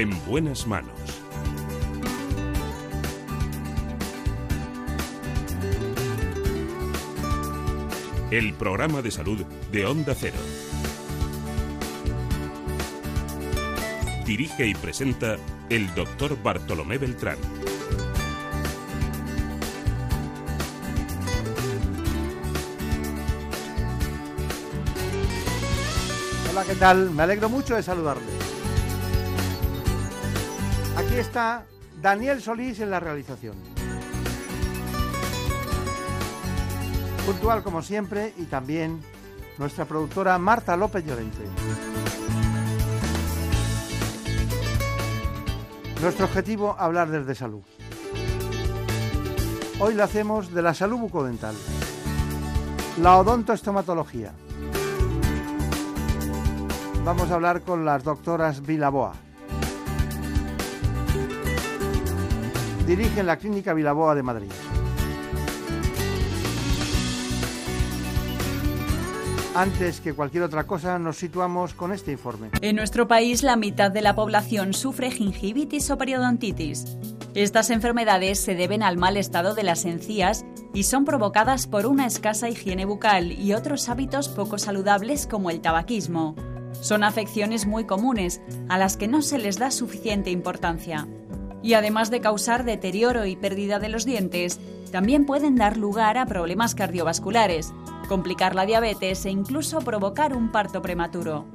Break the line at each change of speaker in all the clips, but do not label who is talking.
En buenas manos. El programa de salud de Onda Cero. Dirige y presenta el doctor Bartolomé Beltrán.
Hola, ¿qué tal? Me alegro mucho de saludarle. Está Daniel Solís en la realización. Puntual como siempre y también nuestra productora Marta López Llorente. Nuestro objetivo, hablar desde salud. Hoy lo hacemos de la salud bucodental, la odontoestomatología. Vamos a hablar con las doctoras Vilaboa. Dirigen la Clínica Vilaboa de Madrid. Antes que cualquier otra cosa, nos situamos con este informe.
En nuestro país, la mitad de la población sufre gingivitis o periodontitis. Estas enfermedades se deben al mal estado de las encías y son provocadas por una escasa higiene bucal y otros hábitos poco saludables como el tabaquismo. Son afecciones muy comunes a las que no se les da suficiente importancia. Y además de causar deterioro y pérdida de los dientes, también pueden dar lugar a problemas cardiovasculares, complicar la diabetes e incluso provocar un parto prematuro.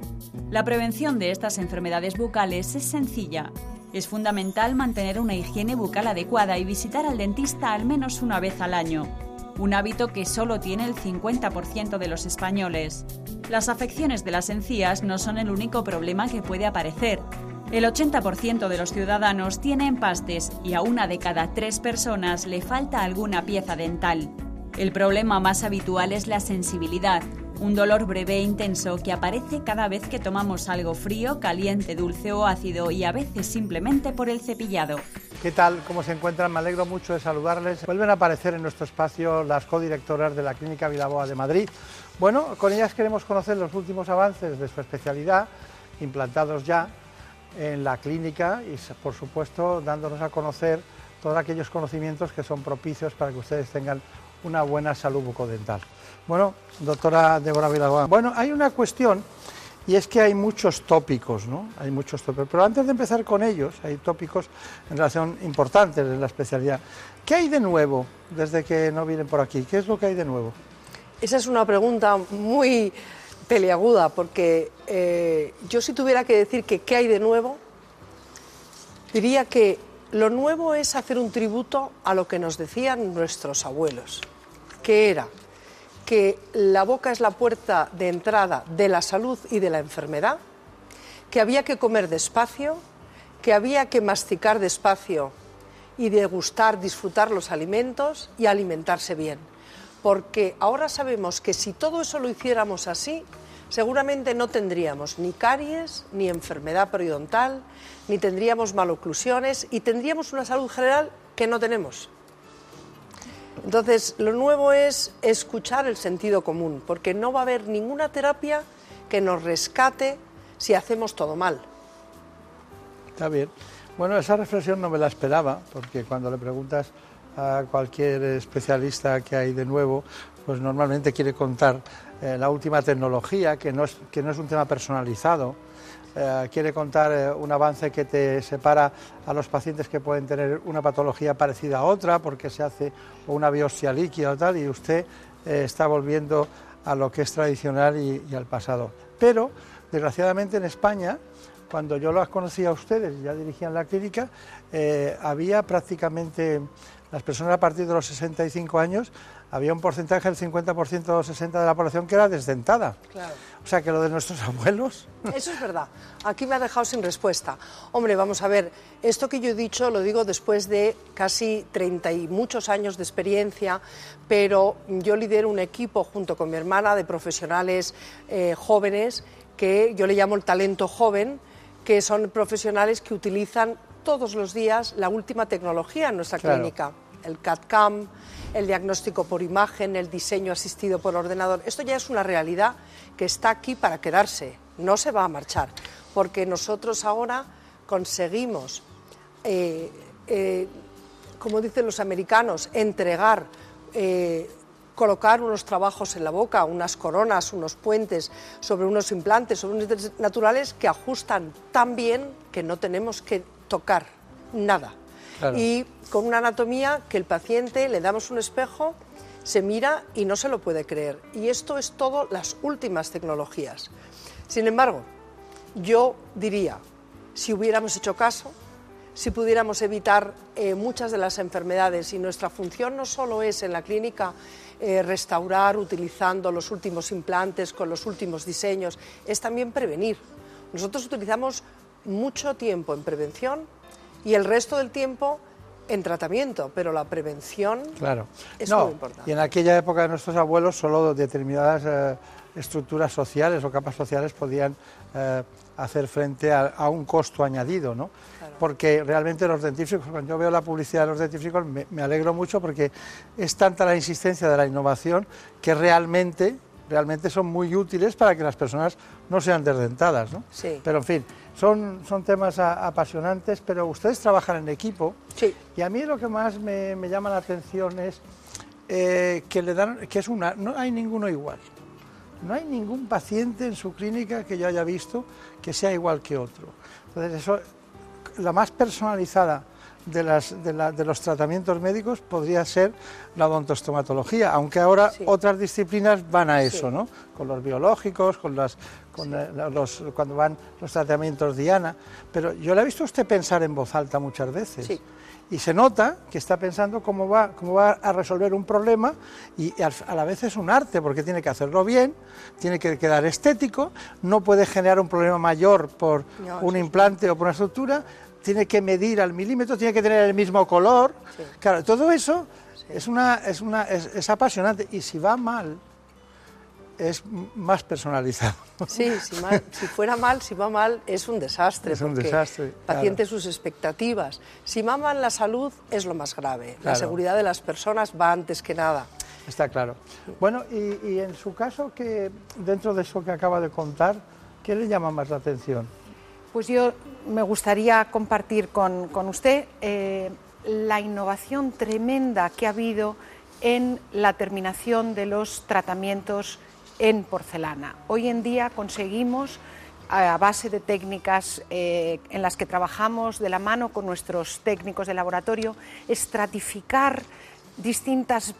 La prevención de estas enfermedades bucales es sencilla. Es fundamental mantener una higiene bucal adecuada y visitar al dentista al menos una vez al año, un hábito que solo tiene el 50% de los españoles. Las afecciones de las encías no son el único problema que puede aparecer. El 80% de los ciudadanos tiene empastes y a una de cada tres personas le falta alguna pieza dental. El problema más habitual es la sensibilidad, un dolor breve e intenso que aparece cada vez que tomamos algo frío, caliente, dulce o ácido y a veces simplemente por el cepillado.
¿Qué tal? ¿Cómo se encuentran? Me alegro mucho de saludarles. Vuelven a aparecer en nuestro espacio las codirectoras de la Clínica Vilaboa de Madrid. Bueno, con ellas queremos conocer los últimos avances de su especialidad, implantados ya en la clínica y, por supuesto, dándonos a conocer todos aquellos conocimientos que son propicios para que ustedes tengan una buena salud bucodental. Bueno, doctora Débora Vilaboa, bueno, hay una cuestión y es que hay muchos tópicos, ¿no? Hay muchos tópicos. Pero antes de empezar con ellos, hay tópicos en relación importantes en la especialidad. ¿Qué hay de nuevo desde que no vienen por aquí? ¿Qué es lo que hay de nuevo?
Esa es una pregunta muy peliaguda, porque eh, yo si tuviera que decir que qué hay de nuevo, diría que lo nuevo es hacer un tributo a lo que nos decían nuestros abuelos, que era que la boca es la puerta de entrada de la salud y de la enfermedad, que había que comer despacio, que había que masticar despacio y degustar, disfrutar los alimentos y alimentarse bien. Porque ahora sabemos que si todo eso lo hiciéramos así, seguramente no tendríamos ni caries, ni enfermedad periodontal, ni tendríamos maloclusiones y tendríamos una salud general que no tenemos. Entonces, lo nuevo es escuchar el sentido común, porque no va a haber ninguna terapia que nos rescate si hacemos todo mal.
Está bien. Bueno, esa reflexión no me la esperaba, porque cuando le preguntas a cualquier especialista que hay de nuevo, pues normalmente quiere contar eh, la última tecnología, que no es, que no es un tema personalizado, eh, quiere contar eh, un avance que te separa a los pacientes que pueden tener una patología parecida a otra, porque se hace una biopsia líquida o tal, y usted está volviendo a lo que es tradicional y, al pasado. Pero, desgraciadamente en España, cuando yo las conocía a ustedes, ya dirigían la clínica, había prácticamente las personas a partir de los 65 años había un porcentaje del 50% o 60% de la población que era desdentada.
Claro.
O sea que lo de nuestros abuelos.
Eso es verdad. Aquí me ha dejado sin respuesta. Hombre, vamos a ver, esto que yo he dicho lo digo después de casi 30 y muchos años de experiencia, pero yo lidero un equipo junto con mi hermana de profesionales eh, jóvenes que yo le llamo el talento joven, que son profesionales que utilizan todos los días la última tecnología en nuestra
Claro.
clínica, el CAD-CAM, el diagnóstico por imagen, el diseño asistido por ordenador. Esto ya es una realidad que está aquí para quedarse, no se va a marchar, porque nosotros ahora conseguimos, eh, eh, como dicen los americanos, entregar, eh, colocar unos trabajos en la boca, unas coronas, unos puentes sobre unos implantes, sobre unos naturales que ajustan tan bien que no tenemos que tocar nada.
Claro.
Y con una anatomía que el paciente le damos un espejo, se mira y no se lo puede creer. Y esto es todo las últimas tecnologías. Sin embargo, yo diría, si hubiéramos hecho caso, si pudiéramos evitar eh, muchas de las enfermedades y nuestra función no solo es en la clínica eh, restaurar utilizando los últimos implantes con los últimos diseños, es también prevenir. Nosotros utilizamos mucho tiempo en prevención y el resto del tiempo en tratamiento, pero la prevención
Claro.
es
no,
muy importante.
Y en aquella época de nuestros abuelos solo determinadas eh, estructuras sociales o capas sociales podían eh, hacer frente a, a un costo añadido, ¿no? Porque realmente los dentífricos, cuando yo veo la publicidad de los dentífricos, me, me alegro mucho porque es tanta la insistencia de la innovación que realmente, realmente son muy útiles para que las personas no sean desdentadas, ¿no?
Sí.
Pero en fin, son, son temas a- apasionantes, pero ustedes trabajan en equipo
Sí.
y a mí lo que más me, me llama la atención es eh, que le dan, que es una, no hay ninguno igual. No hay ningún paciente en su clínica que yo haya visto que sea igual que otro. Entonces, eso, la más personalizada de, las, de, la- de los tratamientos médicos podría ser la odontostomatología, aunque ahora
Sí.
otras disciplinas van a eso,
Sí.
¿no? Con los biológicos, con las, con los, cuando van los tratamientos Diana. Pero yo le he visto a usted pensar en voz alta muchas veces.
Sí.
Y se nota que está pensando cómo va, cómo va a resolver un problema y a la vez es un arte porque tiene que hacerlo bien, tiene que quedar estético, no puede generar un problema mayor por
No,
un
sí,
implante o por una estructura, tiene que medir al milímetro, tiene que tener el mismo color. Claro, todo eso es, una, es, una, es, es apasionante y si va mal es más personalizado.
Sí, si, mal- si fuera mal, si va mal, es un desastre.
Es un desastre,
Paciente sus expectativas. Si va mal la salud, es lo más grave. La seguridad de las personas va antes que nada.
Está claro. Bueno, y, y en su caso, que dentro de eso que acaba de contar, ¿qué le llama más la atención?
Pues yo me gustaría compartir con, con usted eh, la innovación tremenda que ha habido en la terminación de los tratamientos en porcelana. Hoy en día conseguimos, a base de técnicas eh, en las que trabajamos de la mano con nuestros técnicos de laboratorio, estratificar distintas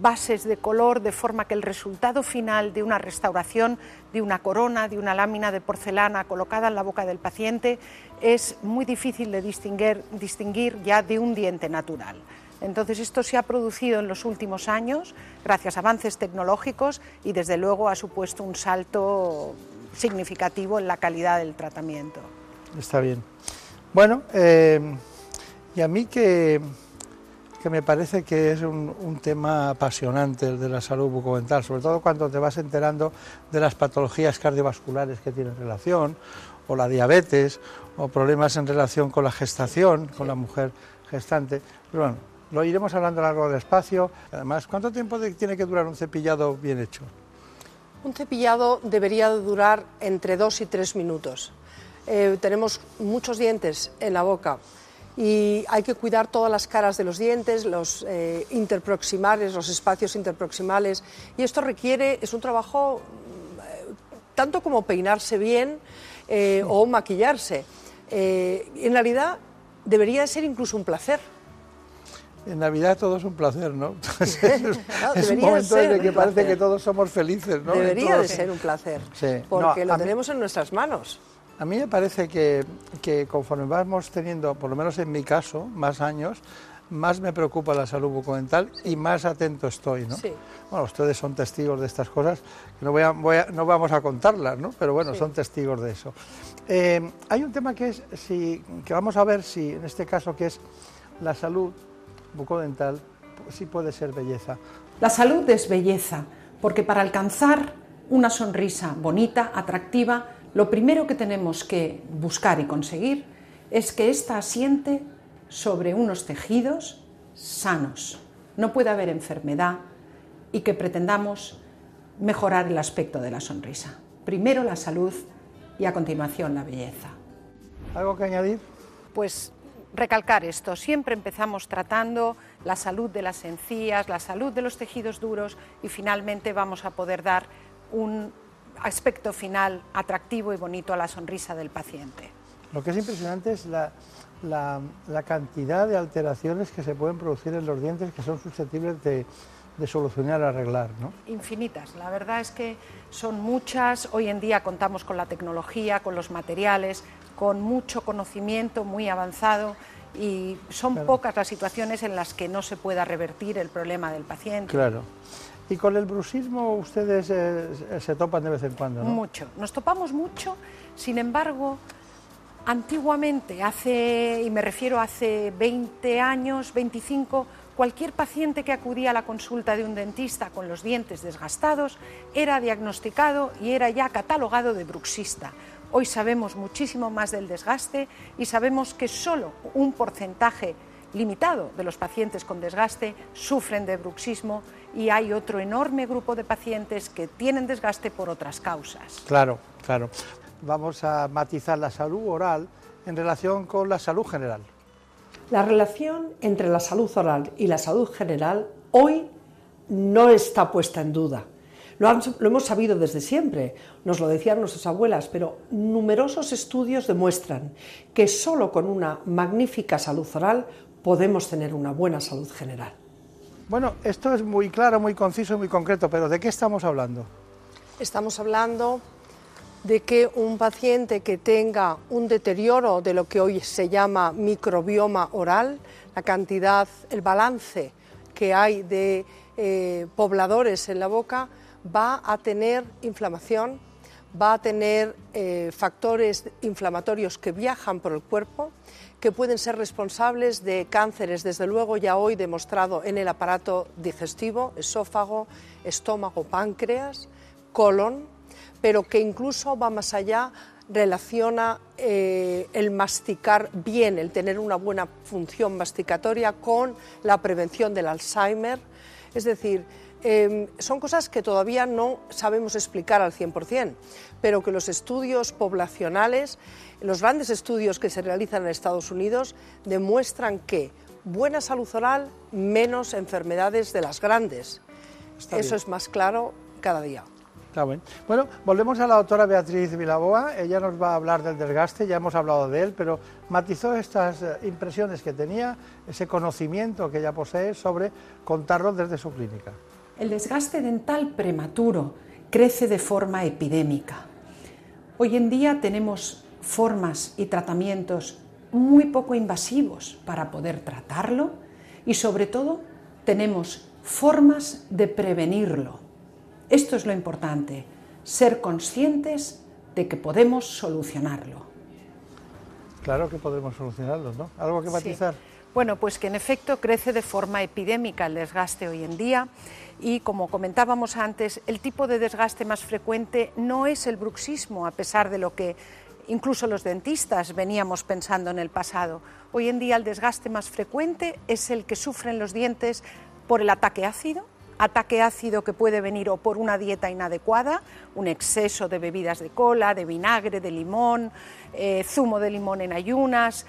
bases de color de forma que el resultado final de una restauración de una corona, de una lámina de porcelana colocada en la boca del paciente es muy difícil de distinguir, distinguir ya de un diente natural. Entonces esto se ha producido en los últimos años gracias a avances tecnológicos y desde luego ha supuesto un salto significativo en la calidad del tratamiento.
Está bien. Bueno, eh, y a mí que, me parece que es un, un tema apasionante el de la salud bucodental, sobre todo cuando te vas enterando de las patologías cardiovasculares que tienen relación, o la diabetes, o problemas en relación con la gestación, con la mujer gestante. Pero bueno, lo iremos hablando a lo largo del espacio. Además, ¿cuánto tiempo tiene que durar un cepillado bien hecho?
Un cepillado debería de durar entre dos y tres minutos. Eh, tenemos muchos dientes en la boca y hay que cuidar todas las caras de los dientes, los eh, interproximales, los espacios interproximales. Y esto requiere, es un trabajo eh, tanto como peinarse bien o maquillarse. En realidad debería de ser incluso un placer.
En Navidad todo es un placer, ¿no? es un momento en el que parece
placer.
que todos somos felices, ¿no?
Debería de ser un placer,
Sí.
porque
No,
lo
mí-
tenemos en nuestras manos.
A mí me parece que, que conforme vamos teniendo, por lo menos en mi caso, más años, más me preocupa la salud bucodental y más atento estoy, ¿no?
Sí.
Bueno, ustedes son testigos de estas cosas, que no, voy a- voy a- no vamos a contarlas, ¿no? Pero bueno, son testigos de eso. Eh, hay un tema que es, si, que vamos a ver si, en este caso, que es la salud bucodental, sí puede ser belleza.
La salud es belleza, porque para alcanzar una sonrisa bonita, atractiva, lo primero que tenemos que buscar y conseguir es que ésta asiente sobre unos tejidos sanos. No puede haber enfermedad y que pretendamos mejorar el aspecto de la sonrisa. Primero la salud y a continuación la belleza.
¿Algo que añadir?
Pues recalcar esto, siempre empezamos tratando la salud de las encías, la salud de los tejidos duros y finalmente vamos a poder dar un aspecto final atractivo y bonito a la sonrisa del paciente.
Lo que es impresionante es la, cantidad de alteraciones que se pueden producir en los dientes que son susceptibles de, de solucionar, arreglar, ¿no?
Infinitas. La verdad es que son muchas. Hoy en día contamos con la tecnología, con los materiales, con mucho conocimiento muy avanzado y son pocas las situaciones en las que no se pueda revertir el problema del paciente.
Claro. Y con el bruxismo ustedes eh, se topan de vez en cuando, ¿no?
Mucho. Nos topamos mucho. Sin embargo, antiguamente, hace, y me refiero a hace 20 años, 25, cualquier paciente que acudía a la consulta de un dentista con los dientes desgastados era diagnosticado y era ya catalogado de bruxista. Hoy sabemos muchísimo más del desgaste y sabemos que solo un porcentaje limitado de los pacientes con desgaste sufren de bruxismo y hay otro enorme grupo de pacientes que tienen desgaste por otras causas.
Claro, claro. Vamos a matizar la salud oral en relación con la salud general.
La relación entre la salud oral y la salud general hoy no está puesta en duda. Lo, hemos sabido desde siempre, nos lo decían nuestras abuelas, pero numerosos estudios demuestran que solo con una magnífica salud oral podemos tener una buena salud general.
Bueno, esto es muy claro, muy conciso y muy concreto, pero ¿de qué estamos hablando?
Estamos hablando de que un paciente que tenga un deterioro de lo que hoy se llama microbioma oral, la cantidad, el balance que hay de eh, pobladores en la boca, va a tener inflamación, va a tener eh, factores inflamatorios que viajan por el cuerpo, que pueden ser responsables de cánceres, desde luego ya hoy demostrado en el aparato digestivo, esófago, estómago, páncreas, colon, pero que incluso va más allá, relaciona eh, el masticar bien, el tener una buena función masticatoria con la prevención del Alzheimer. Es decir, Em, son cosas que todavía no sabemos explicar al 100%, pero que los estudios poblacionales, los grandes estudios que se realizan en Estados Unidos, demuestran que buena salud oral, menos enfermedades de las grandes. Eso es más claro cada día.
Está. Bueno, volvemos a la doctora Beatriz Vilaboa. Ella nos va a hablar del desgaste, ya hemos hablado de él, pero matizó estas eh, impresiones que tenía, ese conocimiento que ella posee sobre contarlo desde su clínica.
El desgaste dental prematuro crece de forma epidémica. Hoy en día tenemos formas y tratamientos muy poco invasivos para poder tratarlo y sobre todo tenemos formas de prevenirlo. Esto es lo importante, ser conscientes de que podemos solucionarlo.
Claro que podemos solucionarlo, ¿no? ¿Algo que matizar?
Bueno, pues que en efecto crece de forma epidémica el desgaste hoy en día y como comentábamos antes, el tipo de desgaste más frecuente no es el bruxismo, a pesar de lo que incluso los dentistas veníamos pensando en el pasado. Hoy en día el desgaste más frecuente es el que sufren los dientes por el ataque ácido, ataque ácido que puede venir o por una dieta inadecuada, un exceso de bebidas de cola, de vinagre, de limón, eh, zumo de limón en ayunas,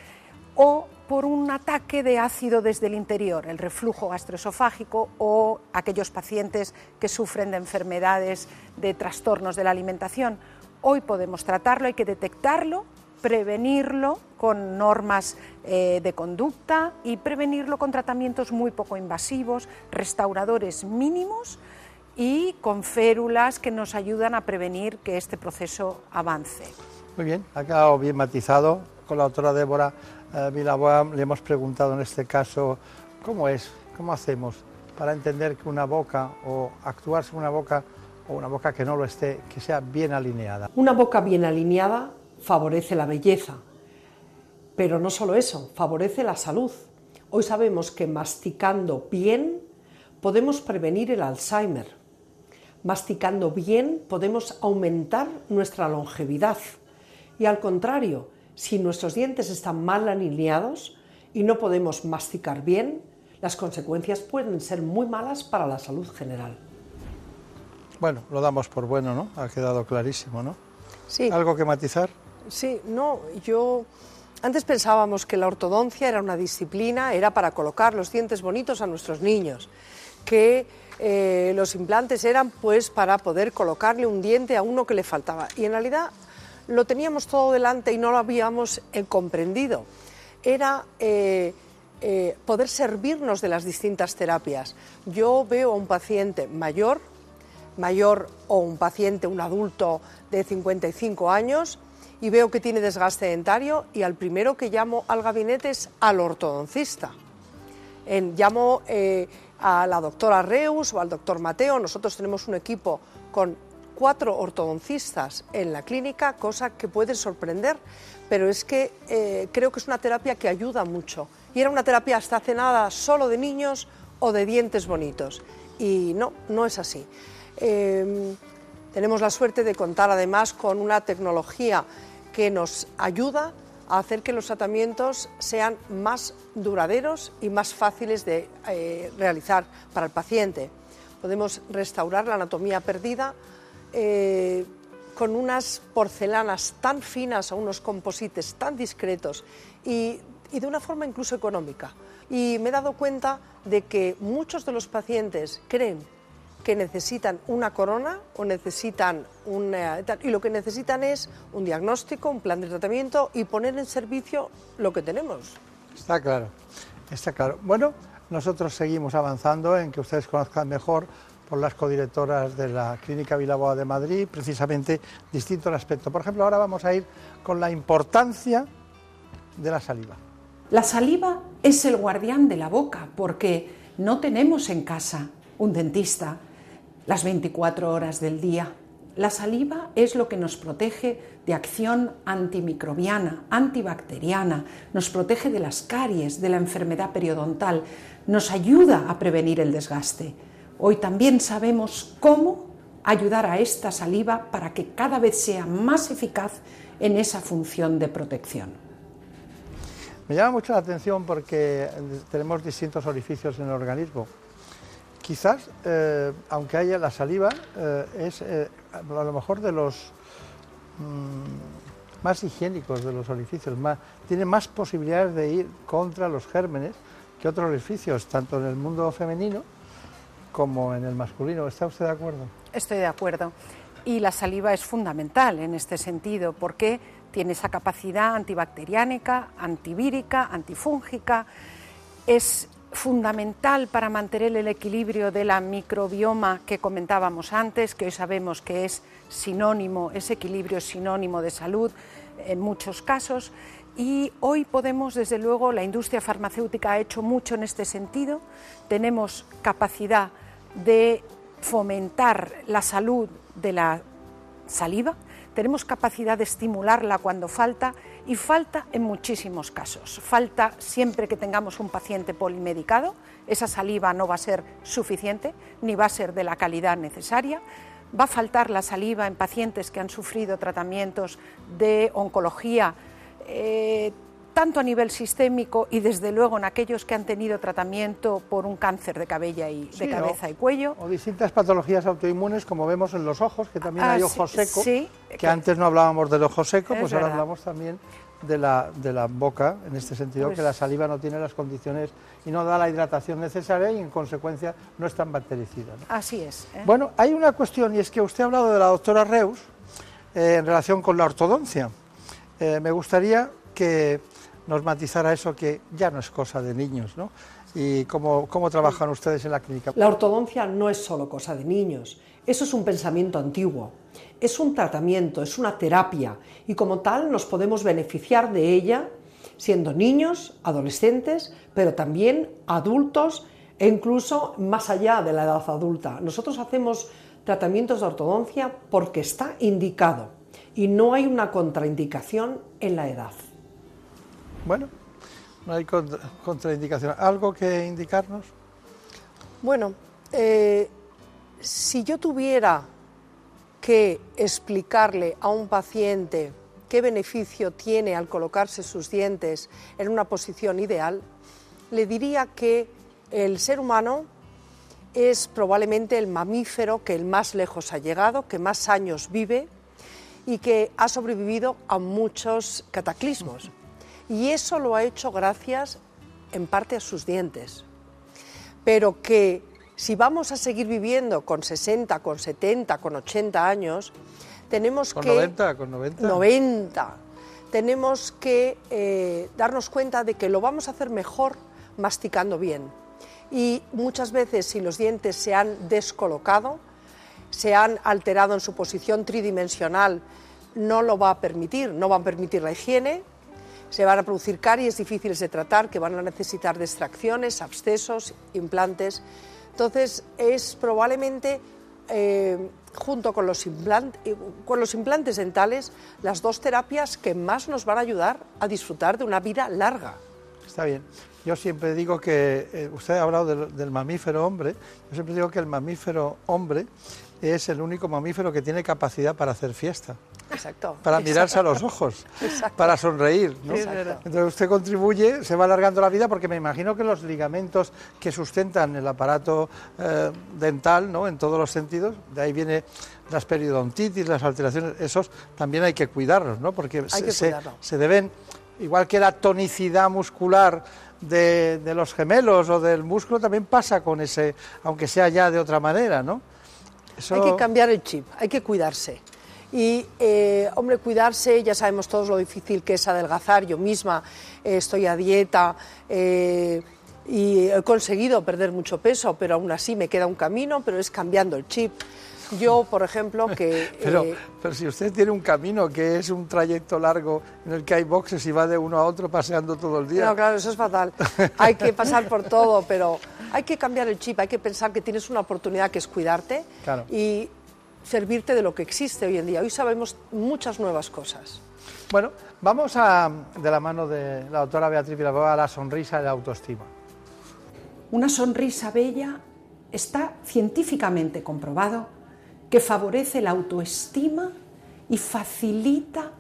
o por un ataque de ácido desde el interior, el reflujo gastroesofágico o aquellos pacientes que sufren de enfermedades, de trastornos de la alimentación. Hoy podemos tratarlo, hay que detectarlo, prevenirlo con normas eh, de conducta y prevenirlo con tratamientos muy poco invasivos, restauradores mínimos y con férulas que nos ayudan a prevenir que este proceso avance.
Muy bien, ha quedado bien matizado con la doctora Débora eh, le hemos preguntado en este caso cómo es, cómo hacemos para entender que una boca o actuar una boca o una boca que no lo esté, que sea bien alineada.
Una boca bien alineada favorece la belleza, pero no solo eso, favorece la salud. Hoy sabemos que masticando bien podemos prevenir el Alzheimer. Masticando bien podemos aumentar nuestra longevidad. Y al contrario, si nuestros dientes están mal alineados y no podemos masticar bien, las consecuencias pueden ser muy malas para la salud general.
Bueno, lo damos por bueno, ¿no? Ha quedado clarísimo, ¿no?
Sí.
¿Algo que matizar?
Sí, no, yo Antes pensábamos que la ortodoncia era una disciplina, era para colocar los dientes bonitos a nuestros niños, que eh, los implantes eran pues para poder colocarle un diente a uno que le faltaba. Y en realidad lo teníamos todo delante y no lo habíamos eh, comprendido. Era eh, poder servirnos de las distintas terapias. Yo veo a un paciente mayor, mayor o un paciente, un adulto de 55 años, y veo que tiene desgaste dentario y al primero que llamo al gabinete es al ortodoncista. llamo eh, a la doctora Reus o al doctor Mateo, nosotros tenemos un equipo con cuatro ortodoncistas en la clínica, cosa que puede sorprender, pero es que eh, creo que es una terapia que ayuda mucho. Y era una terapia hasta hace nada solo de niños o de dientes bonitos. Y no, no es así. Em, tenemos la suerte de contar además con una tecnología que nos ayuda a hacer que los tratamientos sean más duraderos y más fáciles de eh, realizar para el paciente. Podemos restaurar la anatomía perdida eh, con unas porcelanas tan finas o unos composites tan discretos y de una forma incluso económica. Y me he dado cuenta de que muchos de los pacientes creen que necesitan una corona o necesitan una... y lo que necesitan es un diagnóstico, un plan de tratamiento y poner en servicio lo que tenemos.
Está claro, está claro. Bueno, nosotros seguimos avanzando en que ustedes conozcan mejor por las codirectoras de la Clínica Vilaboa de Madrid, precisamente distinto el aspecto. Por ejemplo, ahora vamos a ir con la importancia de la saliva.
La saliva es el guardián de la boca porque no tenemos en casa un dentista las 24 horas del día. La saliva es lo que nos protege de acción antimicrobiana, antibacteriana, nos protege de las caries, de la enfermedad periodontal, nos ayuda a prevenir el desgaste. Hoy también sabemos cómo ayudar a esta saliva para que cada vez sea más eficaz en esa función de protección.
Me llama mucho la atención porque tenemos distintos orificios en el organismo Quizás, eh, aunque haya la saliva, eh, es eh, a lo mejor de los mm, más higiénicos de los orificios, tiene más posibilidades de ir contra los gérmenes que otros orificios, tanto en el mundo femenino como en el masculino. ¿Está usted de acuerdo?
Estoy de acuerdo. Y la saliva es fundamental en este sentido porque tiene esa capacidad antibacteriánica, antivírica, antifúngica. Es fundamental para mantener el equilibrio de la microbioma que comentábamos antes, que hoy sabemos que es sinónimo, ese equilibrio es sinónimo de salud en muchos casos. Y hoy podemos, desde luego, la industria farmacéutica ha hecho mucho en este sentido. Tenemos capacidad de fomentar la salud de la saliva, tenemos capacidad de estimularla cuando falta y falta en muchísimos casos. Falta siempre que tengamos un paciente polimedicado, esa saliva no va a ser suficiente ni va a ser de la calidad necesaria. Va a faltar la saliva en pacientes que han sufrido tratamientos de oncología eh, tanto a nivel sistémico y desde luego en aquellos que han tenido tratamiento por un cáncer de, cabella y, de cabeza y cuello.
O distintas patologías autoinmunes, como vemos en los ojos, que también hay ah, ojo seco, que, antes no hablábamos del ojo seco, pues ahora hablamos también de la, de la boca, en este sentido, que pues la saliva no tiene las condiciones y no da la hidratación necesaria y en consecuencia no es tan bactericida.
Así es.
¿eh? Bueno, hay una cuestión y es que usted ha hablado de la doctora Reus eh, en relación con la ortodoncia. Eh, me gustaría que nos matizara eso que ya no es cosa de niños, ¿no? ¿Y cómo, cómo trabajan ustedes en la clínica?
La ortodoncia no es solo cosa de niños, eso es un pensamiento antiguo, es un tratamiento, es una terapia y como tal nos podemos beneficiar de ella siendo niños, adolescentes, pero también adultos e incluso más allá de la edad adulta. Nosotros hacemos tratamientos de ortodoncia porque está indicado y no hay una contraindicación en la edad.
Bueno, no hay contraindicación. ¿Algo que indicarnos?
Bueno, eh, si yo tuviera que explicarle a un paciente qué beneficio tiene al colocarse sus dientes en una posición ideal, le diría que el ser humano es probablemente el mamífero que el más lejos ha llegado, que más años vive y que ha sobrevivido a muchos cataclismos. Y eso lo ha hecho gracias en parte a sus dientes. Pero que si vamos a seguir viviendo con 60, con 70, con 80 años, tenemos
¿Con
que...
90? ¿Con 90?
90. Tenemos que eh, darnos cuenta de que lo vamos a hacer mejor masticando bien. Y muchas veces si los dientes se han descolocado, se han alterado en su posición tridimensional, no lo va a permitir, no va a permitir la higiene, se van a producir caries difíciles de tratar que van a necesitar de extracciones, abscesos, implantes. Entonces es probablemente, eh, junto con los, implant- eh, con los implantes dentales, las dos terapias que más nos van a ayudar a disfrutar de una vida larga.
Está bien. Yo siempre digo que, eh, usted ha hablado del mamífero hombre, yo siempre digo que el mamífero hombre es el único mamífero que tiene capacidad para hacer fiesta,
Exacto.
para mirarse a los ojos,
Exacto.
para sonreír. ¿no? Entonces usted contribuye, se va alargando la vida porque me imagino que los ligamentos que sustentan el aparato eh, dental, ¿no? en todos los sentidos, de ahí viene las periodontitis, las alteraciones, esos también hay que cuidarlos, ¿no? porque se,
que
se- deben, igual que la tonicidad muscular de, de los gemelos o del músculo, también pasa con ese, aunque sea ya de otra manera, ¿no? Eso-
Hay que cambiar el chip, hay que cuidarse. Y, eh, hombre, cuidarse, ya sabemos todos lo difícil que es adelgazar. Yo misma eh, estoy a dieta eh, y he conseguido perder mucho peso, pero aún así me queda un camino, pero es cambiando el chip. Yo, por ejemplo, que...
Pero,
eh,
pero si usted tiene un camino que es un trayecto largo en el que hay boxes y va de uno a otro paseando todo el día.
No, claro, eso es fatal. Hay que pasar por todo, pero hay que cambiar el chip, hay que pensar que tienes una oportunidad que es cuidarte
Claro.
y servirte de lo que existe hoy en día. Hoy sabemos muchas nuevas cosas.
Bueno, vamos a, de la mano de la doctora Beatriz Vilaboa a la sonrisa y la autoestima.
Una sonrisa bella está científicamente comprobado que favorece la autoestima y facilita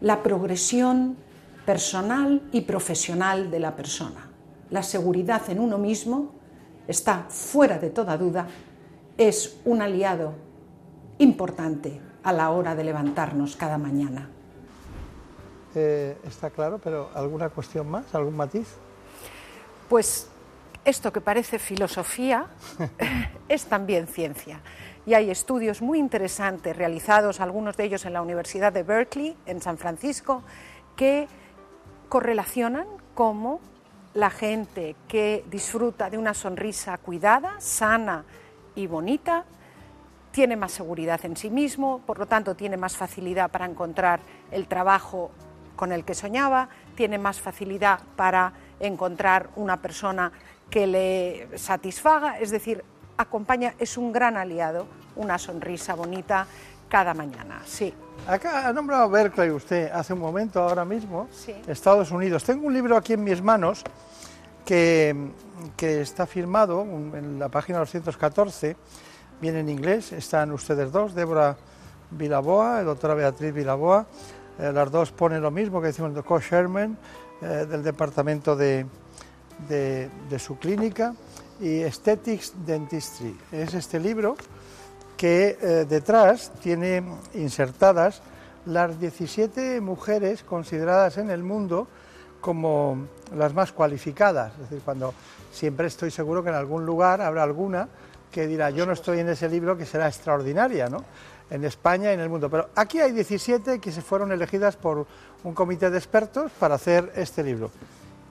la progresión personal y profesional de la persona. La seguridad en uno mismo está fuera de toda duda, es un aliado importante a la hora de levantarnos cada mañana.
Eh, está claro, pero ¿alguna cuestión más? ¿Algún matiz?
Pues esto que parece filosofía es también ciencia. Y hay estudios muy interesantes realizados, algunos de ellos en la Universidad de Berkeley, en San Francisco, que correlacionan cómo la gente que disfruta de una sonrisa cuidada, sana y bonita, tiene más seguridad en sí mismo, por lo tanto tiene más facilidad para encontrar el trabajo con el que soñaba, tiene más facilidad para encontrar una persona que le satisfaga, es decir, acompaña, es un gran aliado, una sonrisa bonita cada mañana. Sí.
Acá ha nombrado Berkeley usted hace un momento, ahora mismo,
Sí.
Estados Unidos. Tengo un libro aquí en mis manos que, que está firmado en la página 214, viene en inglés, están ustedes dos, Débora Vilaboa, la doctora Beatriz Vilaboa, eh, las dos ponen lo mismo que decimos de co-chairman eh, del departamento de, de- de su clínica y Aesthetics Dentistry. Es este libro que eh, detrás tiene insertadas las 17 mujeres consideradas en el mundo como las más cualificadas. Es decir, cuando siempre estoy seguro que en algún lugar habrá alguna que dirá, yo no estoy en ese libro que será extraordinaria, ¿no? En España y en el mundo. Pero aquí hay 17 que se fueron elegidas por un comité de expertos para hacer este libro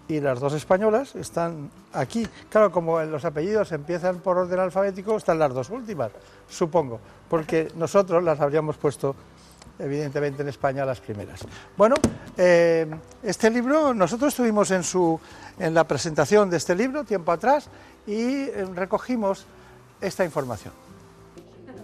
y las dos españolas están aquí. Claro, como los apellidos empiezan por orden alfabético, están las dos últimas, supongo, porque nosotros las habríamos puesto evidentemente en España las primeras. Bueno, eh, este libro, nosotros estuvimos en, su, en la presentación de este libro tiempo atrás y eh, recogimos esta información.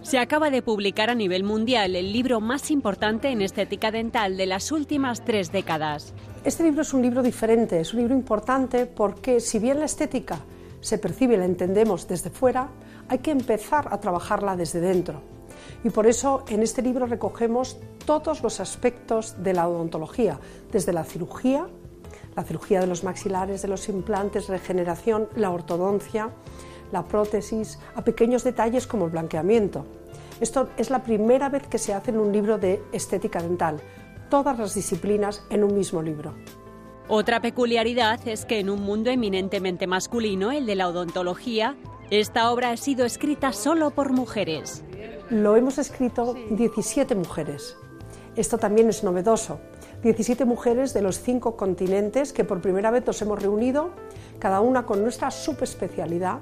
Se acaba de publicar a nivel mundial el libro más importante en estética dental de las últimas tres décadas.
Este libro es un libro diferente, es un libro importante porque si bien la estética se percibe y la entendemos desde fuera, hay que empezar a trabajarla desde dentro. Y por eso en este libro recogemos todos los aspectos de la odontología, desde la cirugía, la cirugía de los maxilares, de los implantes, regeneración, la ortodoncia, la prótesis, a pequeños detalles como el blanqueamiento. Esto es la primera vez que se hace en un libro de estética dental, todas las disciplinas en un mismo libro.
Otra peculiaridad es que en un mundo eminentemente masculino, el de la odontología, esta obra ha sido escrita solo por mujeres.
Lo hemos escrito 17 mujeres. Esto también es novedoso. 17 mujeres de los cinco continentes que por primera vez nos hemos reunido, cada una con nuestra subespecialidad,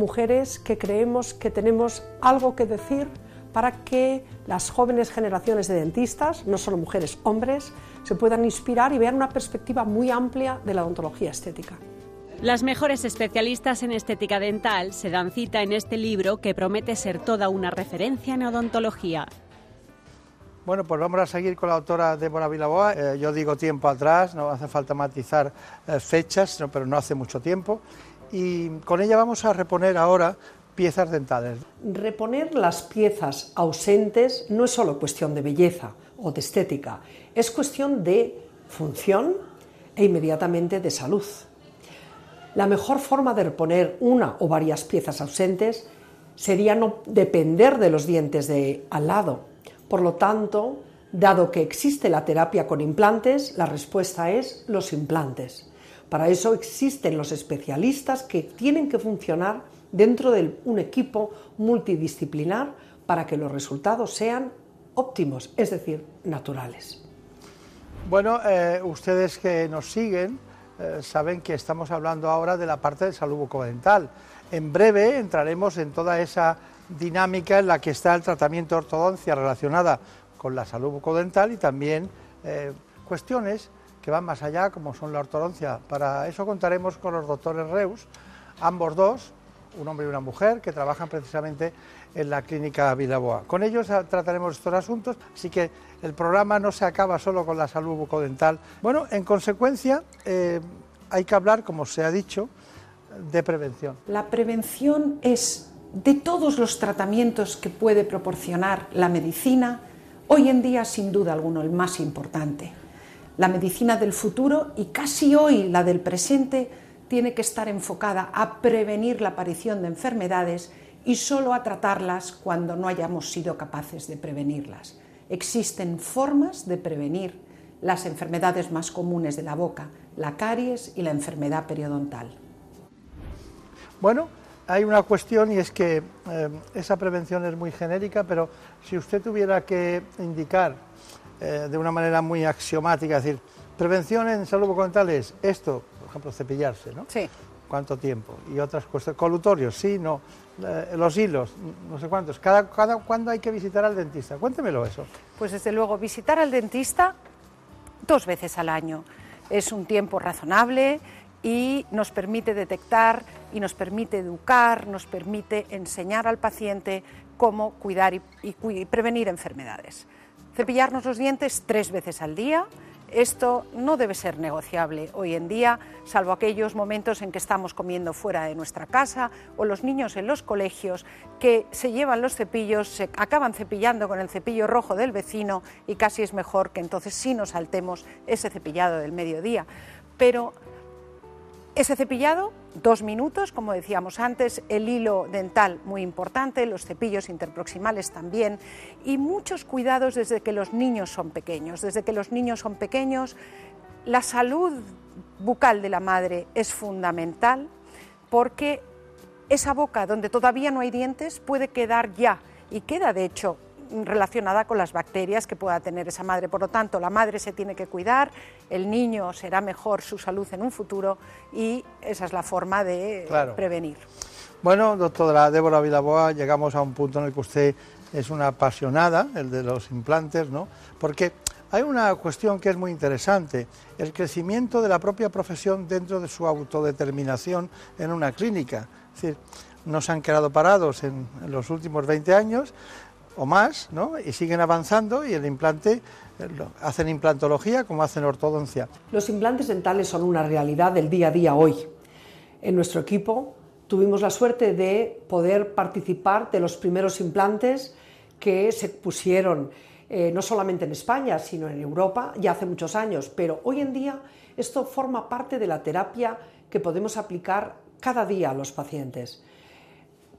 mujeres que creemos que tenemos algo que decir para que las jóvenes generaciones de dentistas, no solo mujeres, hombres, se puedan inspirar y vean una perspectiva muy amplia de la odontología estética.
Las mejores especialistas en estética dental se dan cita en este libro que promete ser toda una referencia en odontología.
Bueno, pues vamos a seguir con la autora Débora Vilaboa. Eh, yo digo tiempo atrás, no hace falta matizar eh, fechas, pero no hace mucho tiempo. Y con ella vamos a reponer ahora piezas dentales.
Reponer las piezas ausentes no es solo cuestión de belleza o de estética, es cuestión de función e inmediatamente de salud. La mejor forma de reponer una o varias piezas ausentes sería no depender de los dientes de al lado. Por lo tanto, dado que existe la terapia con implantes, la respuesta es los implantes. Para eso existen los especialistas que tienen que funcionar dentro de un equipo multidisciplinar para que los resultados sean óptimos, es decir, naturales.
Bueno, eh, ustedes que nos siguen eh, saben que estamos hablando ahora de la parte de salud bucodental. En breve entraremos en toda esa dinámica en la que está el tratamiento de ortodoncia relacionada con la salud bucodental y también eh, cuestiones van más allá, como son la ortodoncia. Para eso contaremos con los doctores Reus, ambos dos, un hombre y una mujer, que trabajan precisamente en la clínica Vilaboa. Con ellos trataremos estos asuntos, así que el programa no se acaba solo con la salud bucodental. Bueno, en consecuencia, eh, hay que hablar, como se ha dicho, de prevención.
La prevención es de todos los tratamientos que puede proporcionar la medicina, hoy en día sin duda alguno el más importante. La medicina del futuro y casi hoy la del presente tiene que estar enfocada a prevenir la aparición de enfermedades y solo a tratarlas cuando no hayamos sido capaces de prevenirlas. Existen formas de prevenir las enfermedades más comunes de la boca, la caries y la enfermedad periodontal.
Bueno, hay una cuestión y es que eh, esa prevención es muy genérica, pero si usted tuviera que indicar eh, de una manera muy axiomática, es decir, prevención en salud bucodental es esto, ejemplo, cepillarse, ¿no?
Sí.
¿Cuánto tiempo? Y otras cuestiones. Colutorios, sí, no. Eh, los hilos, no sé cuántos. Cada, cada, ¿Cuándo hay que visitar al dentista? Cuéntemelo eso.
Pues desde luego, visitar al dentista dos veces al año. Es un tiempo razonable y nos permite detectar y nos permite educar, nos permite enseñar al paciente cómo cuidar y, y prevenir enfermedades. Cepillarnos los dientes tres veces al día esto no debe ser negociable hoy en día, salvo aquellos momentos en que estamos comiendo fuera de nuestra casa o los niños en los colegios que se llevan los cepillos, se acaban cepillando con el cepillo rojo del vecino y casi es mejor que entonces sí nos saltemos ese cepillado del mediodía. Pero ese cepillado, dos minutos, como decíamos antes, el hilo dental muy importante, los cepillos interproximales también, y muchos cuidados desde que los niños son pequeños. Desde que los niños son pequeños, la salud bucal de la madre es fundamental porque esa boca donde todavía no hay dientes puede quedar ya, y queda de hecho relacionada con las bacterias que pueda tener esa madre. Por lo tanto, la madre se tiene que cuidar, el niño será mejor su salud en un futuro y esa es la forma de prevenir.
Bueno, doctora Débora Vilaboa, llegamos a un punto en el que usted es una apasionada, el de los implantes, ¿no? Porque hay una cuestión que es muy interesante, el crecimiento de la propia profesión dentro de su autodeterminación en una clínica. Es decir, no se han quedado parados en, en los últimos 20 años, o más, ¿no? Y siguen avanzando y el implante, eh, hacen implantología como hacen ortodoncia.
Los implantes dentales son una realidad del día a día hoy. En nuestro equipo tuvimos la suerte de poder participar de los primeros implantes que se pusieron eh, no solamente en España, sino en Europa, ya hace muchos años, pero hoy en día esto forma parte de la terapia que podemos aplicar cada día a los pacientes.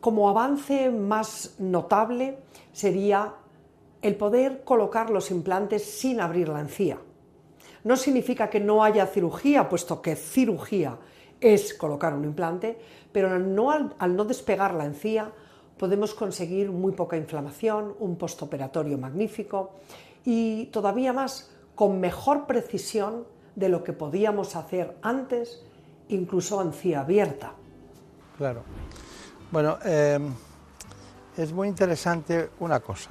Como avance más notable sería el poder colocar los implantes sin abrir la encía.
No significa que no haya cirugía, puesto que cirugía es colocar un implante, pero al no despegar la encía podemos conseguir muy poca inflamación, un postoperatorio magnífico y todavía más con mejor precisión de lo que podíamos hacer antes, incluso encía abierta.
Claro. Bueno, eh, es muy interesante una cosa,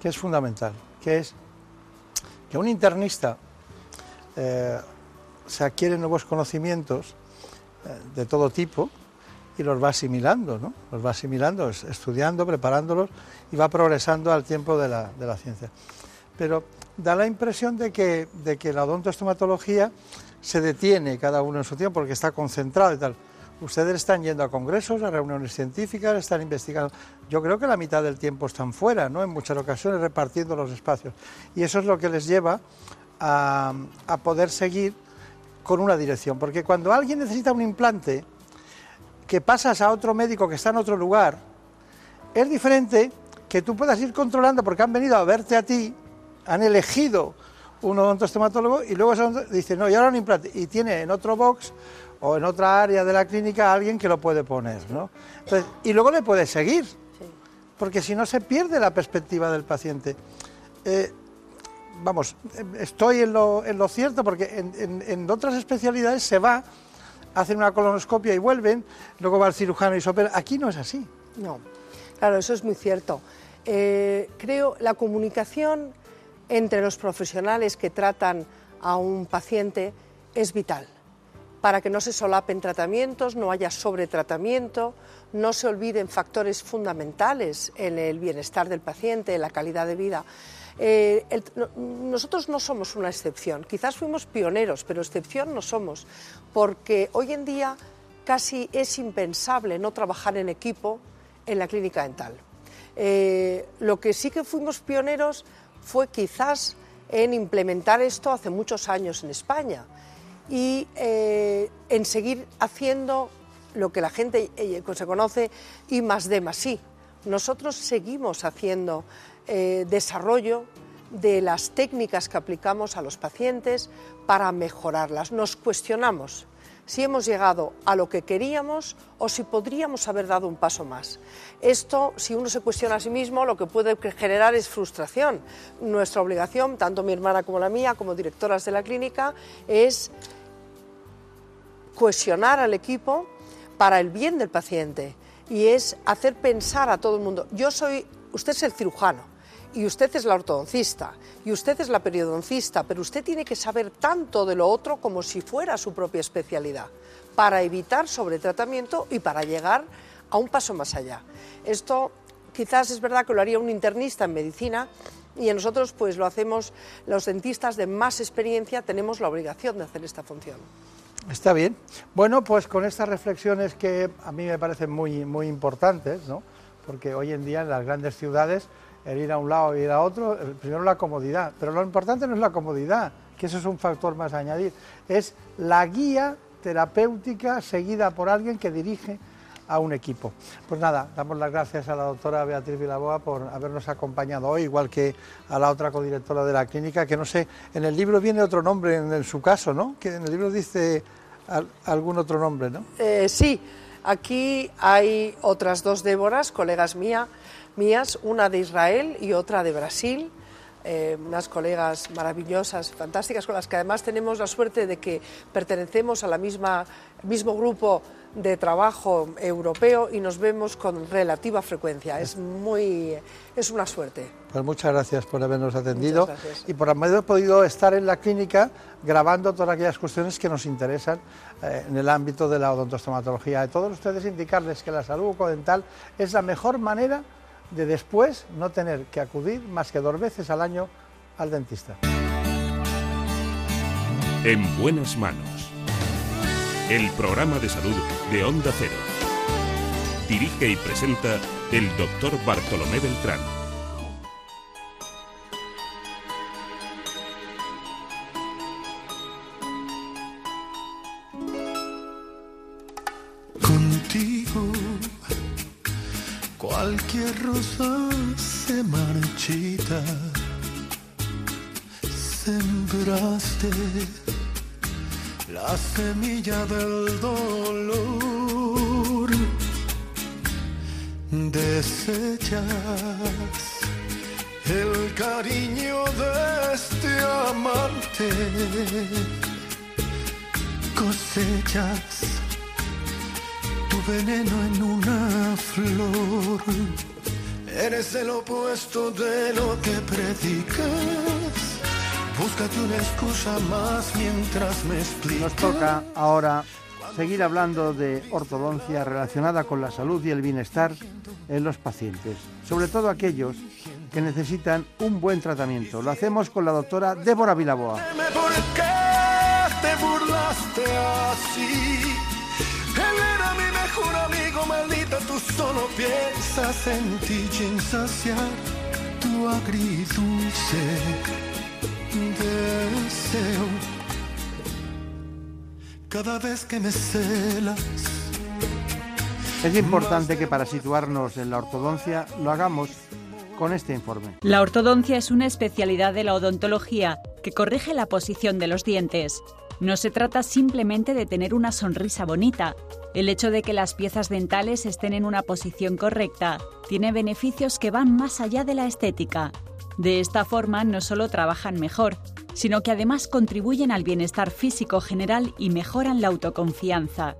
que es fundamental, que es que un internista eh, se adquiere nuevos conocimientos eh, de todo tipo y los va asimilando, ¿no? Los va asimilando, estudiando, preparándolos y va progresando al tiempo de la, de la ciencia. Pero da la impresión de que, de que la odontoestomatología se detiene cada uno en su tiempo porque está concentrado y tal. Ustedes están yendo a congresos, a reuniones científicas, están investigando. Yo creo que la mitad del tiempo están fuera, ¿no? En muchas ocasiones repartiendo los espacios. Y eso es lo que les lleva a, poder seguir con una dirección. Porque cuando alguien necesita un implante, que pasas a otro médico que está en otro lugar, es diferente que tú puedas ir controlando porque han venido a verte a ti, han elegido un odontostomatólogo y luego dice, no, y ahora un implante. Y tiene en otro box o en otra área de la clínica alguien que lo puede poner, ¿no? Entonces, y luego le puede seguir, porque si no se pierde la perspectiva del paciente. Eh, vamos, estoy en lo, en lo cierto porque en, en, en, otras especialidades se va, hacen una colonoscopia y vuelven, luego va el cirujano y se opera. Aquí no es así.
No, claro, eso es muy cierto. Eh, creo la comunicación entre los profesionales que tratan a un paciente es vital para que no se solapen tratamientos, no haya sobretratamiento, no se olviden factores fundamentales en el bienestar del paciente, en la calidad de vida. Eh, nosotros no somos una excepción, quizás fuimos pioneros, pero excepción no somos, porque hoy en día casi es impensable no trabajar en equipo en la clínica dental. Eh, lo que sí que fuimos pioneros fue quizás en implementar esto hace muchos años en España y eh, en seguir haciendo lo que la gente eh, se conoce I más D más I. Nosotros seguimos haciendo eh, desarrollo de las técnicas que aplicamos a los pacientes para mejorarlas. Nos cuestionamos si hemos llegado a lo que queríamos o si podríamos haber dado un paso más. Esto, si uno se cuestiona a sí mismo, lo que puede generar es frustración. Nuestra obligación, tanto mi hermana como la mía, como directoras de la clínica, es cohesionar al equipo para el bien del paciente y es hacer pensar a todo el mundo. Yo soy, usted es el cirujano y usted es la ortodoncista y usted es la periodoncista, pero usted tiene que saber tanto de lo otro como si fuera su propia especialidad para evitar sobretratamiento y para llegar a un paso más allá. Esto quizás es verdad que lo haría un internista en medicina y nosotros pues lo hacemos los dentistas de más experiencia tenemos la obligación de hacer esta función.
Está bien. Bueno, pues con estas reflexiones que a mí me parecen muy, muy importantes, ¿no? porque hoy en día en las grandes ciudades el ir a un lado y ir a otro, primero la comodidad, pero lo importante no es la comodidad, que eso es un factor más a añadir, es la guía terapéutica seguida por alguien que dirige a un equipo. Pues nada, damos las gracias a la doctora Beatriz Vilaboa por habernos acompañado hoy, igual que a la otra codirectora de la clínica, que no sé, en el libro viene otro nombre en, en su caso, ¿no? Que en el libro dice al, algún otro nombre, ¿no?
Eh, sí, aquí hay otras dos Déboras, colegas mía, mías, una de Israel y otra de Brasil. Eh, unas colegas maravillosas, fantásticas, con las que además tenemos la suerte de que pertenecemos a la misma mismo grupo de trabajo europeo y nos vemos con relativa frecuencia. Es muy es una suerte.
Pues muchas gracias por habernos atendido y por haber podido estar en la clínica grabando todas aquellas cuestiones que nos interesan eh, en el ámbito de la odontostomatología. A todos ustedes indicarles que la salud bucodental es la mejor manera de después no tener que acudir más que dos veces al año al dentista.
En buenas manos. El programa de salud de Onda Cero. Dirige y presenta el doctor Bartolomé Beltrán.
Contigo cualquier rosa se marchita sembraste la semilla del dolor. Desechas el cariño de este amante. Cosechas tu veneno en una flor. Eres el opuesto de lo que predicas. Búscate una excusa más mientras me explicas.
Nos toca ahora seguir hablando de ortodoncia relacionada con la salud y el bienestar en los pacientes, sobre todo aquellos que necesitan un buen tratamiento. Lo hacemos con la doctora Débora Vilaboa.
¿Por qué te burlaste así? Él era mi mejor amigo, maldita, tú solo piensas en ti y en saciar tu agridulce deseo. Cada vez que me celas,
Es importante que para situarnos en la ortodoncia lo hagamos con este informe.
La ortodoncia es una especialidad de la odontología que corrige la posición de los dientes. No se trata simplemente de tener una sonrisa bonita. El hecho de que las piezas dentales estén en una posición correcta tiene beneficios que van más allá de la estética. De esta forma no solo trabajan mejor, sino que además contribuyen al bienestar físico general y mejoran la autoconfianza.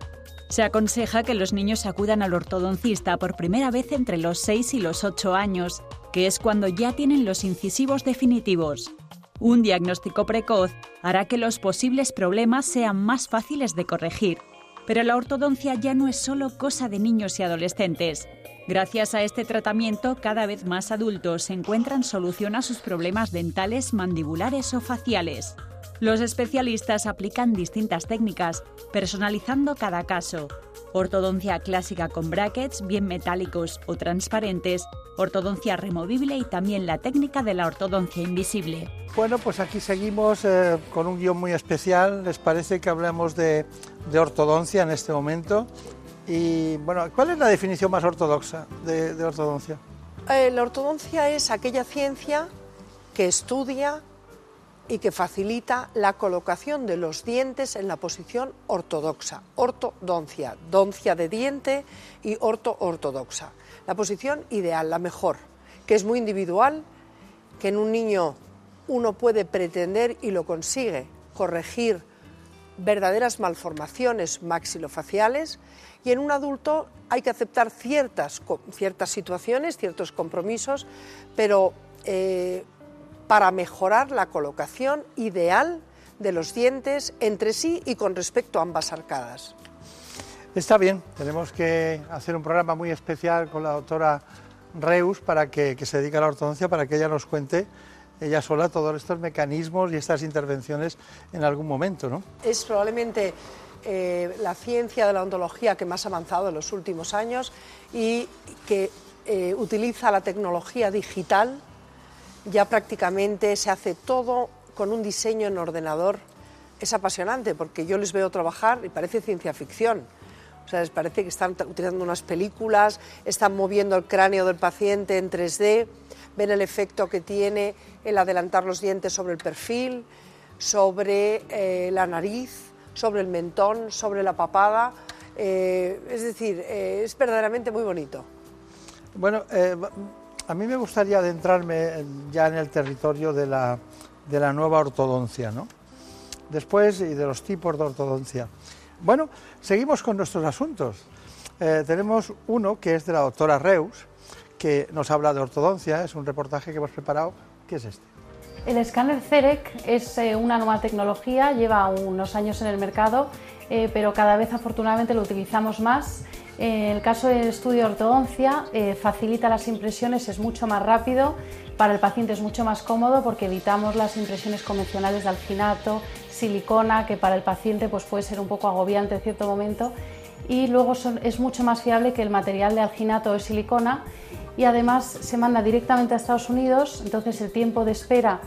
Se aconseja que los niños acudan al ortodoncista por primera vez entre los 6 y los 8 años, que es cuando ya tienen los incisivos definitivos. Un diagnóstico precoz hará que los posibles problemas sean más fáciles de corregir. Pero la ortodoncia ya no es solo cosa de niños y adolescentes. Gracias a este tratamiento, cada vez más adultos encuentran solución a sus problemas dentales, mandibulares o faciales. Los especialistas aplican distintas técnicas, personalizando cada caso. Ortodoncia clásica con brackets, bien metálicos o transparentes, ortodoncia removible y también la técnica de la ortodoncia invisible.
Bueno, pues aquí seguimos eh, con un guion muy especial. ¿Les parece que hablemos de, de ortodoncia en este momento? Y bueno, ¿cuál es la definición más ortodoxa de, ortodoncia?
Eh, la ortodoncia es aquella ciencia que estudia y que facilita la colocación de los dientes en la posición ortodoxa. Ortodoncia, doncia de diente y orto ortodoxa. La posición ideal, la mejor, que es muy individual, que en un niño uno puede pretender y lo consigue corregir verdaderas malformaciones maxilofaciales y en un adulto hay que aceptar ciertas, ciertas situaciones, ciertos compromisos, pero eh, para mejorar la colocación ideal de los dientes entre sí y con respecto a ambas arcadas.
Está bien, tenemos que hacer un programa muy especial con la doctora Reus para que, que se dedique a la ortodoncia, para que ella nos cuente ella sola todos estos mecanismos y estas intervenciones en algún momento, ¿no?
Es probablemente eh, la ciencia de la odontología que más ha avanzado en los últimos años y que eh, utiliza la tecnología digital. Ya prácticamente se hace todo con un diseño en ordenador. Es apasionante porque yo les veo trabajar y parece ciencia ficción. O sea, les parece que están utilizando unas películas, están moviendo el cráneo del paciente en 3D, ven el efecto que tiene el adelantar los dientes sobre el perfil, sobre eh, la nariz, sobre el mentón, sobre la papada. Eh, es decir, eh, es verdaderamente muy bonito.
Bueno, eh, a mí me gustaría adentrarme en- ya en el territorio de la, de la nueva ortodoncia, ¿no? Después, y de los tipos de ortodoncia. Bueno, seguimos con nuestros asuntos. Tenemos uno que es de la doctora Reus, que nos habla de ortodoncia, es un reportaje que hemos preparado. ¿Qué es este?
El escáner CEREC es eh, una nueva tecnología, lleva unos años en el mercado, eh, pero cada vez afortunadamente lo utilizamos más. En el caso del estudio de ortodoncia, eh, facilita las impresiones, es mucho más rápido, para el paciente es mucho más cómodo porque evitamos las impresiones convencionales de alginato, silicona, que para el paciente pues, puede ser un poco agobiante en cierto momento. Y luego son- es mucho más fiable que el material de alginato o silicona y además se manda directamente a Estados Unidos, entonces el tiempo de espera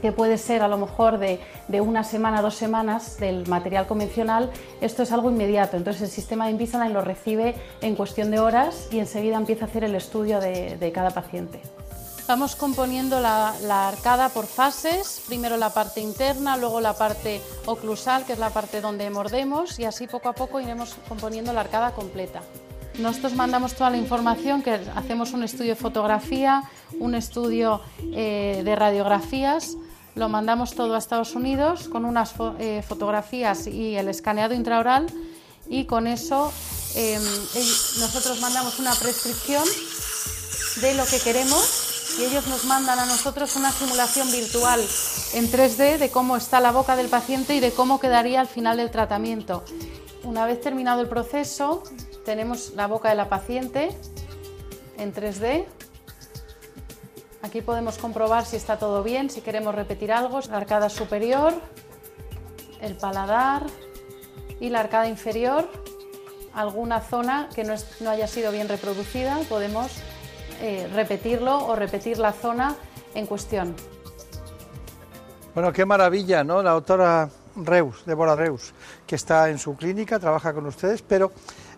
que puede ser a lo mejor de, una semana, dos semanas del material convencional, esto es algo inmediato. Entonces el sistema de Invisalign lo recibe en cuestión de horas y enseguida empieza a hacer el estudio de, de cada paciente. Vamos componiendo la, la, arcada por fases, primero la parte interna, luego la parte oclusal, que es la parte donde mordemos, y así poco a poco iremos componiendo la arcada completa. Nosotros mandamos toda la información, que hacemos un estudio de fotografía, un estudio eh, de radiografías, lo mandamos todo a Estados Unidos con unas eh, fotografías y el escaneado intraoral y con eso em, nosotros mandamos una prescripción de lo que queremos y ellos nos mandan a nosotros una simulación virtual en 3D de cómo está la boca del paciente y de cómo quedaría al final del tratamiento. Una vez terminado el proceso, tenemos la boca de la paciente en 3D. Aquí podemos comprobar si está todo bien, si queremos repetir algo. La arcada superior, el paladar y la arcada inferior. Alguna zona que no, haya sido bien reproducida, podemos eh, repetirlo o repetir la zona en cuestión.
Bueno, qué maravilla, ¿no? La doctora Reus, Débora Reus, que está en su clínica, trabaja con ustedes, pero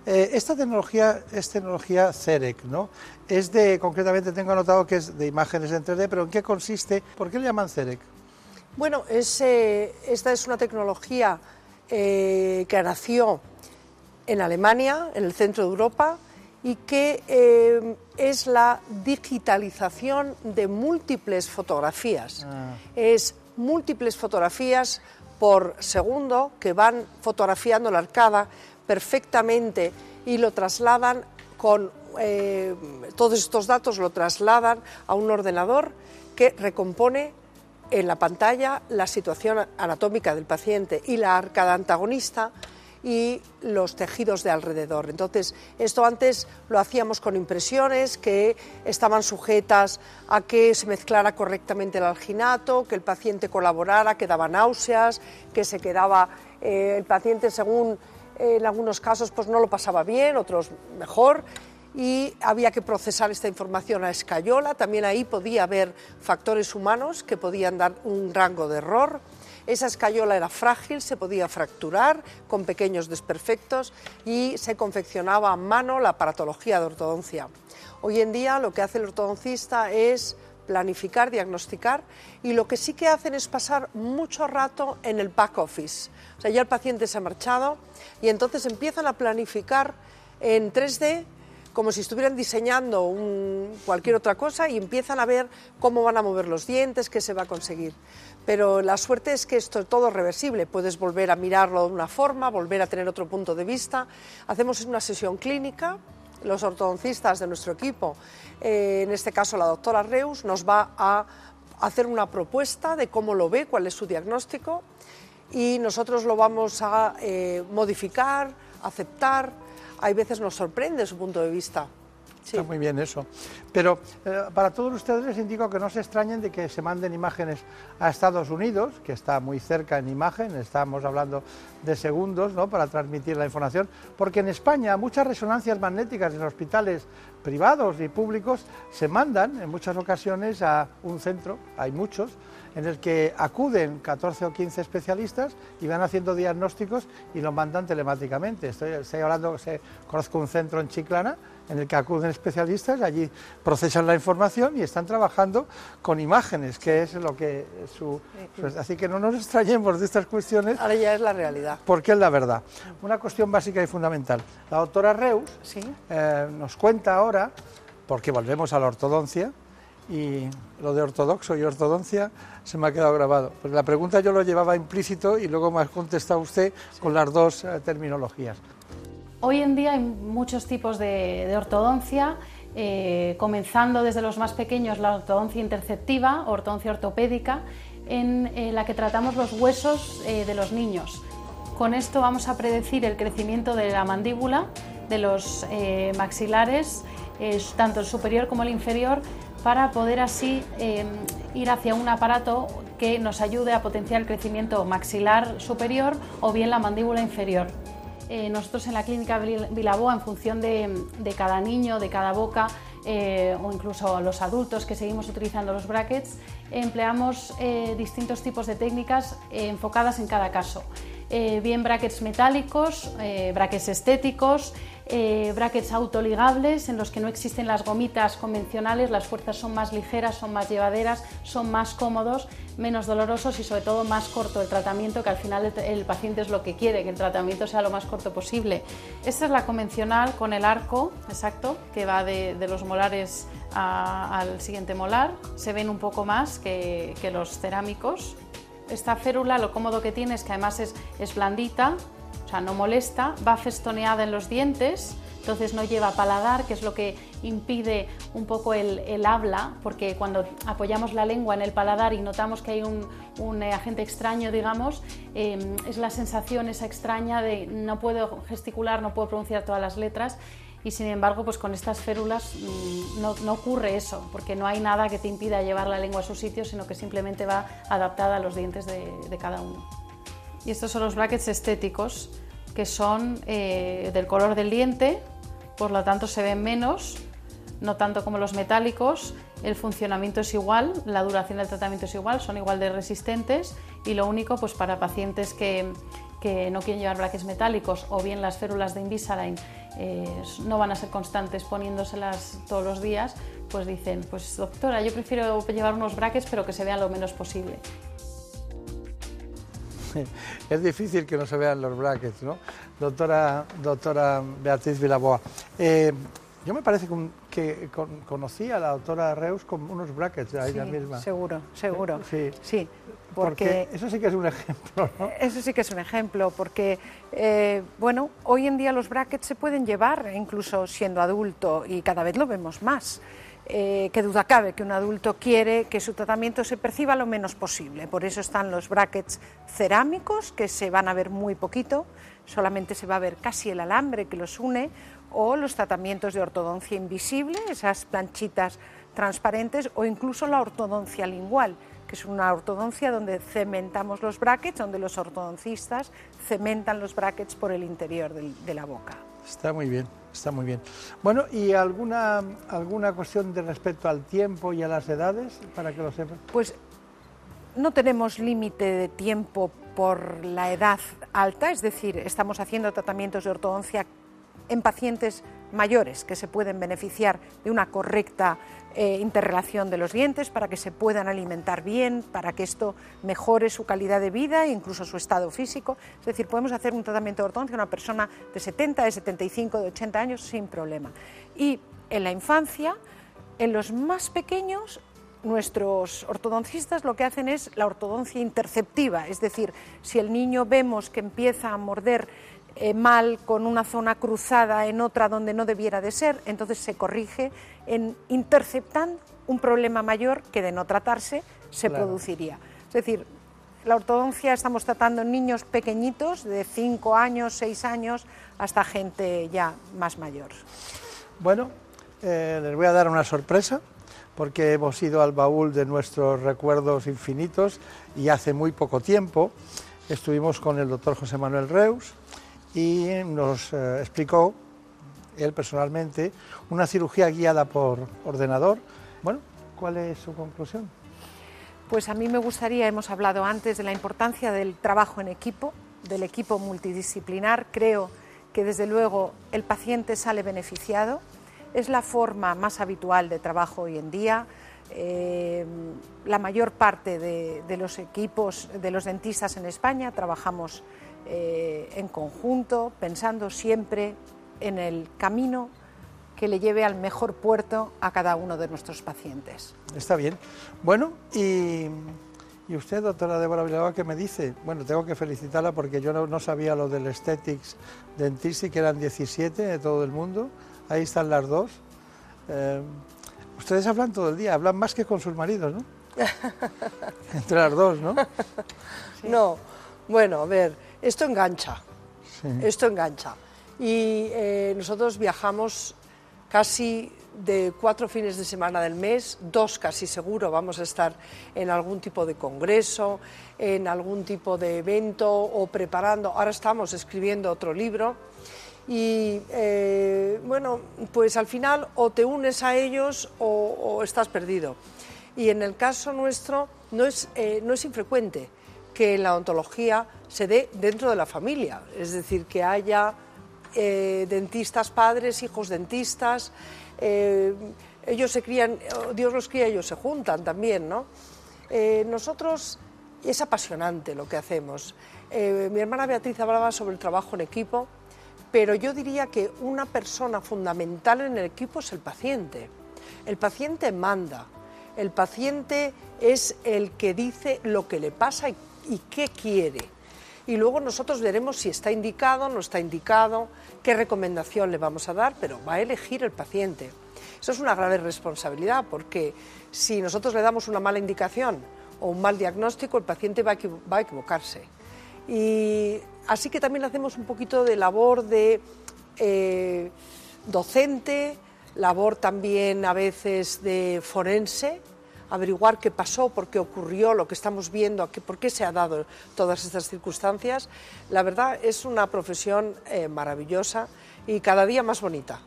eh, esta tecnología es tecnología CEREC, ¿no? Es de, concretamente tengo anotado que es de imágenes en 3D, pero ¿en qué consiste? ¿Por qué le llaman CEREC?
Bueno, eh, esta es una tecnología eh, que nació en Alemania, en el centro de Europa, y que es la digitalización de múltiples fotografías. Ah. Es múltiples fotografías por segundo que van fotografiando la arcada perfectamente y lo trasladan con eh, todos estos datos, lo trasladan a un ordenador que recompone en la pantalla la situación anatómica del paciente y la arcada antagonista y los tejidos de alrededor. Entonces, esto antes lo hacíamos con impresiones que estaban sujetas a que se mezclara correctamente el alginato, que el paciente colaborara, que daba náuseas, que se quedaba eh, el paciente según en algunos casos pues no lo pasaba bien, otros mejor y había que procesar esta información a escayola. También ahí podía haber factores humanos que podían dar un rango de error. Esa escayola era frágil, se podía fracturar con pequeños desperfectos y se confeccionaba a mano la aparatología de ortodoncia. Hoy en día lo que hace el ortodoncista es planificar, diagnosticar y lo que sí que hacen es pasar mucho rato en el back office. O sea, ya el paciente se ha marchado y entonces empiezan a planificar en 3D como si estuvieran diseñando cualquier otra cosa y empiezan a ver cómo van a mover los dientes, qué se va a conseguir. Pero la suerte es que esto es todo reversible, puedes volver a mirarlo de una forma, volver a tener otro punto de vista. Hacemos una sesión clínica, los ortodoncistas de nuestro equipo, eh, en este caso la doctora Reus, nos va a hacer una propuesta de cómo lo ve, cuál es su diagnóstico y nosotros lo vamos a eh, modificar, aceptar. Hay veces nos sorprende su punto de vista.
Está muy bien eso. Pero eh, para todos ustedes les indico que no se extrañen de que se manden imágenes a Estados Unidos, que está muy cerca en imagen, estamos hablando de segundos ¿no? para transmitir la información, porque en España muchas resonancias magnéticas en hospitales privados y públicos se mandan en muchas ocasiones a un centro, hay muchos, en el que acuden 14 o 15 especialistas y van haciendo diagnósticos y lo mandan telemáticamente. Estoy, estoy hablando, conozco un centro en Chiclana en el que acuden especialistas, allí procesan la información y están trabajando con imágenes, que es lo que su... así que no nos extrañemos de estas cuestiones.
Ahora ya es la realidad.
Porque es la verdad. Una cuestión básica y fundamental. La doctora Reus
¿Sí?
Eh, nos cuenta ahora, porque volvemos a la ortodoncia, y lo de ortodoxo y ortodoncia se me ha quedado grabado. Pues la pregunta yo lo llevaba implícito y luego me ha contestado usted con las dos eh, terminologías.
Hoy en día hay muchos tipos de, ortodoncia, eh, comenzando desde los más pequeños la ortodoncia interceptiva, ortodoncia ortopédica, en eh, la que tratamos los huesos eh, de los niños. Con esto vamos a predecir el crecimiento de la mandíbula, de los maxilares, tanto el superior como el inferior, para poder así ir hacia un aparato que nos ayude a potenciar el crecimiento maxilar superior o bien la mandíbula inferior. Eh, nosotros en la clínica Vilaboa, en función de, cada niño, de cada boca, eh, o incluso los adultos que seguimos utilizando los brackets, empleamos eh, distintos tipos de técnicas enfocadas en cada caso. bien brackets metálicos, brackets estéticos, eh, brackets autoligables en los que no existen las gomitas convencionales, las fuerzas son más ligeras, son más llevaderas, son más cómodos, menos dolorosos y sobre todo más corto el tratamiento, que al final el, paciente es lo que quiere, que el tratamiento sea lo más corto posible. Esta es la convencional con el arco, exacto, que va de, los molares al siguiente molar. Se ven un poco más que, los cerámicos. Esta férula lo cómodo que tiene es que además es, es blandita, o sea, no molesta, va festoneada en los dientes, entonces no lleva paladar, que es lo que impide un poco el, habla, porque cuando apoyamos la lengua en el paladar y notamos que hay un, eh, agente extraño, digamos, em, es la sensación esa extraña de no puedo gesticular, no puedo pronunciar todas las letras. Y sin embargo, pues con estas férulas mm, no, ocurre eso, porque no hay nada que te impida llevar la lengua a su sitio, sino que simplemente va adaptada a los dientes de cada uno. Y estos son los brackets estéticos, que son eh, del color del diente, por lo tanto se ven menos, no tanto como los metálicos, el funcionamiento es igual, la duración del tratamiento es igual, son igual de resistentes y lo único pues para pacientes que, no quieren llevar brackets metálicos o bien las férulas de Invisalign eh, no van a ser constantes poniéndoselas todos los días, pues dicen, pues doctora, yo prefiero llevar unos brackets pero que se vean lo menos posible.
es difícil que no se vean los brackets, ¿no? Doctora, doctora Beatriz Vilaboa. Eh, yo me parece que, conocí a la doctora Reus con unos brackets ahí la misma.
Seguro, seguro. Sí, sí
porque, eso sí que es un ejemplo. ¿no?
Eso sí que es un ejemplo, porque eh, bueno, hoy en día los brackets se pueden llevar incluso siendo adulto y cada vez lo vemos más. Eh, qué duda cabe que un adulto quiere que su tratamiento se perciba lo menos posible. Por eso están los brackets cerámicos, que se van a ver muy poquito, solamente se va a ver casi el alambre que los une, o los tratamientos de ortodoncia invisible, esas planchitas transparentes, o incluso la ortodoncia lingual, que es una ortodoncia donde cementamos los brackets, donde los ortodoncistas cementan los brackets por el interior de la boca.
Está muy bien. Está muy bien. Bueno, ¿y alguna, alguna cuestión de respecto al tiempo y a las edades, para que lo sepan?
Pues no tenemos límite de tiempo por la edad alta, es decir, estamos haciendo tratamientos de ortodoncia en pacientes mayores que se pueden beneficiar de una correcta eh, interrelación de los dientes para que se puedan alimentar bien, para que esto mejore su calidad de vida e incluso su estado físico. Es decir, podemos hacer un tratamiento de ortodoncia a una persona de 70, de 75, de 80 años sin problema. Y en la infancia, en los más pequeños, nuestros ortodoncistas lo que hacen es la ortodoncia interceptiva, es decir, si el niño vemos que empieza a morder eh, mal con una zona cruzada en otra donde no debiera de ser, entonces se corrige en interceptando un problema mayor que de no tratarse se produciría. Es decir, la ortodoncia estamos tratando en niños pequeñitos de 5 años, 6 años, hasta gente ya más mayor.
Bueno, eh, les voy a dar una sorpresa porque hemos ido al baúl de nuestros recuerdos infinitos y hace muy poco tiempo estuvimos con el doctor José Manuel Reus, y nos eh, explicó, él personalmente, una cirugía guiada por ordenador. Bueno, ¿cuál es su conclusión?
Pues a mí me gustaría, hemos hablado antes de la importancia del trabajo en equipo, del equipo multidisciplinar. Creo que desde luego el paciente sale beneficiado. Es la forma más habitual de trabajo hoy en día. Eh, la mayor parte de, de, los equipos de los dentistas en España trabajamos eh, en conjunto, pensando siempre en el camino que le lleve al mejor puerto a cada uno de nuestros pacientes.
Está bien. Bueno, y, usted, doctora Débora Villalba, ¿qué me dice? Bueno, tengo que felicitarla porque yo no, sabía lo del Aesthetics Dentistry, que eran 17 de todo el mundo. Ahí están las dos. Eh, ustedes hablan todo el día, hablan más que con sus maridos, ¿no? Entre las dos, ¿no?
No, bueno, a ver, esto engancha, esto engancha. Y eh, nosotros viajamos casi de cuatro fines de semana del mes, dos casi seguro, vamos a estar en algún tipo de congreso, en algún tipo de evento o preparando. Ahora estamos escribiendo otro libro y eh, bueno, pues al final o te unes a ellos o, estás perdido. Y en el caso nuestro no es, eh, no es infrecuente que la ontología se dé dentro de la familia, es decir, que haya eh, dentistas padres, hijos dentistas, eh, ellos se crían, Dios los cría, ellos se juntan también, ¿no? Eh, nosotros es apasionante lo que hacemos. mi hermana Beatriz hablaba sobre el trabajo en equipo, pero yo diría que una persona fundamental en el equipo es el paciente. El paciente manda, el paciente es el que dice lo que le pasa y, y qué quiere y luego nosotros veremos si está indicado, no está indicado, qué recomendación le vamos a dar, pero va a elegir el paciente. Eso es una grave responsabilidad porque si nosotros le damos una mala indicación o un mal diagnóstico, el paciente va a, equivocarse. Y así que también hacemos un poquito de labor de eh, docente, labor también a veces de forense, averiguar qué pasó, por qué ocurrió, lo que estamos viendo, por qué se ha dado todas estas circunstancias. La verdad es una profesión eh, maravillosa y cada día más bonita,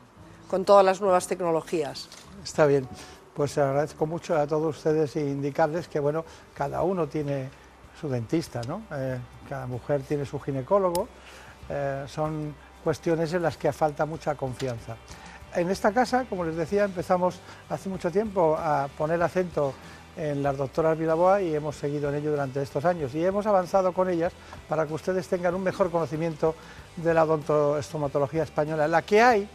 con todas las nuevas tecnologías.
Está bien, pues agradezco mucho a todos ustedes e indicarles que bueno, cada uno tiene su dentista, ¿no? Eh, cada mujer tiene su ginecólogo, eh, son cuestiones en las que falta mucha confianza en esta casa, como les decía, empezamos hace mucho tiempo a poner acento en las doctoras Vilaboa y hemos seguido en ello durante estos años y hemos avanzado con ellas para que ustedes tengan un mejor conocimiento de la odontoestomatología española, en la que hay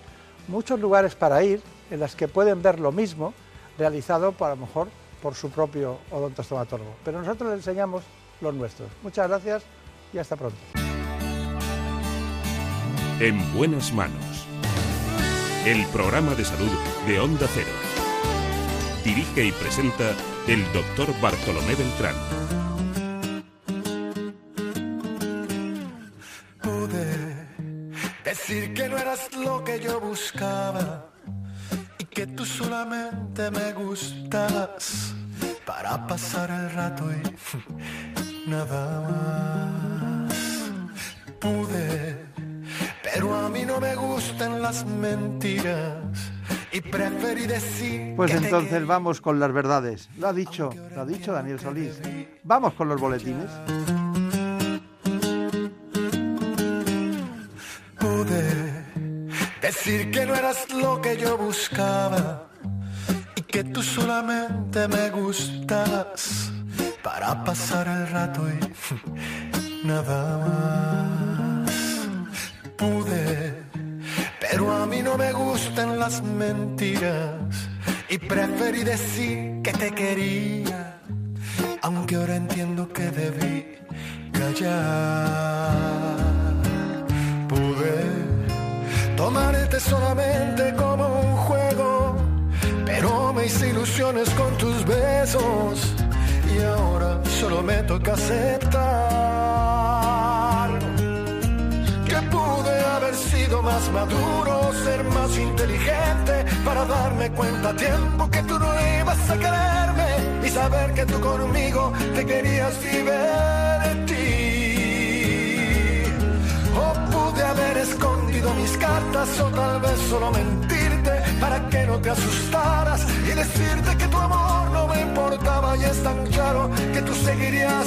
muchos lugares para ir, en las que pueden ver lo mismo realizado, a lo mejor, por su propio odontoestomatólogo. Pero nosotros les enseñamos los nuestros. Muchas gracias y hasta pronto.
En buenas manos el programa de salud de Onda Cero. Dirige y presenta el doctor Bartolomé Beltrán.
Pude decir que no eras lo que yo buscaba y que tú solamente me gustabas para pasar el rato y nada más. Pude pero a mí no me gustan las mentiras y preferí decir.
Pues entonces vamos con las verdades. Lo ha dicho, lo ha dicho Daniel Solís. Vamos con los boletines.
Pude decir que no eras lo que yo buscaba y que tú solamente me gustabas para pasar el rato y nada más pude, pero a mí no me gustan las mentiras y preferí decir que te quería, aunque ahora entiendo que debí callar. Pude tomarte solamente como un juego, pero me hice ilusiones con tus besos y ahora solo me toca aceptar sido más maduro, ser más inteligente, para darme cuenta a tiempo que tú no ibas a quererme y saber que tú conmigo te querías divertir. O pude haber escondido mis cartas o tal vez solo mentirte para que no te asustaras y decirte que tu amor no me importaba y es tan claro que tú seguirías.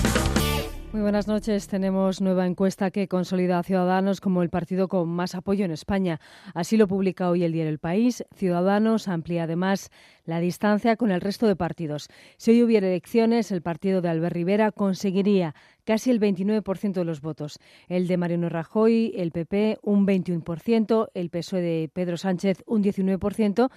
Muy buenas noches. Tenemos nueva encuesta que consolida a Ciudadanos como el partido con más apoyo en España. Así lo publica hoy el diario El País. Ciudadanos amplía además la distancia con el resto de partidos. Si hoy hubiera elecciones, el partido de Albert Rivera conseguiría casi el 29% de los votos. El de Mariano Rajoy, el PP, un 21%, el PSOE de Pedro Sánchez, un 19%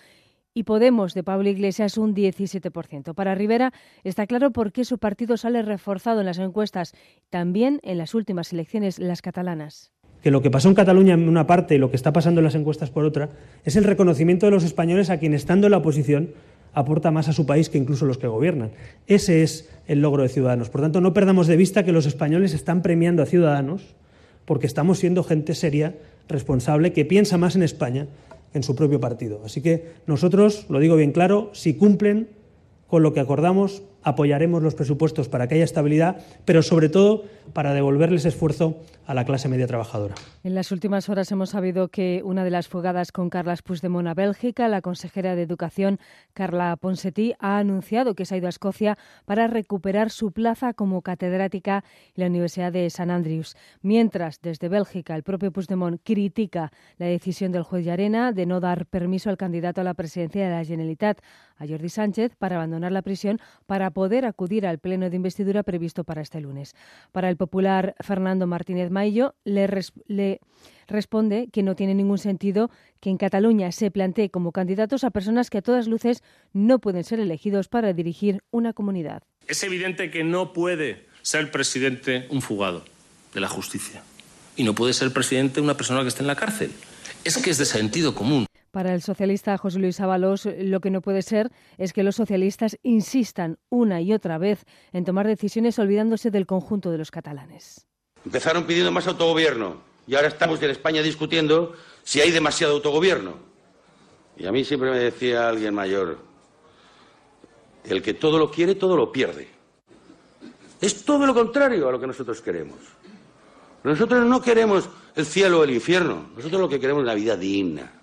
y Podemos de Pablo Iglesias un 17%. Para Rivera está claro por qué su partido sale reforzado en las encuestas, también en las últimas elecciones, las catalanas.
Que lo que pasó en Cataluña en una parte y lo que está pasando en las encuestas por otra es el reconocimiento de los españoles a quien estando en la oposición aporta más a su país que incluso los que gobiernan. Ese es el logro de Ciudadanos. Por tanto, no perdamos de vista que los españoles están premiando a Ciudadanos porque estamos siendo gente seria, responsable, que piensa más en España en su propio partido. Así que nosotros, lo digo bien claro, si cumplen con lo que acordamos, apoyaremos los presupuestos para que haya estabilidad, pero sobre todo para devolverles esfuerzo a la clase media trabajadora.
En las últimas horas hemos sabido que una de las fugadas con Carlas Puigdemont a Bélgica, la consejera de Educación Carla Ponseti, ha anunciado que se ha ido a Escocia para recuperar su plaza como catedrática en la Universidad de St Andrews. Mientras, desde Bélgica, el propio Puigdemont critica la decisión del juez Llarena de no dar permiso al candidato a la presidencia de la Generalitat, a Jordi Sánchez, para abandonar la prisión para poder acudir al pleno de investidura previsto para este lunes. Para el popular Fernando Martínez Maillo, le, le responde que no tiene ningún sentido que en Cataluña se plantee como candidatos a personas que a todas luces no pueden ser elegidos para dirigir una comunidad.
Es evidente que no puede ser presidente un fugado de la justicia y no puede ser presidente una persona que esté en la cárcel. Es que es de sentido común.
Para el socialista José Luis Ábalos, lo que no puede ser es que los socialistas insistan una y otra vez en tomar decisiones olvidándose del conjunto de los catalanes.
Empezaron pidiendo más autogobierno y ahora estamos en España discutiendo si hay demasiado autogobierno. Y a mí siempre me decía alguien mayor, el que todo lo quiere, todo lo pierde. Es todo lo contrario a lo que nosotros queremos. Nosotros no queremos el cielo o el infierno, nosotros lo que queremos es una vida digna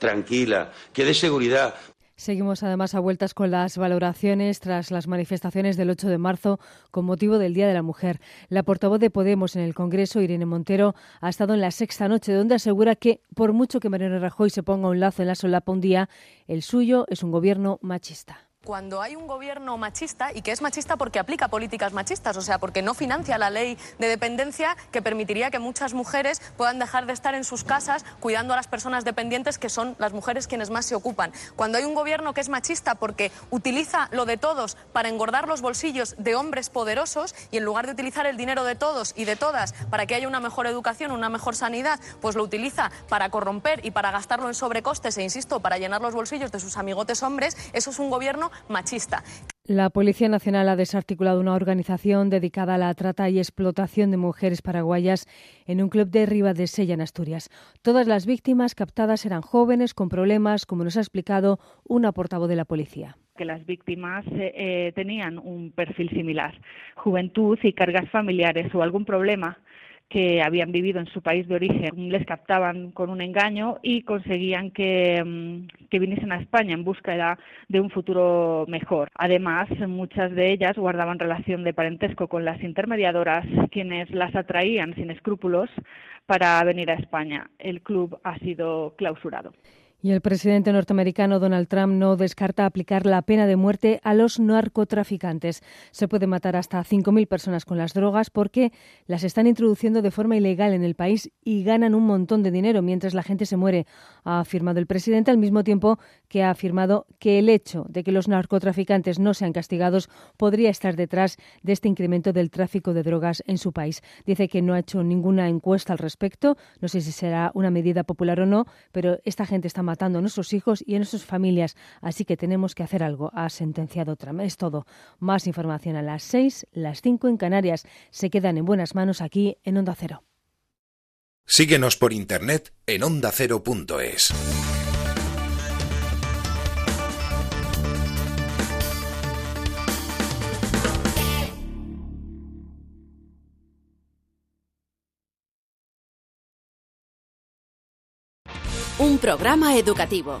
tranquila, que dé seguridad.
Seguimos además a vueltas con las valoraciones tras las manifestaciones del 8 de marzo con motivo del Día de la Mujer. La portavoz de Podemos en el Congreso, Irene Montero, ha estado en la sexta noche donde asegura que, por mucho que Mariano Rajoy se ponga un lazo en la solapa un día, el suyo es un gobierno machista
cuando hay un gobierno machista y que es machista porque aplica políticas machistas, o sea, porque no financia la ley de dependencia que permitiría que muchas mujeres puedan dejar de estar en sus casas cuidando a las personas dependientes que son las mujeres quienes más se ocupan. Cuando hay un gobierno que es machista porque utiliza lo de todos para engordar los bolsillos de hombres poderosos y en lugar de utilizar el dinero de todos y de todas para que haya una mejor educación, una mejor sanidad, pues lo utiliza para corromper y para gastarlo en sobrecostes e insisto, para llenar los bolsillos de sus amigotes hombres, eso es un gobierno machista.
La Policía Nacional ha desarticulado una organización dedicada a la trata y explotación de mujeres paraguayas en un club de Ribadesella, en Asturias. Todas las víctimas captadas eran jóvenes con problemas, como nos ha explicado una portavoz de la policía
que las víctimas eh, eh, tenían un perfil similar, juventud y cargas familiares o algún problema que habían vivido en su país de origen les captaban con un engaño y conseguían que, mm, que, viniesen a España en búsqueda de un futuro mejor. Además, muchas de ellas guardaban relación de parentesco con las intermediadoras, quienes las atraían sin escrúpulos para venir a España. El club ha sido clausurado.
Y el presidente norteamericano Donald Trump no descarta aplicar la pena de muerte a los narcotraficantes. Se puede matar hasta 5.000 personas con las drogas porque las están introduciendo de forma ilegal en el país y ganan un montón de dinero mientras la gente se muere, ha afirmado el presidente al mismo tiempo que ha afirmado que el hecho de que los narcotraficantes no sean castigados podría estar detrás de este incremento del tráfico de drogas en su país. Dice que no ha hecho ninguna encuesta al respecto, no sé si será una medida popular o no, pero esta gente está matando a nuestros hijos y a nuestras familias, así que tenemos que hacer algo, ha sentenciado Trump. Es todo. Más información a las seis, las cinco en Canarias. Se quedan en buenas manos aquí en Onda Cero.
Síguenos por internet en ondacero.es.
programa educativo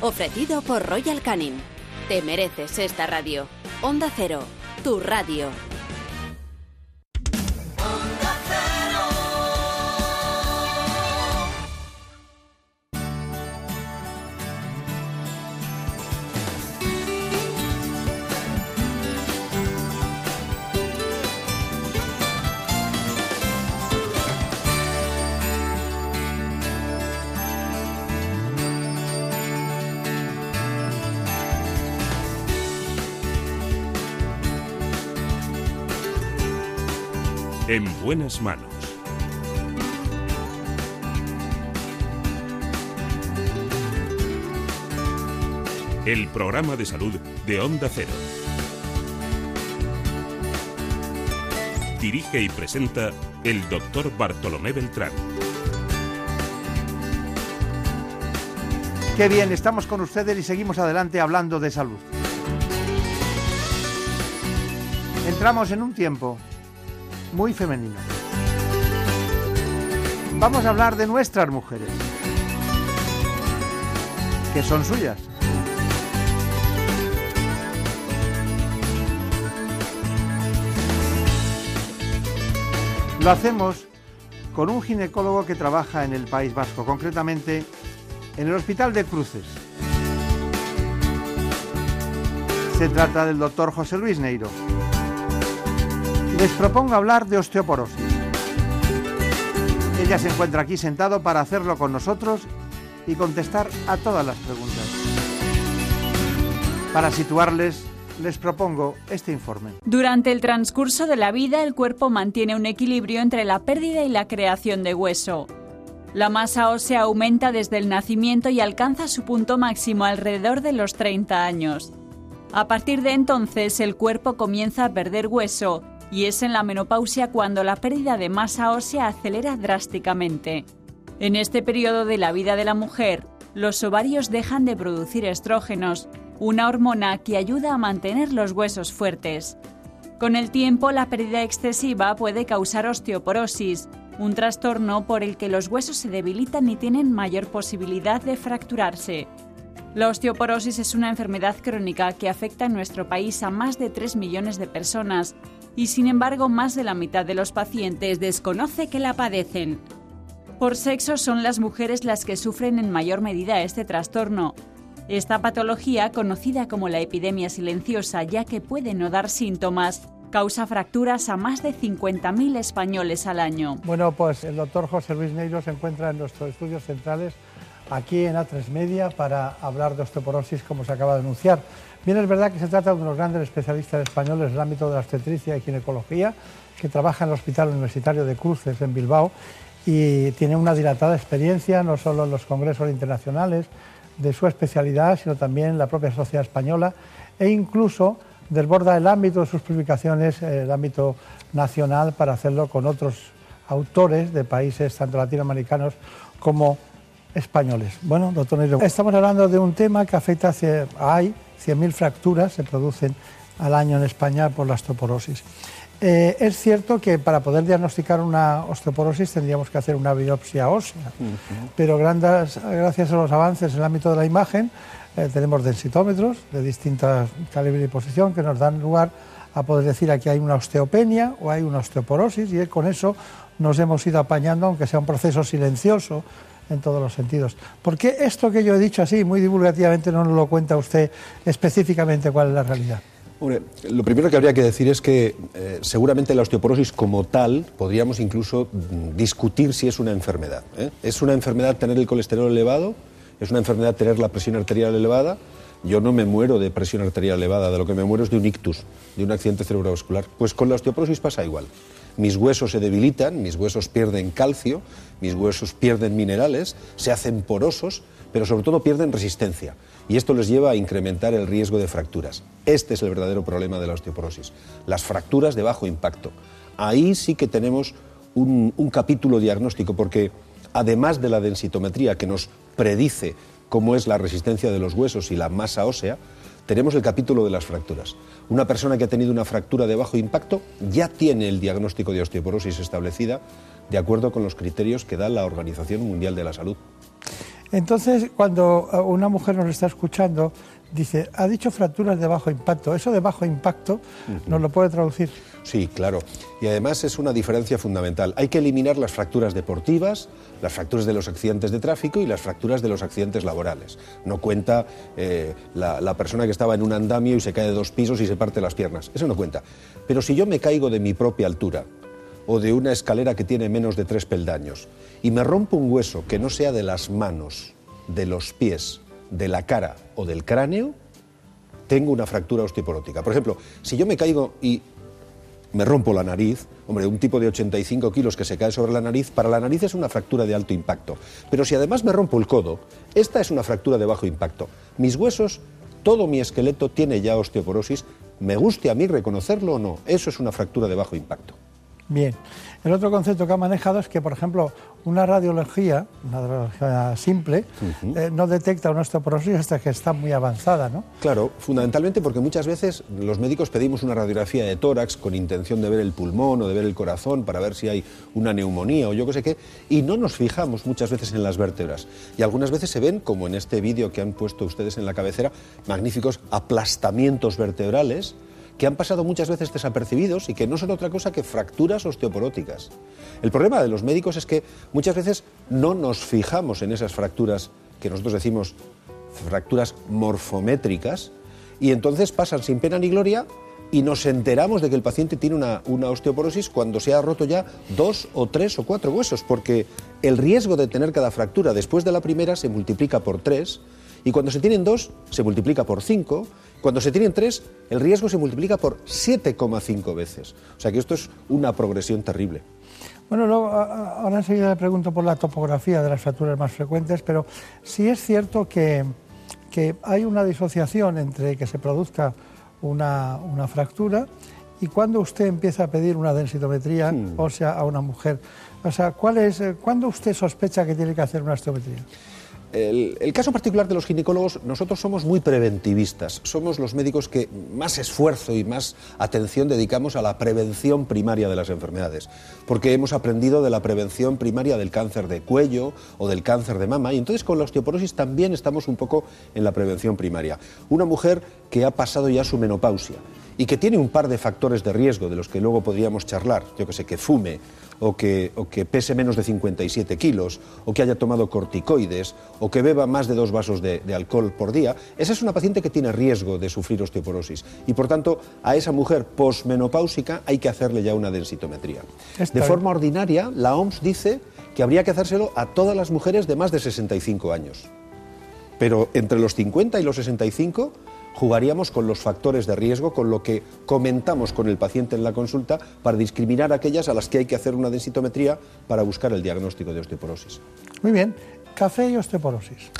Ofrecido por Royal Canin. Te mereces esta radio. Onda Cero, tu radio.
En buenas manos. El programa de salud de Onda Cero. Dirige y presenta el doctor Bartolomé Beltrán.
Qué bien, estamos con ustedes y seguimos adelante hablando de salud. Entramos en un tiempo muy femenino. Vamos a hablar de nuestras mujeres, que son suyas. Lo hacemos con un ginecólogo que trabaja en el País Vasco, concretamente en el Hospital de Cruces. Se trata del doctor José Luis Neiro. Les propongo hablar de osteoporosis. Ella se encuentra aquí sentado para hacerlo con nosotros y contestar a todas las preguntas. Para situarles, les propongo este informe.
Durante el transcurso de la vida, el cuerpo mantiene un equilibrio entre la pérdida y la creación de hueso. La masa ósea aumenta desde el nacimiento y alcanza su punto máximo alrededor de los 30 años. A partir de entonces, el cuerpo comienza a perder hueso y es en la menopausia cuando la pérdida de masa ósea acelera drásticamente. En este periodo de la vida de la mujer, los ovarios dejan de producir estrógenos, una hormona que ayuda a mantener los huesos fuertes. Con el tiempo, la pérdida excesiva puede causar osteoporosis, un trastorno por el que los huesos se debilitan y tienen mayor posibilidad de fracturarse. La osteoporosis es una enfermedad crónica que afecta en nuestro país a más de 3 millones de personas y sin embargo más de la mitad de los pacientes desconoce que la padecen. Por sexo son las mujeres las que sufren en mayor medida este trastorno. Esta patología, conocida como la epidemia silenciosa ya que puede no dar síntomas, causa fracturas a más de 50.000 españoles al año.
Bueno, pues el doctor José Luis Neiro se encuentra en nuestros estudios centrales aquí en A3 Media para hablar de osteoporosis como se acaba de anunciar. Bien, es verdad que se trata de uno de los grandes especialistas españoles en el ámbito de la obstetricia y ginecología, que trabaja en el Hospital Universitario de Cruces en Bilbao y tiene una dilatada experiencia no solo en los congresos internacionales de su especialidad, sino también en la propia sociedad española e incluso desborda el ámbito de sus publicaciones, el ámbito nacional, para hacerlo con otros autores de países tanto latinoamericanos como españoles. Bueno, doctor Neiro, estamos hablando de un tema que afecta a... Hay 100.000 fracturas se producen al año en España por la osteoporosis. Eh, es cierto que para poder diagnosticar una osteoporosis tendríamos que hacer una biopsia ósea, pero gracias, gracias a los avances en el ámbito de la imagen eh, tenemos densitómetros de distintas calibre y posición que nos dan lugar a poder decir aquí hay una osteopenia o hay una osteoporosis y con eso nos hemos ido apañando, aunque sea un proceso silencioso, en todos los sentidos. ¿Por qué esto que yo he dicho así, muy divulgativamente, no nos lo cuenta usted específicamente cuál es la realidad?
lo primero que habría que decir es que eh, seguramente la osteoporosis como tal podríamos incluso mm, discutir si es una enfermedad. ¿eh? ¿Es una enfermedad tener el colesterol elevado? ¿Es una enfermedad tener la presión arterial elevada? Yo no me muero de presión arterial elevada, de lo que me muero es de un ictus, de un accidente cerebrovascular. Pues con la osteoporosis pasa igual mis huesos se debilitan, mis huesos pierden calcio, mis huesos pierden minerales, se hacen porosos, pero sobre todo pierden resistencia. Y esto les lleva a incrementar el riesgo de fracturas. Este es el verdadero problema de la osteoporosis, las fracturas de bajo impacto. Ahí sí que tenemos un, capítulo diagnóstico, porque además de la densitometría que nos predice cómo es la resistencia de los huesos y la masa ósea, tenemos el capítulo de las fracturas. Una persona que ha tenido una fractura de bajo impacto ya tiene el diagnóstico de osteoporosis establecida de acuerdo con los criterios que da la Organización Mundial de la Salud.
Entonces, cuando una mujer nos está escuchando, dice, ha dicho fracturas de bajo impacto. ¿Eso de bajo impacto nos lo puede traducir?
Sí, claro. Y además es una diferencia fundamental. Hay que eliminar las fracturas deportivas, las fracturas de los accidentes de tráfico y las fracturas de los accidentes laborales. No cuenta eh, la, persona que estaba en un andamio y se cae de dos pisos y se parte las piernas. Eso no cuenta. Pero si yo me caigo de mi propia altura o de una escalera que tiene menos de tres peldaños y me rompo un hueso que no sea de las manos, de los pies, de la cara o del cráneo, tengo una fractura osteoporótica. Por ejemplo, si yo me caigo y me rompo la nariz, hombre, un tipo de 85 kilos que se cae sobre la nariz, para la nariz es una fractura de alto impacto. Pero si además me rompo el codo, esta es una fractura de bajo impacto. Mis huesos, todo mi esqueleto tiene ya osteoporosis, me guste a mí reconocerlo o no, eso es una fractura de bajo impacto.
Bien. El otro concepto que ha manejado es que, por ejemplo, una radiología, una radiología simple, eh, no detecta una osteoporosis hasta que está muy avanzada, ¿no?
Claro, fundamentalmente porque muchas veces los médicos pedimos una radiografía de tórax con intención de ver el pulmón o de ver el corazón para ver si hay una neumonía o yo qué sé qué, y no nos fijamos muchas veces en las vértebras. Y algunas veces se ven, como en este vídeo que han puesto ustedes en la cabecera, magníficos aplastamientos vertebrales que han pasado muchas veces desapercibidos y que no son otra cosa que fracturas osteoporóticas. El problema de los médicos es que muchas veces no nos fijamos en esas fracturas que nosotros decimos fracturas morfométricas y entonces pasan sin pena ni gloria y nos enteramos de que el paciente tiene una, una, osteoporosis cuando se ha roto ya dos o tres o cuatro huesos, porque el riesgo de tener cada fractura después de la primera se multiplica por tres y cuando se tienen dos se multiplica por cinco cuando se tienen tres, el riesgo se multiplica por 7,5 veces. O sea que esto es una progresión terrible.
Bueno, luego, ahora enseguida le pregunto por la topografía de las fracturas más frecuentes, pero sí es cierto que, que hay una disociación entre que se produzca una, una, fractura y cuando usted empieza a pedir una densitometría ósea a una mujer. O sea, ¿cuál es, ¿cuándo usted sospecha que tiene que hacer una osteometría?
El, el, caso particular de los ginecólogos, nosotros somos muy preventivistas, somos los médicos que más esfuerzo y más atención dedicamos a la prevención primaria de las enfermedades, porque hemos aprendido de la prevención primaria del cáncer de cuello o del cáncer de mama, y entonces con la osteoporosis también estamos un poco en la prevención primaria. Una mujer que ha pasado ya su menopausia y que tiene un par de factores de riesgo de los que luego podríamos charlar, yo que sé, que fume o que, o que, pese menos de 57 kilos, o que haya tomado corticoides, o que beba más de dos vasos de, de, alcohol por día, esa es una paciente que tiene riesgo de sufrir osteoporosis. Y por tanto, a esa mujer posmenopáusica hay que hacerle ya una densitometría. De forma ordinaria, la OMS dice que habría que hacérselo a todas las mujeres de más de 65 años. Pero entre los 50 y los 65 jugaríamos con los factores de riesgo, con lo que comentamos con el paciente en la consulta para discriminar aquellas a las que hay que hacer una densitometría para buscar el diagnóstico de osteoporosis.
Muy bien, café y osteoporosis.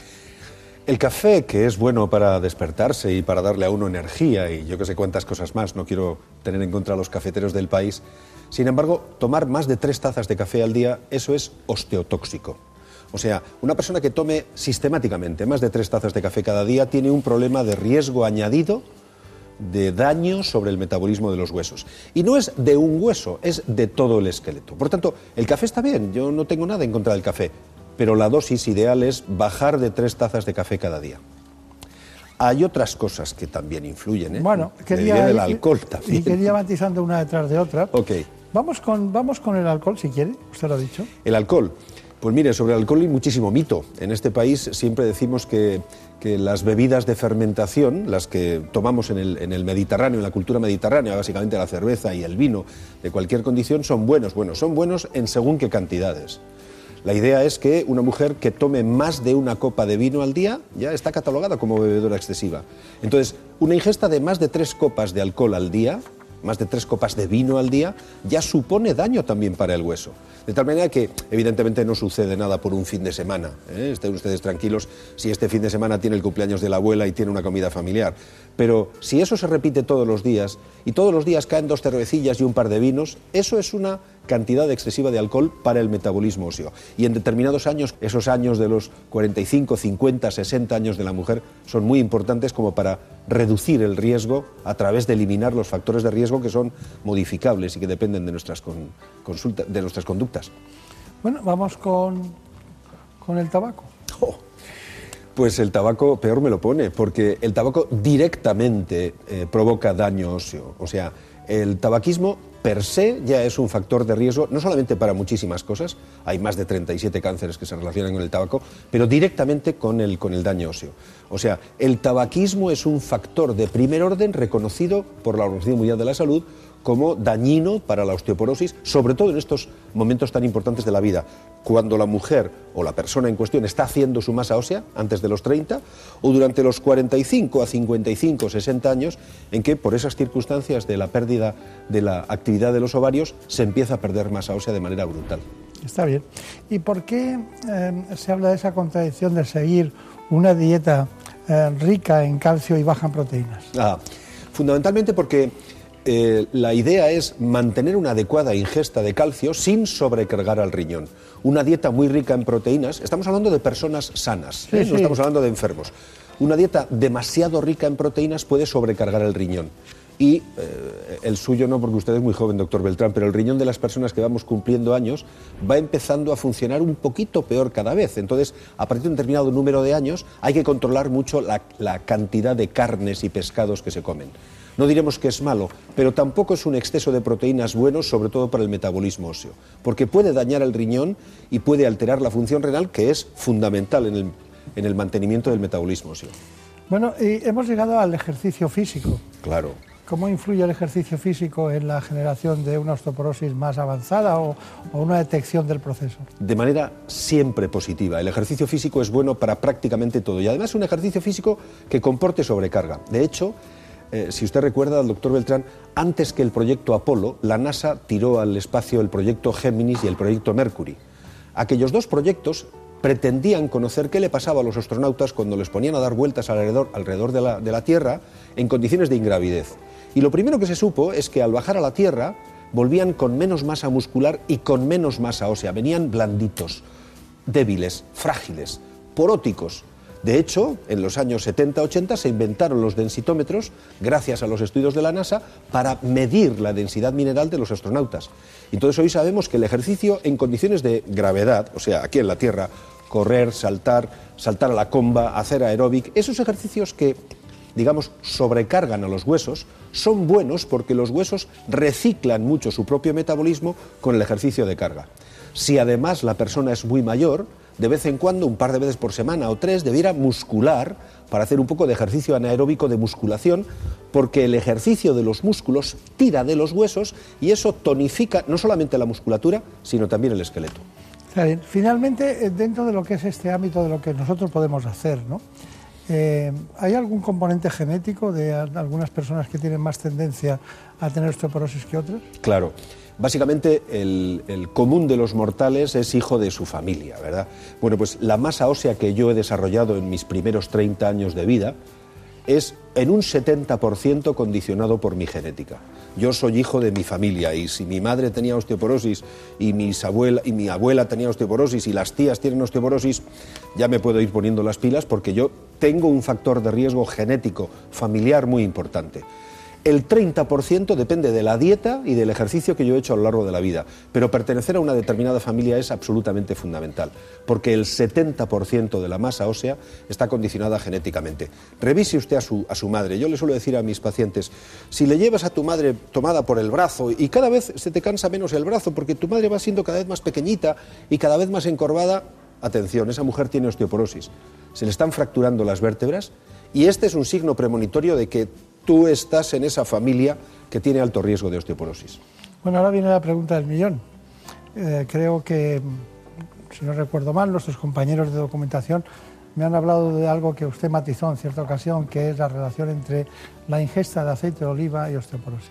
El café, que es bueno para despertarse y para darle a uno energía y yo que sé cuántas cosas más, no quiero tener en contra a los cafeteros del país, sin embargo, tomar más de tres tazas de café al día, eso es osteotóxico. O sea, una persona que tome sistemáticamente más de tres tazas de café cada día tiene un problema de riesgo añadido de daño sobre el metabolismo de los huesos. Y no es de un hueso, es de todo el esqueleto. Por tanto, el café está bien, yo no tengo nada en contra del café, pero la dosis ideal es bajar de tres tazas de café cada día. Hay otras cosas que también influyen, ¿eh?
Bueno, quería,
el alcohol también.
Y quería matizando una detrás de otra.
Ok.
Vamos con, vamos con el alcohol, si quiere, usted lo ha dicho.
El alcohol. Pues mire, sobre alcohol hay muchísimo mito. En este país siempre decimos que, que las bebidas de fermentación, las que tomamos en el, en el, Mediterráneo, en la cultura mediterránea, básicamente la cerveza y el vino, de cualquier condición, son buenos. Bueno, son buenos en según qué cantidades. La idea es que una mujer que tome más de una copa de vino al día ya está catalogada como bebedora excesiva. Entonces, una ingesta de más de tres copas de alcohol al día, más de tres copas de vino al día, ya supone daño también para el hueso. De tal manera que, evidentemente, no sucede nada por un fin de semana. ¿eh? Estén ustedes tranquilos si este fin de semana tiene el cumpleaños de la abuela y tiene una comida familiar. Pero si eso se repite todos los días y todos los días caen dos cervecillas y un par de vinos, eso es una cantidad excesiva de alcohol para el metabolismo óseo. Y en determinados años, esos años de los 45, 50, 60 años de la mujer, son muy importantes como para reducir el riesgo a través de eliminar los factores de riesgo que son modificables y que dependen de nuestras, con, consulta, de nuestras conductas.
Bueno, vamos con, con el tabaco.
Oh, pues el tabaco peor me lo pone, porque el tabaco directamente eh, provoca daño óseo. O sea, el tabaquismo per se ya es un factor de riesgo, no solamente para muchísimas cosas, hay más de 37 cánceres que se relacionan con el tabaco, pero directamente con el, con el daño óseo. O sea, el tabaquismo es un factor de primer orden reconocido por la Organización Mundial de la Salud como dañino para la osteoporosis, sobre todo en estos momentos tan importantes de la vida, cuando la mujer o la persona en cuestión está haciendo su masa ósea antes de los 30 o durante los 45 a 55, 60 años, en que por esas circunstancias de la pérdida de la actividad de los ovarios se empieza a perder masa ósea de manera brutal.
Está bien. ¿Y por qué eh, se habla de esa contradicción de seguir una dieta eh, rica en calcio y baja en proteínas?
Ah, fundamentalmente porque eh, la idea es mantener una adecuada ingesta de calcio sin sobrecargar al riñón. Una dieta muy rica en proteínas, estamos hablando de personas sanas, ¿eh? no estamos hablando de enfermos. Una dieta demasiado rica en proteínas puede sobrecargar el riñón. Y eh, el suyo no, porque usted es muy joven, doctor Beltrán, pero el riñón de las personas que vamos cumpliendo años va empezando a funcionar un poquito peor cada vez. Entonces, a partir de un determinado número de años, hay que controlar mucho la cantidad de carnes y pescados que se comen. No diremos que es malo, pero tampoco es un exceso de proteínas bueno, sobre todo para el metabolismo óseo, porque puede dañar el riñón y puede alterar la función renal, que es fundamental en el, en el mantenimiento del metabolismo óseo.
Bueno, y hemos llegado al ejercicio físico.
Claro.
¿Cómo influye el ejercicio físico en la generación de una osteoporosis más avanzada o, o, una detección del proceso?
De manera siempre positiva. El ejercicio físico es bueno para prácticamente todo y además es un ejercicio físico que comporte sobrecarga. De hecho, eh, si usted recuerda, doctor Beltrán, antes que el proyecto Apolo, la NASA tiró al espacio el proyecto Géminis y el proyecto Mercury. Aquellos dos proyectos pretendían conocer qué le pasaba a los astronautas cuando les ponían a dar vueltas alrededor, alrededor de, la, de la Tierra en condiciones de ingravidez. Y lo primero que se supo es que al bajar a la Tierra volvían con menos masa muscular y con menos masa ósea, venían blanditos, débiles, frágiles, poróticos, de hecho, en los años 70-80 se inventaron los densitómetros, gracias a los estudios de la NASA, para medir la densidad mineral de los astronautas. Entonces hoy sabemos que el ejercicio en condiciones de gravedad, o sea, aquí en la Tierra, correr, saltar, saltar a la comba, hacer aeróbic, esos ejercicios que, digamos, sobrecargan a los huesos, son buenos porque los huesos reciclan mucho su propio metabolismo con el ejercicio de carga. Si además la persona es muy mayor, de vez en cuando, un par de veces por semana o tres, debiera muscular para hacer un poco de ejercicio anaeróbico de musculación, porque el ejercicio de los músculos tira de los huesos y eso tonifica no solamente la musculatura, sino también el esqueleto.
Finalmente, eh, dentro de lo que es este ámbito de lo que nosotros podemos hacer, ¿no? Eh, ¿Hay algún componente genético de algunas personas que tienen más tendencia a tener osteoporosis que otras?
Claro. Básicamente, el, común de los mortales es hijo de su familia, ¿verdad? Bueno, pues la masa ósea que yo he desarrollado en mis primeros 30 años de vida es en un 70% condicionado por mi genética. Yo soy hijo de mi familia y si mi madre tenía osteoporosis y, mis abuela, y mi abuela tenía osteoporosis y las tías tienen osteoporosis, ya me puedo ir poniendo las pilas porque yo tengo un factor de riesgo genético familiar muy importante. El 30% depende de la dieta y del ejercicio que yo he hecho a lo largo de la vida, pero pertenecer a una determinada familia es absolutamente fundamental, porque el 70% de la masa ósea está condicionada genéticamente. Revise usted a su, a su madre. Yo le suelo decir a mis pacientes, si le llevas a tu madre tomada por el brazo y cada vez se te cansa menos el brazo porque tu madre va siendo cada vez más pequeñita y cada vez más encorvada, atención, esa mujer tiene osteoporosis. Se le están fracturando las vértebras y este es un signo premonitorio de que tú estás en esa familia que tiene alto riesgo de osteoporosis.
Bueno, ahora viene la pregunta del millón. Eh, creo que, si no recuerdo mal, nuestros compañeros de documentación me han hablado de algo que usted matizó en cierta ocasión, que es la relación entre la ingesta de aceite de oliva y osteoporosis.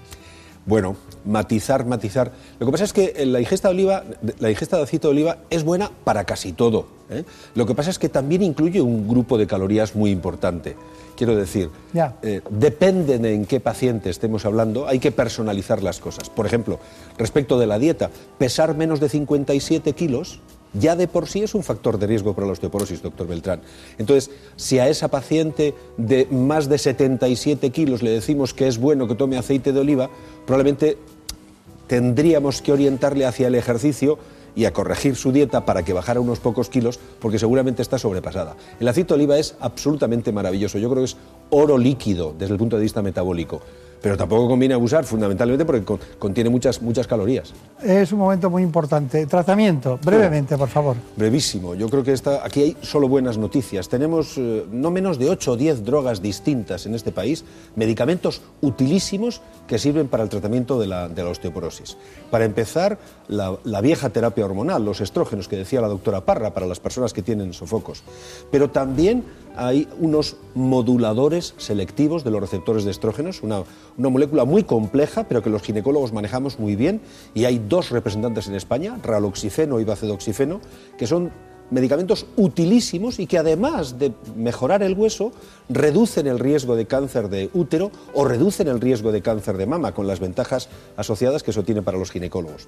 Bueno, matizar, matizar. Lo que pasa es que la ingesta de oliva, la ingesta de aceite de oliva es buena para casi todo. ¿eh? Lo que pasa es que también incluye un grupo de calorías muy importante. Quiero decir, eh, depende de en qué paciente estemos hablando, hay que personalizar las cosas. Por ejemplo, respecto de la dieta, pesar menos de 57 kilos ya de por sí es un factor de riesgo para la osteoporosis, doctor Beltrán. Entonces, si a esa paciente de más de 77 kilos le decimos que es bueno que tome aceite de oliva, probablemente tendríamos que orientarle hacia el ejercicio y a corregir su dieta para que bajara unos pocos kilos, porque seguramente está sobrepasada. El aceite de oliva es absolutamente maravilloso, yo creo que es oro líquido desde el punto de vista metabólico. Pero tampoco conviene abusar fundamentalmente porque con- contiene muchas, muchas calorías.
Es un momento muy importante. Tratamiento, brevemente, por favor.
Brevísimo, yo creo que esta, aquí hay solo buenas noticias. Tenemos eh, no menos de 8 o 10 drogas distintas en este país, medicamentos utilísimos que sirven para el tratamiento de la, de la osteoporosis. Para empezar, la, la vieja terapia hormonal, los estrógenos que decía la doctora Parra para las personas que tienen sofocos. Pero también hay unos moduladores selectivos de los receptores de estrógenos, una, una molécula muy compleja, pero que los ginecólogos manejamos muy bien, y hay dos representantes en España, raloxifeno y bacedoxifeno, que son medicamentos utilísimos y que además de mejorar el hueso, reducen el riesgo de cáncer de útero o reducen el riesgo de cáncer de mama, con las ventajas asociadas que eso tiene para los ginecólogos.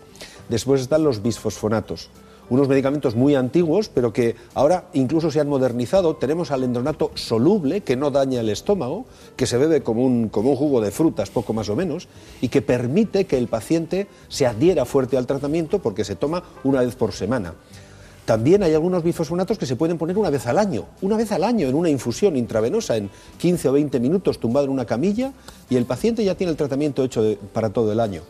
Después están los bisfosfonatos, unos medicamentos muy antiguos, pero que ahora incluso se han modernizado. Tenemos alendronato soluble, que no daña el estómago, que se bebe como un, como un jugo de frutas, poco más o menos, y que permite que el paciente se adhiera fuerte al tratamiento porque se toma una vez por semana. También hay algunos bifosfonatos que se pueden poner una vez al año, una vez al año en una infusión intravenosa en 15 o 20 minutos tumbado en una camilla y el paciente ya tiene el tratamiento hecho para todo el año.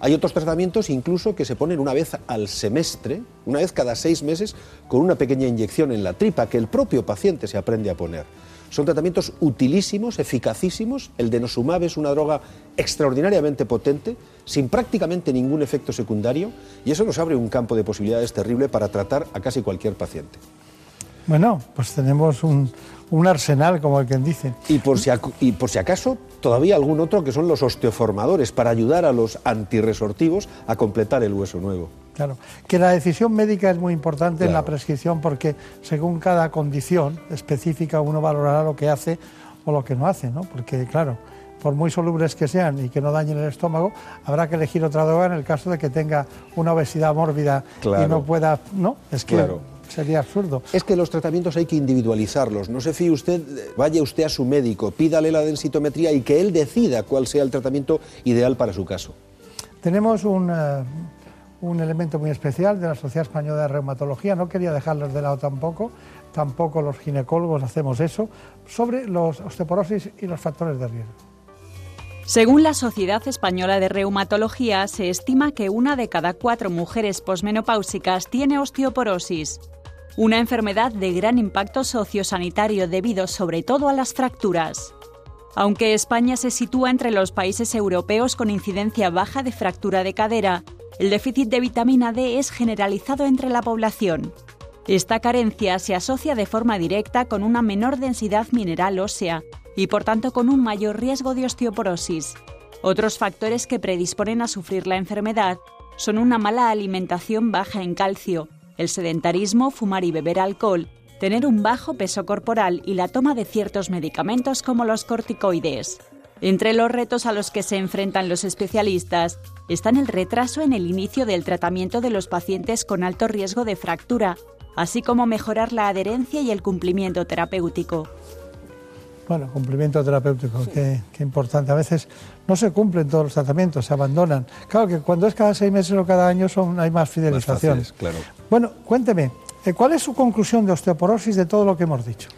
Hay otros tratamientos incluso que se ponen una vez al semestre, una vez cada seis meses, con una pequeña inyección en la tripa que el propio paciente se aprende a poner. Son tratamientos utilísimos, eficacísimos. El denosumab es una droga extraordinariamente potente, sin prácticamente ningún efecto secundario, y eso nos abre un campo de posibilidades terrible para tratar a casi cualquier paciente.
Bueno, pues tenemos un, un arsenal, como el que dice.
Y por, si, y por si acaso, todavía algún otro que son los osteoformadores, para ayudar a los antirresortivos a completar el hueso nuevo.
Claro, que la decisión médica es muy importante en la prescripción porque según cada condición específica uno valorará lo que hace o lo que no hace, ¿no? Porque claro, por muy solubles que sean y que no dañen el estómago, habrá que elegir otra droga en el caso de que tenga una obesidad mórbida y no pueda, ¿no? Es que
Claro.
sería absurdo.
Es que los tratamientos hay que individualizarlos. No se fíe usted, vaya usted a su médico, pídale la densitometría y que él decida cuál sea el tratamiento ideal para su caso.
Tenemos un, eh, un elemento muy especial de la Sociedad Española de Reumatología, no quería dejarlos de lado tampoco, tampoco los ginecólogos hacemos eso, sobre los osteoporosis y los factores de riesgo.
Según la Sociedad Española de Reumatología, se estima que una de cada cuatro mujeres posmenopáusicas tiene osteoporosis, una enfermedad de gran impacto sociosanitario debido sobre todo a las fracturas. Aunque España se sitúa entre los países europeos con incidencia baja de fractura de cadera, el déficit de vitamina D es generalizado entre la población. Esta carencia se asocia de forma directa con una menor densidad mineral ósea y por tanto con un mayor riesgo de osteoporosis. Otros factores que predisponen a sufrir la enfermedad son una mala alimentación baja en calcio, el sedentarismo, fumar y beber alcohol, tener un bajo peso corporal y la toma de ciertos medicamentos como los corticoides. Entre los retos a los que se enfrentan los especialistas están el retraso en el inicio del tratamiento de los pacientes con alto riesgo de fractura, así como mejorar la adherencia y el cumplimiento terapéutico.
Bueno, cumplimiento terapéutico, qué, qué importante. A veces no se cumplen todos los tratamientos, se abandonan. Claro que cuando es cada seis meses o cada año son, hay más
Más
fidelización.
fáciles, claro.
Bueno, cuénteme, eh, ¿cuál es su conclusión de osteoporosis de todo lo que hemos dicho?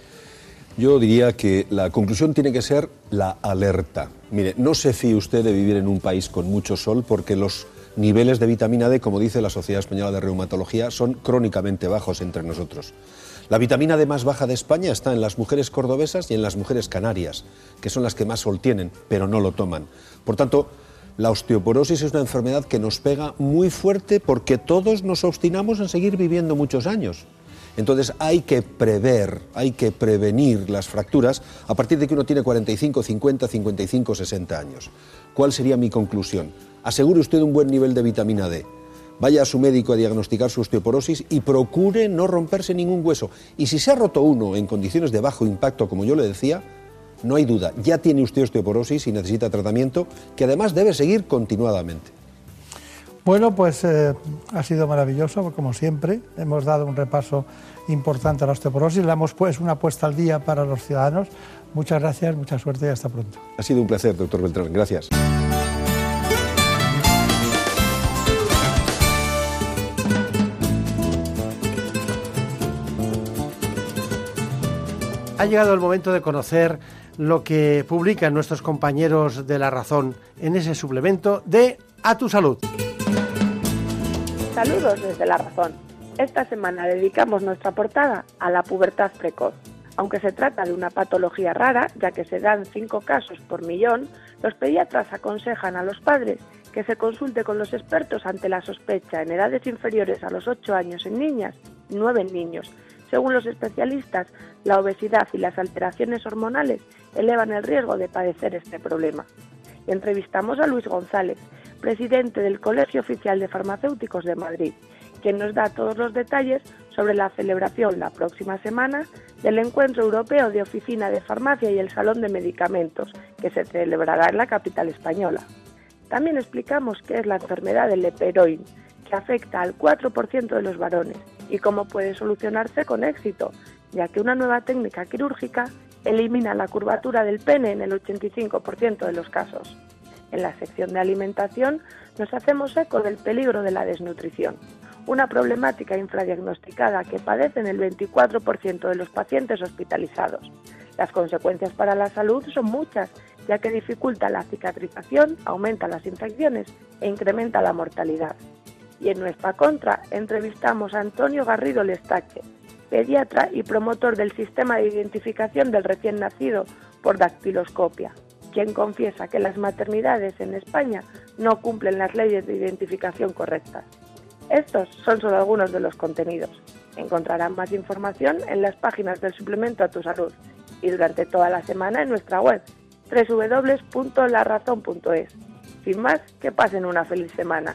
Yo diría que la conclusión tiene que ser la alerta. Mire, no se fíe usted de vivir en un país con mucho sol porque los niveles de vitamina D, como dice la Sociedad Española de Reumatología, son crónicamente bajos entre nosotros. La vitamina D más baja de España está en las mujeres cordobesas y en las mujeres canarias, que son las que más sol tienen, pero no lo toman. Por tanto, la osteoporosis es una enfermedad que nos pega muy fuerte porque todos nos obstinamos en seguir viviendo muchos años. Entonces hay que prever, hay que prevenir las fracturas a partir de que uno tiene 45, 50, 55, 60 años. ¿Cuál sería mi conclusión? Asegure usted un buen nivel de vitamina D. Vaya a su médico a diagnosticar su osteoporosis y procure no romperse ningún hueso. Y si se ha roto uno en condiciones de bajo impacto, como yo le decía, no hay duda, ya tiene usted osteoporosis y necesita tratamiento que además debe seguir continuadamente.
Bueno, pues eh, ha sido maravilloso, como siempre. Hemos dado un repaso importante a la osteoporosis, le damos pues una puesta al día para los ciudadanos. Muchas gracias, mucha suerte y hasta pronto.
Ha sido un placer, doctor Beltrán. Gracias.
Ha llegado el momento de conocer lo que publican nuestros compañeros de La Razón en ese suplemento de A tu Salud.
Saludos desde La Razón. Esta semana dedicamos nuestra portada a la pubertad precoz. Aunque se trata de una patología rara, ya que se dan 5 casos por millón, los pediatras aconsejan a los padres que se consulte con los expertos ante la sospecha en edades inferiores a los 8 años en niñas y 9 en niños. Según los especialistas, la obesidad y las alteraciones hormonales elevan el riesgo de padecer este problema. Entrevistamos a Luis González, presidente del Colegio Oficial de Farmacéuticos de Madrid, quien nos da todos los detalles sobre la celebración la próxima semana del Encuentro Europeo de Oficina de Farmacia y el Salón de Medicamentos, que se celebrará en la capital española. También explicamos qué es la enfermedad del leperoin, que afecta al 4% de los varones y cómo puede solucionarse con éxito, ya que una nueva técnica quirúrgica elimina la curvatura del pene en el 85% de los casos. En la sección de alimentación nos hacemos eco del peligro de la desnutrición, una problemática infradiagnosticada que padecen el 24% de los pacientes hospitalizados. Las consecuencias para la salud son muchas, ya que dificulta la cicatrización, aumenta las infecciones e incrementa la mortalidad. Y en nuestra contra entrevistamos a Antonio Garrido Lestache, pediatra y promotor del sistema de identificación del recién nacido por dactiloscopia, quien confiesa que las maternidades en España no cumplen las leyes de identificación correctas. Estos son solo algunos de los contenidos. Encontrarán más información en las páginas del suplemento a tu salud y durante toda la semana en nuestra web www.larazón.es. Sin más, que pasen una feliz semana.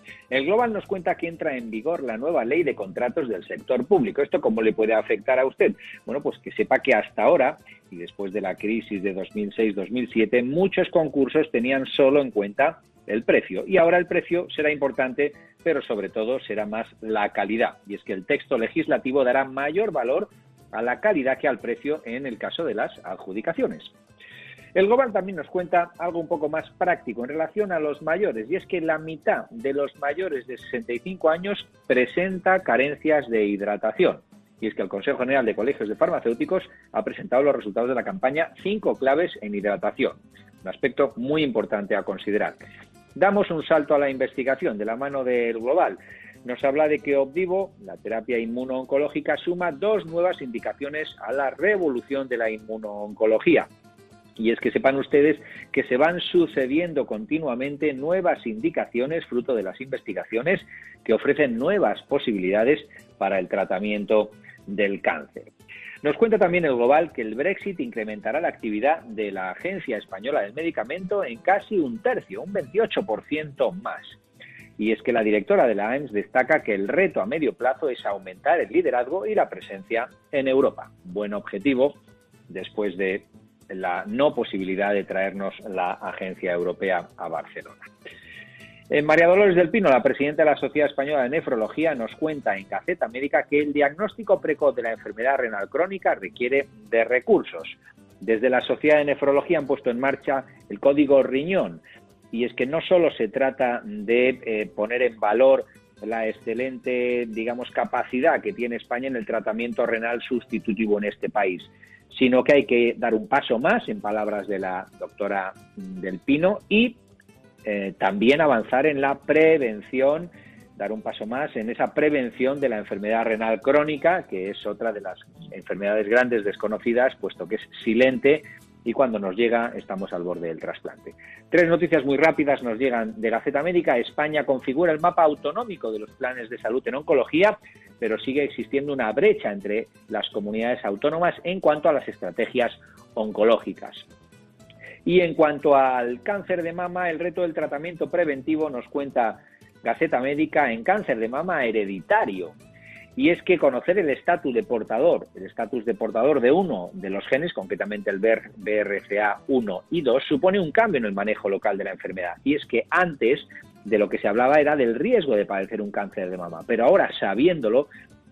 El Global nos cuenta que entra en vigor la nueva ley de contratos del sector público. ¿Esto cómo le puede afectar a usted? Bueno, pues que sepa que hasta ahora, y después de la crisis de 2006-2007, muchos concursos tenían solo en cuenta el precio. Y ahora el precio será importante, pero sobre todo será más la calidad. Y es que el texto legislativo dará mayor valor a la calidad que al precio en el caso de las adjudicaciones. El Global también nos cuenta algo un poco más práctico en relación a los mayores, y es que la mitad de los mayores de 65 años presenta carencias de hidratación. Y es que el Consejo General de Colegios de Farmacéuticos ha presentado los resultados de la campaña Cinco claves en hidratación, un aspecto muy importante a considerar. Damos un salto a la investigación de la mano del Global. Nos habla de que Opdivo, la terapia inmunooncológica, suma dos nuevas indicaciones a la revolución de la inmunooncología. Y es que sepan ustedes que se van sucediendo continuamente nuevas indicaciones fruto de las investigaciones que ofrecen nuevas posibilidades para el tratamiento del cáncer. Nos cuenta también el Global que el Brexit incrementará la actividad de la Agencia Española del Medicamento en casi un tercio, un 28% más. Y es que la directora de la AEMS destaca que el reto a medio plazo es aumentar el liderazgo y la presencia en Europa. Buen objetivo después de la no posibilidad de traernos la agencia europea a Barcelona. Eh, María Dolores del Pino, la presidenta de la Sociedad Española de Nefrología, nos cuenta en Gaceta Médica que el diagnóstico precoz de la enfermedad renal crónica requiere de recursos. Desde la Sociedad de Nefrología han puesto en marcha el código riñón y es que no solo se trata de eh, poner en valor la excelente, digamos, capacidad que tiene España en el tratamiento renal sustitutivo en este país, sino que hay que dar un paso más, en palabras de la doctora Del Pino, y eh, también avanzar en la prevención, dar un paso más en esa prevención de la enfermedad renal crónica, que es otra de las enfermedades grandes desconocidas, puesto que es silente y cuando nos llega estamos al borde del trasplante. Tres noticias muy rápidas nos llegan de Gaceta Médica. España configura el mapa autonómico de los planes de salud en oncología, pero sigue existiendo una brecha entre las comunidades autónomas en cuanto a las estrategias oncológicas. Y en cuanto al cáncer de mama, el reto del tratamiento preventivo nos cuenta Gaceta Médica en cáncer de mama hereditario. Y es que conocer el estatus de portador, el estatus de portador de uno de los genes, concretamente el BRCA1 y 2, supone un cambio en el manejo local de la enfermedad. Y es que antes de lo que se hablaba era del riesgo de padecer un cáncer de mama, pero ahora sabiéndolo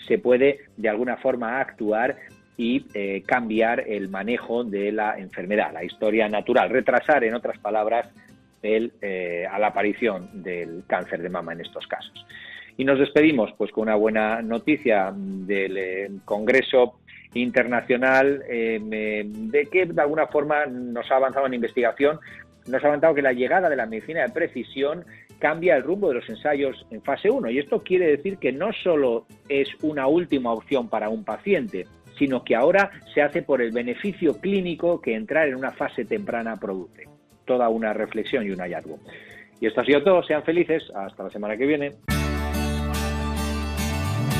se puede de alguna forma actuar y eh, cambiar el manejo de la enfermedad, la historia natural, retrasar, en otras palabras, el, eh, a la aparición del cáncer de mama en estos casos. Y nos despedimos pues con una buena noticia del eh, Congreso Internacional de que de alguna forma nos ha avanzado en investigación, nos ha avanzado que la llegada de la medicina de precisión cambia el rumbo de los ensayos en fase 1. Y esto quiere decir que no solo es una última opción para un paciente, sino que ahora se hace por el beneficio clínico que entrar en una fase temprana produce. Toda una reflexión y un hallazgo. Y esto ha sido todo. Sean felices. Hasta la semana que viene.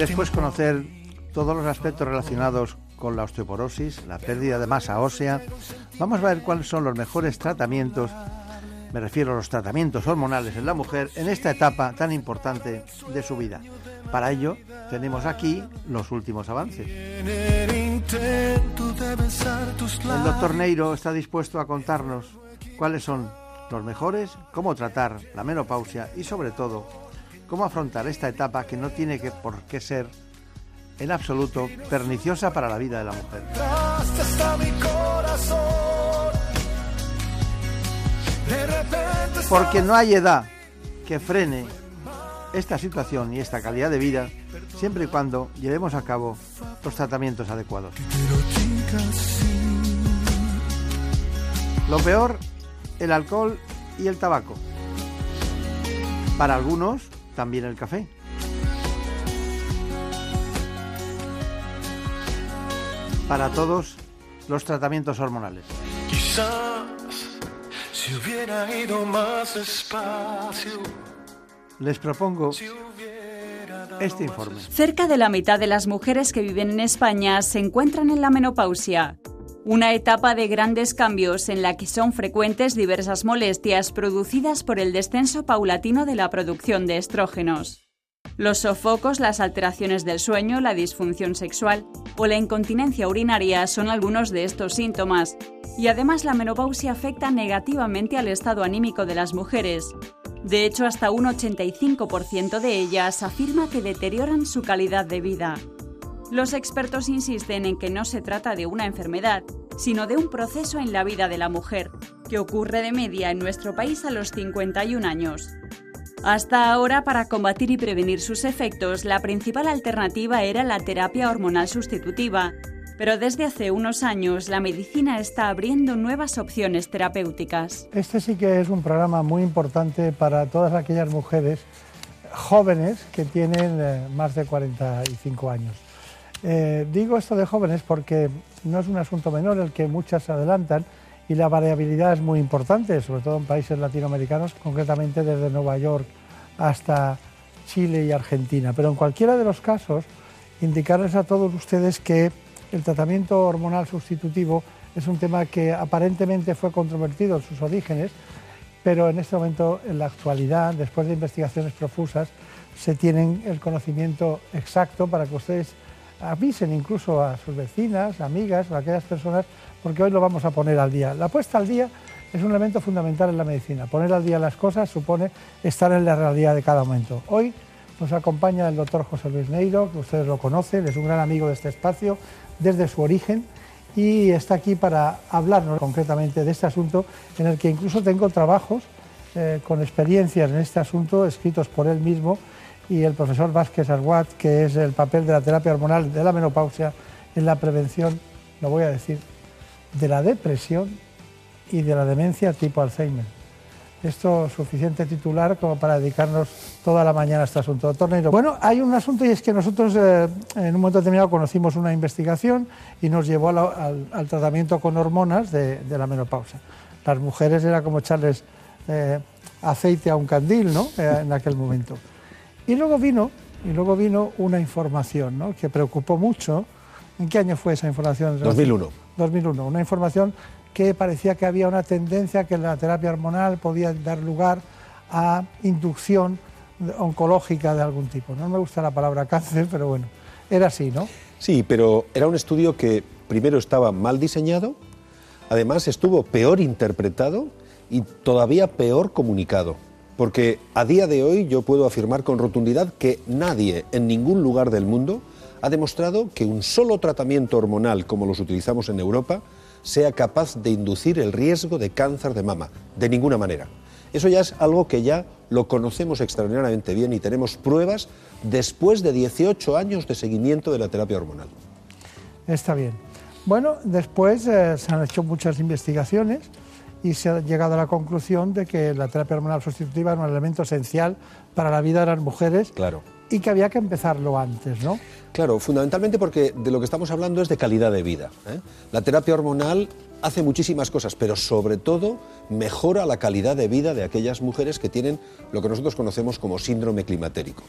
Después conocer todos los aspectos relacionados con la osteoporosis, la pérdida de masa ósea, vamos a ver cuáles son los mejores tratamientos, me refiero a los tratamientos hormonales en la mujer en esta etapa tan importante de su vida. Para ello tenemos aquí los últimos avances. El doctor Neiro está dispuesto a contarnos cuáles son los mejores, cómo tratar la menopausia y sobre todo cómo afrontar esta etapa que no tiene que, por qué ser en absoluto perniciosa para la vida de la mujer. Porque no hay edad que frene esta situación y esta calidad de vida siempre y cuando llevemos a cabo los tratamientos adecuados. Lo peor, el alcohol y el tabaco. Para algunos, también el café. Para todos los tratamientos hormonales. Quizás si hubiera ido más espacio. Les propongo este informe.
Cerca de la mitad de las mujeres que viven en España se encuentran en la menopausia una etapa de grandes cambios en la que son frecuentes diversas molestias producidas por el descenso paulatino de la producción de estrógenos. Los sofocos, las alteraciones del sueño, la disfunción sexual o la incontinencia urinaria son algunos de estos síntomas, y además la menopausia afecta negativamente al estado anímico de las mujeres. De hecho, hasta un 85% de ellas afirma que deterioran su calidad de vida. Los expertos insisten en que no se trata de una enfermedad, sino de un proceso en la vida de la mujer, que ocurre de media en nuestro país a los 51 años. Hasta ahora, para combatir y prevenir sus efectos, la principal alternativa era la terapia hormonal sustitutiva, pero desde hace unos años la medicina está abriendo nuevas opciones terapéuticas.
Este sí que es un programa muy importante para todas aquellas mujeres jóvenes que tienen eh, más de 45 años. Eh, digo esto de jóvenes porque no es un asunto menor el que muchas se adelantan y la variabilidad es muy importante, sobre todo en países latinoamericanos, concretamente desde Nueva York hasta Chile y Argentina. Pero en cualquiera de los casos, indicarles a todos ustedes que el tratamiento hormonal sustitutivo es un tema que aparentemente fue controvertido en sus orígenes, pero en este momento, en la actualidad, después de investigaciones profusas, se tienen el conocimiento exacto para que ustedes avisen incluso a sus vecinas, amigas a aquellas personas, porque hoy lo vamos a poner al día. La puesta al día es un elemento fundamental en la medicina. Poner al día las cosas supone estar en la realidad de cada momento. Hoy nos acompaña el doctor José Luis Neiro, que ustedes lo conocen, es un gran amigo de este espacio desde su origen y está aquí para hablarnos concretamente de este asunto en el que incluso tengo trabajos eh, con experiencias en este asunto escritos por él mismo y el profesor Vázquez Arguat, que es el papel de la terapia hormonal de la menopausia en la prevención, lo voy a decir, de la depresión y de la demencia tipo Alzheimer. Esto es suficiente titular como para dedicarnos toda la mañana a este asunto. Doctor bueno, hay un asunto y es que nosotros eh, en un momento determinado conocimos una investigación y nos llevó al, tratamiento con hormonas de, la menopausia. Las mujeres era como echarles eh, aceite a un candil, ¿no? Eh, en aquel momento. Y luego vino, y luego vino una información, ¿no? Que preocupó mucho. ¿En qué año fue esa información?
2001.
2001. Una información que parecía que había una tendencia que la terapia hormonal podía dar lugar a inducción oncológica de algún tipo. No me gusta la palabra cáncer, pero bueno, era así, ¿no?
Sí, pero era un estudio que primero estaba mal diseñado, además estuvo peor interpretado y todavía peor comunicado. Porque a día de hoy yo puedo afirmar con rotundidad que nadie en ningún lugar del mundo ha demostrado que un solo tratamiento hormonal como los utilizamos en Europa sea capaz de inducir el riesgo de cáncer de mama, de ninguna manera. Eso ya es algo que ya lo conocemos extraordinariamente bien y tenemos pruebas después de 18 años de seguimiento de la terapia hormonal.
Está bien. Bueno, después eh, se han hecho muchas investigaciones y se ha llegado a la conclusión de que la terapia hormonal sustitutiva es un elemento esencial para la vida de las mujeres.
Claro.
Y que había que empezarlo antes, ¿no?
Claro, fundamentalmente porque de lo que estamos hablando es de calidad de vida. ¿eh? La terapia hormonal hace muchísimas cosas, pero sobre todo mejora la calidad de vida de aquellas mujeres que tienen lo que nosotros conocemos como síndrome climatérico.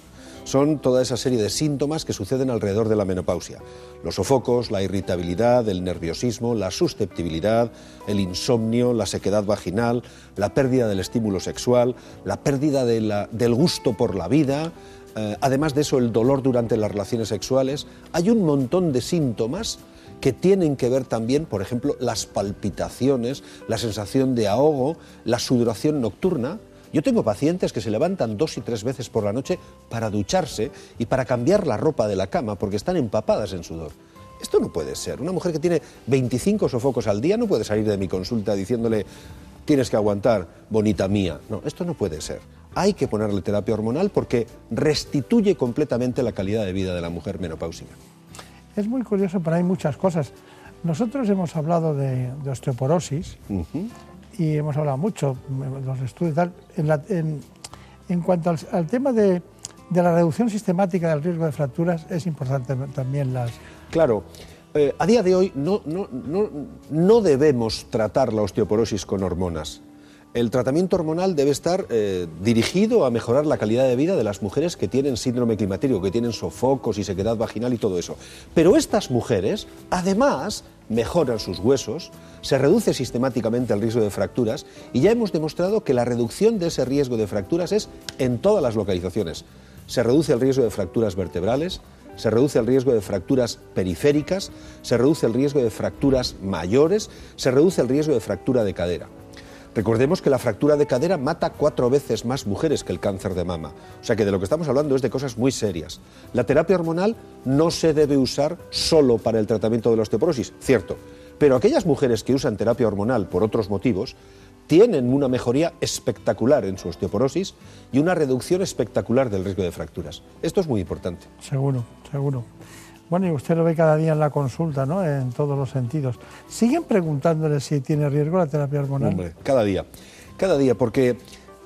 Son toda esa serie de síntomas que suceden alrededor de la menopausia. Los sofocos, la irritabilidad, el nerviosismo, la susceptibilidad, el insomnio, la sequedad vaginal, la pérdida del estímulo sexual, la pérdida del gusto por la vida, eh, además de eso el dolor durante las relaciones sexuales. Hay un montón de síntomas que tienen que ver también, por ejemplo, las palpitaciones, la sensación de ahogo, la sudoración nocturna. Yo tengo pacientes que se levantan dos y tres veces por la noche para ducharse y para cambiar la ropa de la cama porque están empapadas en sudor. Esto no puede ser. Una mujer que tiene 25 sofocos al día no puede salir de mi consulta diciéndole tienes que aguantar, bonita mía. No, esto no puede ser hay que ponerle terapia hormonal porque restituye completamente la calidad de vida de la mujer menopáusica.
Es muy curioso, pero hay muchas cosas. Nosotros hemos hablado de, osteoporosis y hemos hablado mucho, los estudios tal. En, cuanto al, tema de, la reducción sistemática del riesgo de fracturas, es importante también las...
Claro. Eh, a día de hoy no, no debemos tratar la osteoporosis con hormonas el tratamiento hormonal debe estar eh, dirigido a mejorar la calidad de vida de las mujeres que tienen síndrome climático, que tienen sofocos y sequedad vaginal y todo eso. Pero estas mujeres, además, mejoran sus huesos, se reduce sistemáticamente el riesgo de fracturas y ya hemos demostrado que la reducción de ese riesgo de fracturas es en todas las localizaciones. Se reduce el riesgo de fracturas vertebrales, se reduce el riesgo de fracturas periféricas, se reduce el riesgo de fracturas mayores, se reduce el riesgo de fractura de cadera. Recordemos que la fractura de cadera mata cuatro veces más mujeres que el cáncer de mama. O sea que de lo que estamos hablando es de cosas muy serias. La terapia hormonal no se debe usar solo para el tratamiento de la osteoporosis, cierto. Pero aquellas mujeres que usan terapia hormonal por otros motivos tienen una mejoría espectacular en su osteoporosis y una reducción espectacular del riesgo de fracturas. Esto es muy importante.
Seguro, seguro. Bueno, y usted lo ve cada día en la consulta, ¿no? En todos los sentidos. ¿Siguen preguntándole si tiene riesgo la terapia hormonal?
Hombre, cada día. Cada día, porque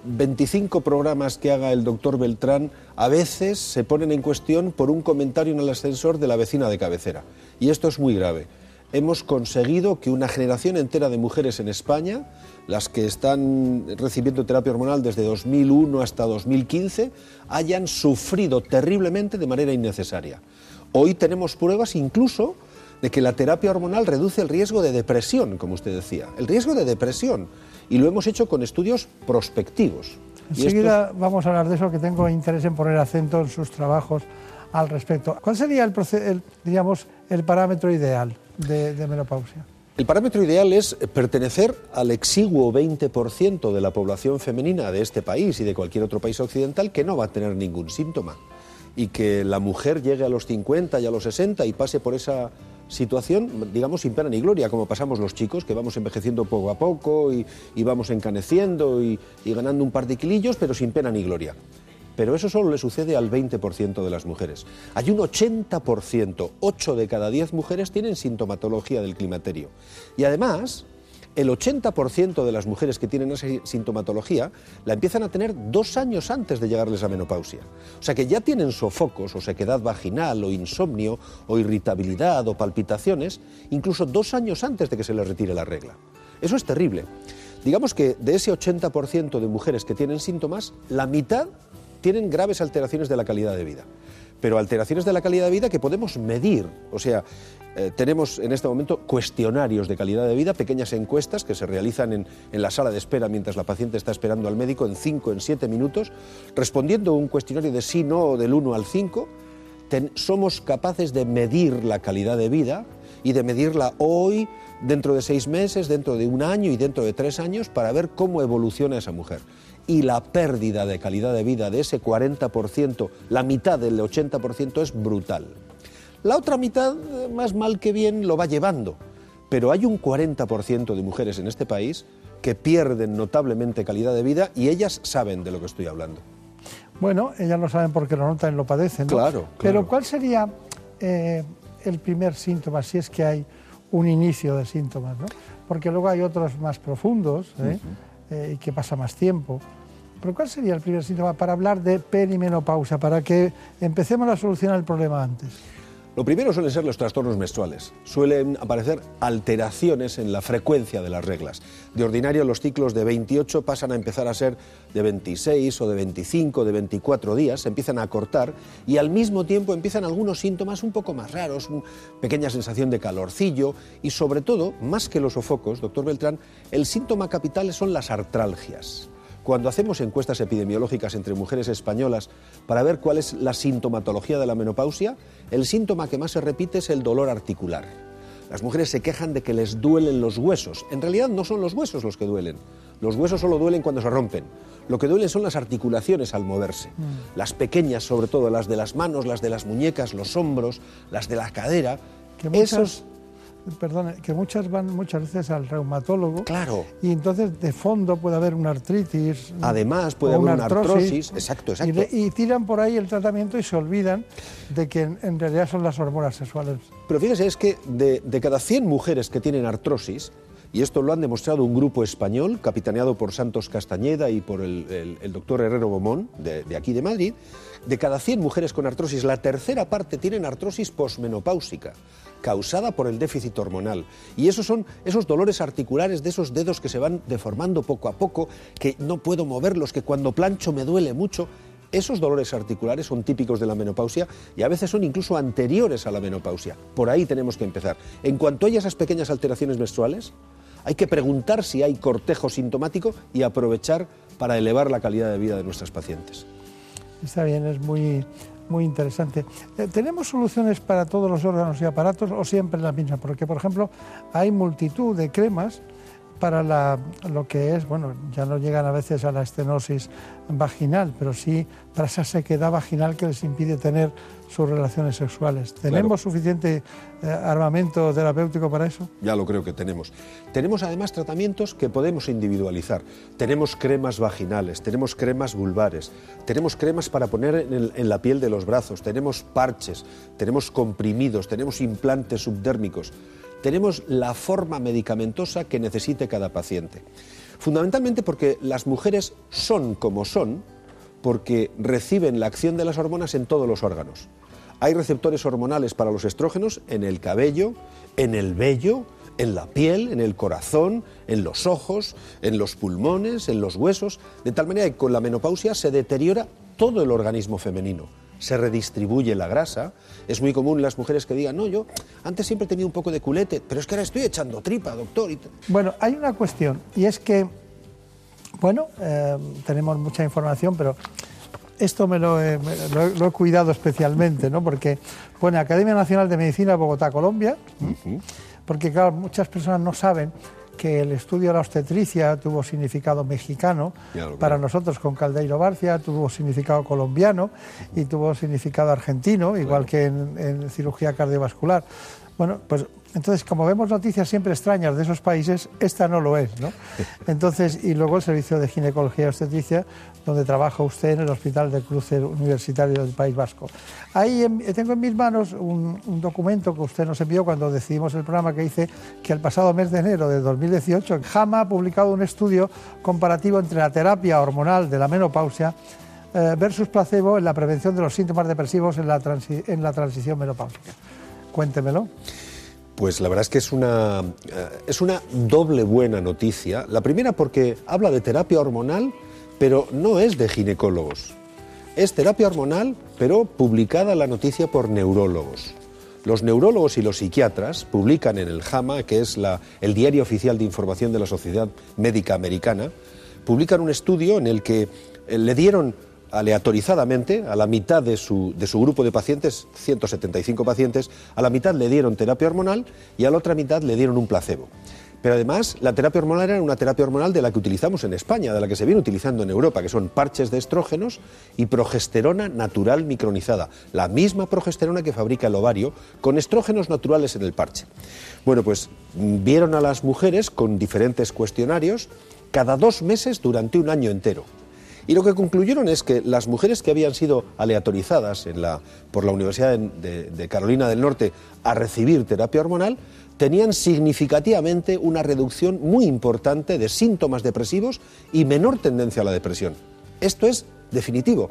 25 programas que haga el doctor Beltrán a veces se ponen en cuestión por un comentario en el ascensor de la vecina de cabecera. Y esto es muy grave. Hemos conseguido que una generación entera de mujeres en España, las que están recibiendo terapia hormonal desde 2001 hasta 2015, hayan sufrido terriblemente de manera innecesaria. Hoy tenemos pruebas incluso de que la terapia hormonal reduce el riesgo de depresión, como usted decía, el riesgo de depresión, y lo hemos hecho con estudios prospectivos.
Enseguida vamos a hablar de eso, que tengo interés en poner acento en sus trabajos al respecto. ¿Cuál sería el, digamos, el parámetro ideal de, de menopausia?
El parámetro ideal es pertenecer al exiguo 20% de la población femenina de este país y de cualquier otro país occidental que no va a tener ningún síntoma y que la mujer llegue a los 50 y a los 60 y pase por esa situación, digamos, sin pena ni gloria, como pasamos los chicos, que vamos envejeciendo poco a poco y, vamos encaneciendo y, ganando un par de kilillos, pero sin pena ni gloria. pero eso solo le sucede al 20% de las mujeres. Hay un 80%, 8 de cada 10 mujeres tienen sintomatología del climaterio. Y además, el 80% de las mujeres que tienen esa sintomatología la empiezan a tener dos años antes de llegarles a menopausia. O sea que ya tienen sofocos o sequedad vaginal o insomnio o irritabilidad o palpitaciones incluso dos años antes de que se les retire la regla. Eso es terrible. Digamos que de ese 80% de mujeres que tienen síntomas, la mitad tienen graves alteraciones de la calidad de vida pero alteraciones de la calidad de vida que podemos medir. O sea, eh, tenemos en este momento cuestionarios de calidad de vida, pequeñas encuestas que se realizan en, la sala de espera mientras la paciente está esperando al médico en 5, en 7 minutos, respondiendo un cuestionario de sí, no, del 1 al 5, somos capaces de medir la calidad de vida y de medirla hoy, dentro de seis meses, dentro de un año y dentro de tres años para ver cómo evoluciona esa mujer y la pérdida de calidad de vida de ese 40%, la mitad del 80% es brutal. La otra mitad, más mal que bien, lo va llevando, pero hay un 40% de mujeres en este país que pierden notablemente calidad de vida y ellas saben de lo que estoy hablando.
Bueno, ellas lo saben porque lo notan y lo padecen. ¿no?
Claro,
Pero ¿cuál sería eh, el primer síntoma, si es que hay un inicio de síntomas? ¿no? Porque luego hay otros más profundos. ¿eh? Eh, y que pasa más tiempo. Pero ¿cuál sería el primer síntoma para hablar de perimenopausia, para que empecemos a solucionar el problema antes?
Lo primero suelen ser los trastornos menstruales. Suelen aparecer alteraciones en la frecuencia de las reglas. De ordinario los ciclos de 28 pasan a empezar a ser de 26 o de 25, de 24 días, se empiezan a cortar y al mismo tiempo empiezan algunos síntomas un poco más raros, una pequeña sensación de calorcillo y sobre todo, más que los sofocos, doctor Beltrán, el síntoma capital son las artralgias. Cuando hacemos encuestas epidemiológicas entre mujeres españolas para ver cuál es la sintomatología de la menopausia, el síntoma que más se repite es el dolor articular. Las mujeres se quejan de que les duelen los huesos. En realidad no son los huesos los que duelen. Los huesos solo duelen cuando se rompen. Lo que duelen son las articulaciones al moverse. Mm. Las pequeñas, sobre todo, las de las manos, las de las muñecas, los hombros, las de la cadera. Esos
perdón, que muchas van muchas veces al reumatólogo.
Claro.
Y entonces de fondo puede haber una artritis.
Además puede haber una artrosis. Exacto, exacto.
Y, tiran por ahí el tratamiento y se olvidan de que en, realidad son las hormonas sexuales.
Pero fíjese, es que de, cada 100 mujeres que tienen artrosis, y esto lo han demostrado un grupo español, capitaneado por Santos Castañeda y por el, doctor Herrero Bomón, de, de, aquí de Madrid, de cada 100 mujeres con artrosis, la tercera parte tienen artrosis posmenopáusica causada por el déficit hormonal. Y esos son esos dolores articulares de esos dedos que se van deformando poco a poco, que no puedo moverlos, que cuando plancho me duele mucho. Esos dolores articulares son típicos de la menopausia y a veces son incluso anteriores a la menopausia. Por ahí tenemos que empezar. En cuanto hay esas pequeñas alteraciones menstruales, hay que preguntar si hay cortejo sintomático y aprovechar para elevar la calidad de vida de nuestras pacientes.
Está bien, es muy, muy interesante. Eh, ¿Tenemos soluciones para todos los órganos y aparatos o siempre las mismas? Porque, por ejemplo, hay multitud de cremas para la, lo que es, bueno, ya no llegan a veces a la estenosis vaginal, pero sí para esa sequedad vaginal que les impide tener sus relaciones sexuales. ¿Tenemos suficiente eh, armamento terapéutico para eso?
Ya lo creo que tenemos. Tenemos además tratamientos que podemos individualizar. Tenemos cremas vaginales, tenemos cremas vulvares, tenemos cremas para poner en, en la piel de los brazos, tenemos parches, tenemos comprimidos, tenemos implantes subdérmicos tenemos la forma medicamentosa que necesite cada paciente. Fundamentalmente porque las mujeres son como son, porque reciben la acción de las hormonas en todos los órganos. Hay receptores hormonales para los estrógenos en el cabello, en el vello, en la piel, en el corazón, en los ojos, en los pulmones, en los huesos, de tal manera que con la menopausia se deteriora todo el organismo femenino se redistribuye la grasa. Es muy común las mujeres que digan, no, yo antes siempre tenía un poco de culete, pero es que ahora estoy echando tripa, doctor.
Bueno, hay una cuestión, y es que, bueno, eh, tenemos mucha información, pero esto me lo, he, cuidado especialmente, ¿no? Porque, bueno, Academia Nacional de Medicina Bogotá, Colombia, porque, claro, muchas personas no saben que el estudio de la obstetricia tuvo significado mexicano, para nosotros con Caldeiro Barcia tuvo significado colombiano y tuvo significado argentino, igual que en, cirugía cardiovascular. Bueno, pues entonces, como vemos noticias siempre extrañas de esos países, esta no lo es, ¿no? Entonces, y luego el Servicio de Ginecología y Obstetricia, donde trabaja usted en el Hospital de Cruce Universitario del País Vasco. Ahí tengo en mis manos un, documento que usted nos envió cuando decidimos el programa que dice que el pasado mes de enero de 2018, JAMA ha publicado un estudio comparativo entre la terapia hormonal de la menopausia eh, versus placebo en la prevención de los síntomas depresivos en la, en la transición menopáusica. Cuéntemelo.
Pues la verdad es que es una, eh, es una doble buena noticia. La primera porque habla de terapia hormonal, pero no es de ginecólogos. Es terapia hormonal, pero publicada la noticia por neurólogos. Los neurólogos y los psiquiatras publican en el JAMA, que es el diario oficial de información de la Sociedad Médica Americana, publican un estudio en el que eh, le dieron aleatorizadamente, a la mitad de su, de su, grupo de pacientes, 175 pacientes, a la mitad le dieron terapia hormonal y a la otra mitad le dieron un placebo. Pero además, la terapia hormonal era una terapia hormonal de la que utilizamos en España, de la que se viene utilizando en Europa, que son parches de estrógenos y progesterona natural micronizada, la misma progesterona que fabrica el ovario, con estrógenos naturales en el parche. Bueno, pues vieron a las mujeres con diferentes cuestionarios cada dos meses durante un año entero. Y lo que concluyeron es que las mujeres que habían sido aleatorizadas por la Universidad de, Carolina del Norte a recibir terapia hormonal tenían significativamente una reducción muy importante de síntomas depresivos y menor tendencia a la depresión. Esto es definitivo.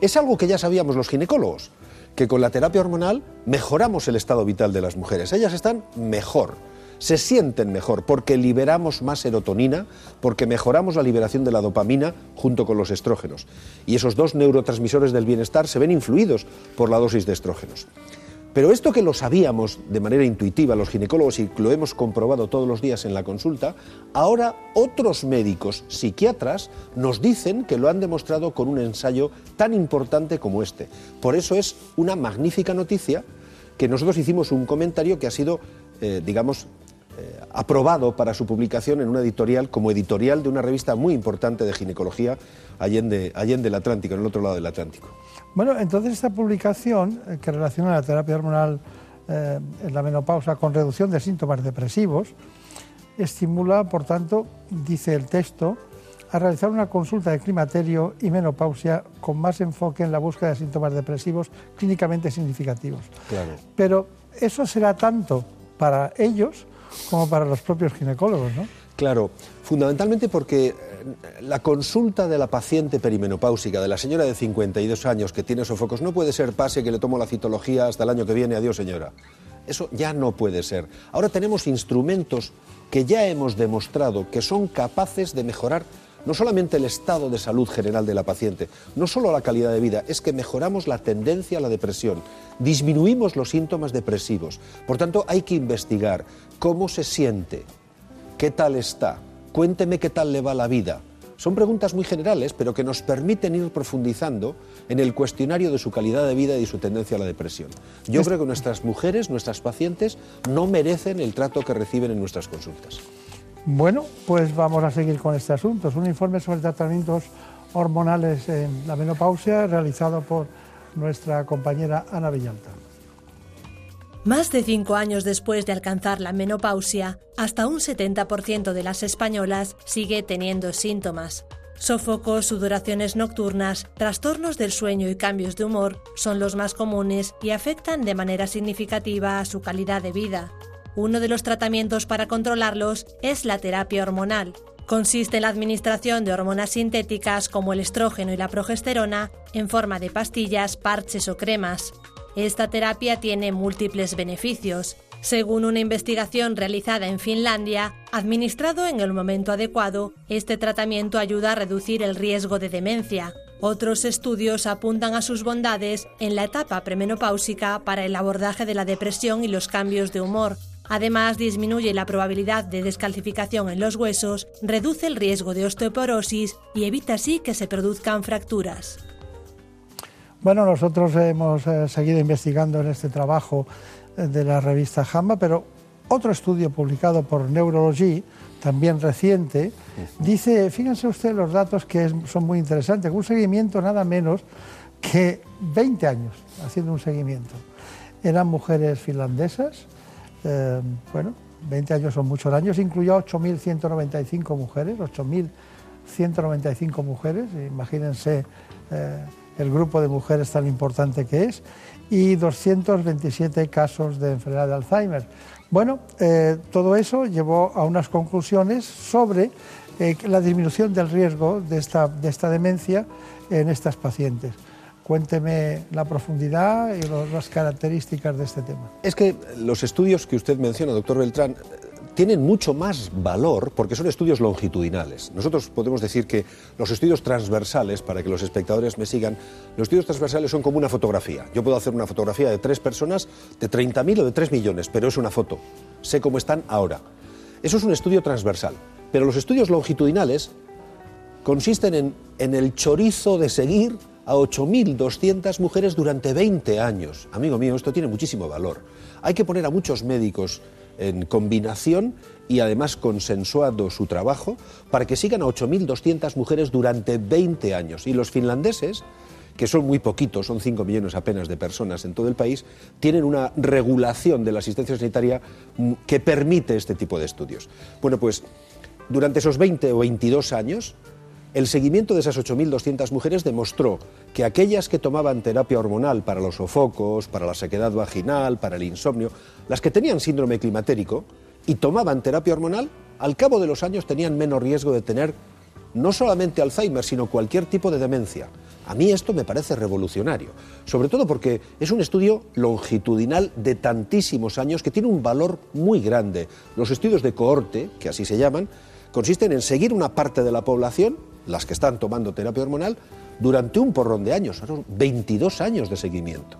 Es algo que ya sabíamos los ginecólogos, que con la terapia hormonal mejoramos el estado vital de las mujeres. Ellas están mejor se sienten mejor porque liberamos más serotonina, porque mejoramos la liberación de la dopamina junto con los estrógenos. Y esos dos neurotransmisores del bienestar se ven influidos por la dosis de estrógenos. Pero esto que lo sabíamos de manera intuitiva los ginecólogos y lo hemos comprobado todos los días en la consulta, ahora otros médicos psiquiatras nos dicen que lo han demostrado con un ensayo tan importante como este. Por eso es una magnífica noticia que nosotros hicimos un comentario que ha sido, eh, digamos, eh, aprobado para su publicación en una editorial como editorial de una revista muy importante de ginecología allende, allende el Atlántico, en el otro lado del Atlántico.
Bueno, entonces esta publicación eh, que relaciona la terapia hormonal eh, en la menopausa con reducción de síntomas depresivos estimula, por tanto, dice el texto, a realizar una consulta de climaterio y menopausia con más enfoque en la búsqueda de síntomas depresivos clínicamente significativos.
Claro.
Pero eso será tanto para ellos como para los propios ginecólogos, ¿no?
Claro, fundamentalmente porque la consulta de la paciente perimenopáusica, de la señora de 52 años que tiene sofocos, no puede ser pase que le tomo la citología hasta el año que viene, adiós señora. Eso ya no puede ser. Ahora tenemos instrumentos que ya hemos demostrado que son capaces de mejorar no solamente el estado de salud general de la paciente, no solo la calidad de vida, es que mejoramos la tendencia a la depresión, disminuimos los síntomas depresivos. Por tanto, hay que investigar cómo se siente, qué tal está, cuénteme qué tal le va la vida. Son preguntas muy generales, pero que nos permiten ir profundizando en el cuestionario de su calidad de vida y su tendencia a la depresión. Yo creo que nuestras mujeres, nuestras pacientes, no merecen el trato que reciben en nuestras consultas.
Bueno, pues vamos a seguir con este asunto. Es un informe sobre tratamientos hormonales en la menopausia realizado por nuestra compañera Ana Villalta.
Más de cinco años después de alcanzar la menopausia, hasta un 70% de las españolas sigue teniendo síntomas. Sofocos, sudoraciones nocturnas, trastornos del sueño y cambios de humor son los más comunes y afectan de manera significativa a su calidad de vida. Uno de los tratamientos para controlarlos es la terapia hormonal. Consiste en la administración de hormonas sintéticas como el estrógeno y la progesterona en forma de pastillas, parches o cremas. Esta terapia tiene múltiples beneficios. Según una investigación realizada en Finlandia, administrado en el momento adecuado, este tratamiento ayuda a reducir el riesgo de demencia. Otros estudios apuntan a sus bondades en la etapa premenopáusica para el abordaje de la depresión y los cambios de humor, Además, disminuye la probabilidad de descalcificación en los huesos, reduce el riesgo de osteoporosis y evita así que se produzcan fracturas.
Bueno, nosotros hemos eh, seguido investigando en este trabajo eh, de la revista JAMA, pero otro estudio publicado por Neurology, también reciente, dice, fíjense ustedes los datos que son muy interesantes, un seguimiento nada menos que 20 años haciendo un seguimiento. Eran mujeres finlandesas, eh, bueno, 20 años son muchos años, incluyó a 8.195 mujeres, 8.195 mujeres, imagínense eh, el grupo de mujeres tan importante que es, y 227 casos de enfermedad de Alzheimer. Bueno, eh, todo eso llevó a unas conclusiones sobre eh, la disminución del riesgo de esta, de esta demencia en estas pacientes. Cuénteme la profundidad y las características de este tema.
Es que los estudios que usted menciona, doctor Beltrán, tienen mucho más valor porque son estudios longitudinales. Nosotros podemos decir que los estudios transversales, para que los espectadores me sigan, los estudios transversales son como una fotografía. Yo puedo hacer una fotografía de tres personas, de 30.000 o de 3 millones, pero es una foto. Sé cómo están ahora. Eso es un estudio transversal. Pero los estudios longitudinales consisten en, en el chorizo de seguir a 8.200 mujeres durante 20 años. Amigo mío, esto tiene muchísimo valor. Hay que poner a muchos médicos en combinación y además consensuado su trabajo para que sigan a 8.200 mujeres durante 20 años. Y los finlandeses, que son muy poquitos, son 5 millones apenas de personas en todo el país, tienen una regulación de la asistencia sanitaria que permite este tipo de estudios. Bueno, pues durante esos 20 o 22 años, el seguimiento de esas 8.200 mujeres demostró que aquellas que tomaban terapia hormonal para los sofocos, para la sequedad vaginal, para el insomnio, las que tenían síndrome climatérico y tomaban terapia hormonal, al cabo de los años tenían menos riesgo de tener no solamente Alzheimer, sino cualquier tipo de demencia. A mí esto me parece revolucionario, sobre todo porque es un estudio longitudinal de tantísimos años que tiene un valor muy grande. Los estudios de cohorte, que así se llaman, consisten en seguir una parte de la población las que están tomando terapia hormonal, durante un porrón de años, 22 años de seguimiento.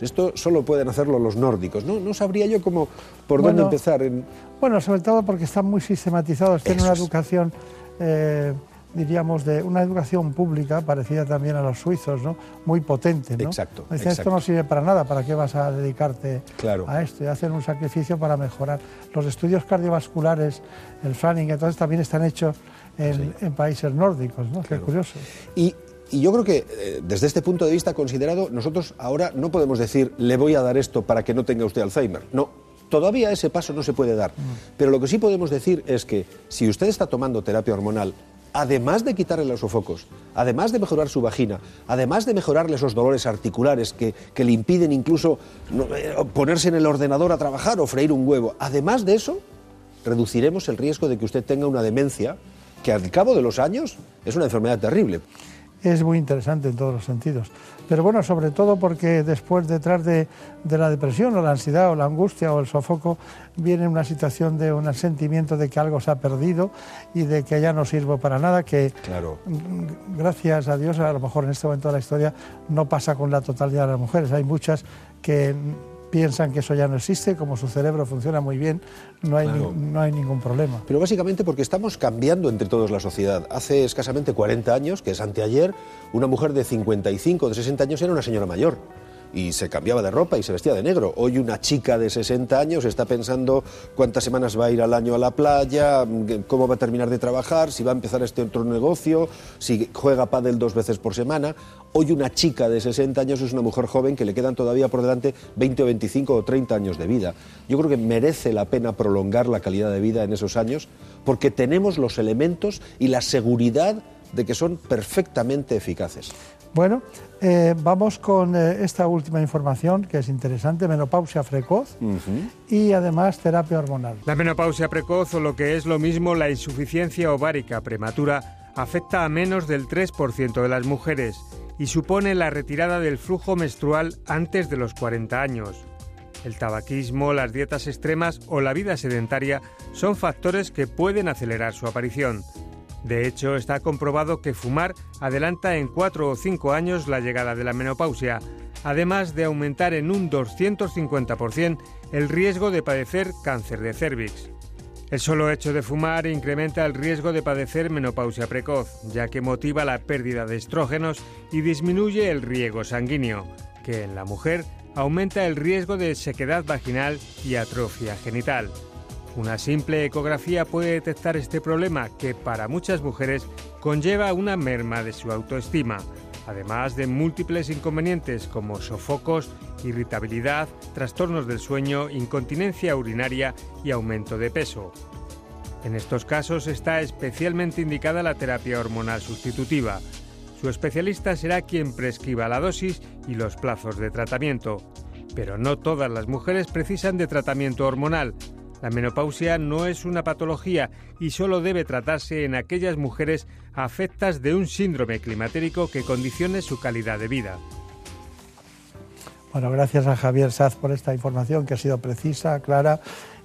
Esto solo pueden hacerlo los nórdicos. No, no sabría yo cómo, por dónde empezar. En...
Bueno, sobre todo porque están muy sistematizados, tienen una educación, eh, diríamos, de una educación pública parecida también a los suizos, ¿no? Muy potente, ¿no?
Exacto.
Dicen, esto no sirve para nada, ¿para qué vas a dedicarte a esto? Y hacen un sacrificio para mejorar. Los estudios cardiovasculares, el fanning, entonces también están hechos en, países nórdicos, ¿no? Qué curioso.
Y, yo creo que eh, desde este punto de vista considerado, nosotros ahora no podemos decir le voy a dar esto para que no tenga usted Alzheimer. No, todavía ese paso no se puede dar. Mm. Pero lo que sí podemos decir es que si usted está tomando terapia hormonal, además de quitarle los sofocos, además de mejorar su vagina, además de mejorarle esos dolores articulares que, le impiden incluso eh, ponerse en el ordenador a trabajar o freír un huevo, además de eso, reduciremos el riesgo de que usted tenga una demencia que al cabo de los años es una enfermedad terrible.
Es muy interesante en todos los sentidos. Pero bueno, sobre todo porque después, detrás de, la depresión o la ansiedad o la angustia o el sofoco, viene una situación de un sentimiento de que algo se ha perdido y de que ya no sirvo para nada, que
claro.
gracias a Dios, a lo mejor en este momento de la historia no pasa con la totalidad de las mujeres. Hay muchas que piensan que eso ya no existe, como su cerebro funciona muy bien, no hay, no hay ningún problema.
Pero básicamente porque estamos cambiando entre todos la sociedad. Hace escasamente 40 años, que es anteayer, una mujer de 55 o de 60 años era una señora mayor y se cambiaba de ropa y se vestía de negro. Hoy una chica de 60 años está pensando cuántas semanas va a ir al año a la playa, cómo va a terminar de trabajar, si va a empezar este otro negocio, si juega pádel dos veces por semana. Hoy una chica de 60 años es una mujer joven que le quedan todavía por delante 20 o 25 o 30 años de vida. Yo creo que merece la pena prolongar la calidad de vida en esos años porque tenemos los elementos y la seguridad de que son perfectamente eficaces.
Bueno, eh, vamos con eh, esta última información que es interesante, menopausia precoz y además terapia hormonal.
La menopausia precoz o lo que es lo mismo la insuficiencia ovárica prematura afecta a menos del 3% de las mujeres y supone la retirada del flujo menstrual antes de los 40 años. El tabaquismo, las dietas extremas o la vida sedentaria son factores que pueden acelerar su aparición. De hecho, está comprobado que fumar adelanta en 4 o 5 años la llegada de la menopausia, además de aumentar en un 250% el riesgo de padecer cáncer de cervix. El solo hecho de fumar incrementa el riesgo de padecer menopausia precoz, ya que motiva la pérdida de estrógenos y disminuye el riego sanguíneo, que en la mujer aumenta el riesgo de sequedad vaginal y atrofia genital. Una simple ecografía puede detectar este problema que para muchas mujeres conlleva una merma de su autoestima, además de múltiples inconvenientes como sofocos irritabilidad, trastornos del sueño, incontinencia urinaria y aumento de peso. En estos casos está especialmente indicada la terapia hormonal sustitutiva. Su especialista será quien prescriba la dosis y los plazos de tratamiento. Pero no todas las mujeres precisan de tratamiento hormonal. La menopausia no es una patología y solo debe tratarse en aquellas mujeres afectas de un síndrome climatérico que condicione su calidad de vida.
Bueno, gracias a Javier Saz por esta información que ha sido precisa, clara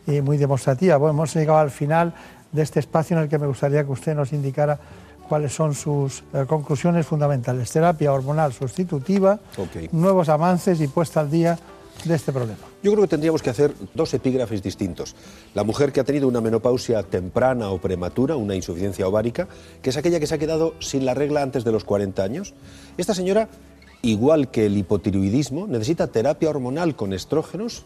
y muy demostrativa. Bueno, hemos llegado al final de este espacio en el que me gustaría que usted nos indicara cuáles son sus eh, conclusiones fundamentales. Terapia hormonal sustitutiva, nuevos avances y puesta al día de este problema.
Yo creo que tendríamos que hacer dos epígrafes distintos. La mujer que ha tenido una menopausia temprana o prematura, una insuficiencia ovárica, que es aquella que se ha quedado sin la regla antes de los 40 años. Esta señora, igual que el hipotiroidismo, necesita terapia hormonal con estrógenos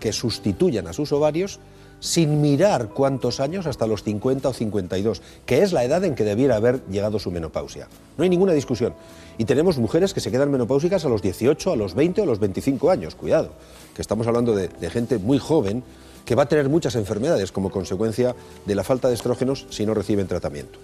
que sustituyan a sus ovarios sin mirar cuántos años hasta los 50 o 52, que es la edad en que debiera haber llegado su menopausia. No hay ninguna discusión. Y tenemos mujeres que se quedan menopáusicas a los 18, a los 20 o a los 25 años. Cuidado, que estamos hablando de, gente muy joven que va a tener muchas enfermedades como consecuencia de la falta de estrógenos si no reciben tratamiento.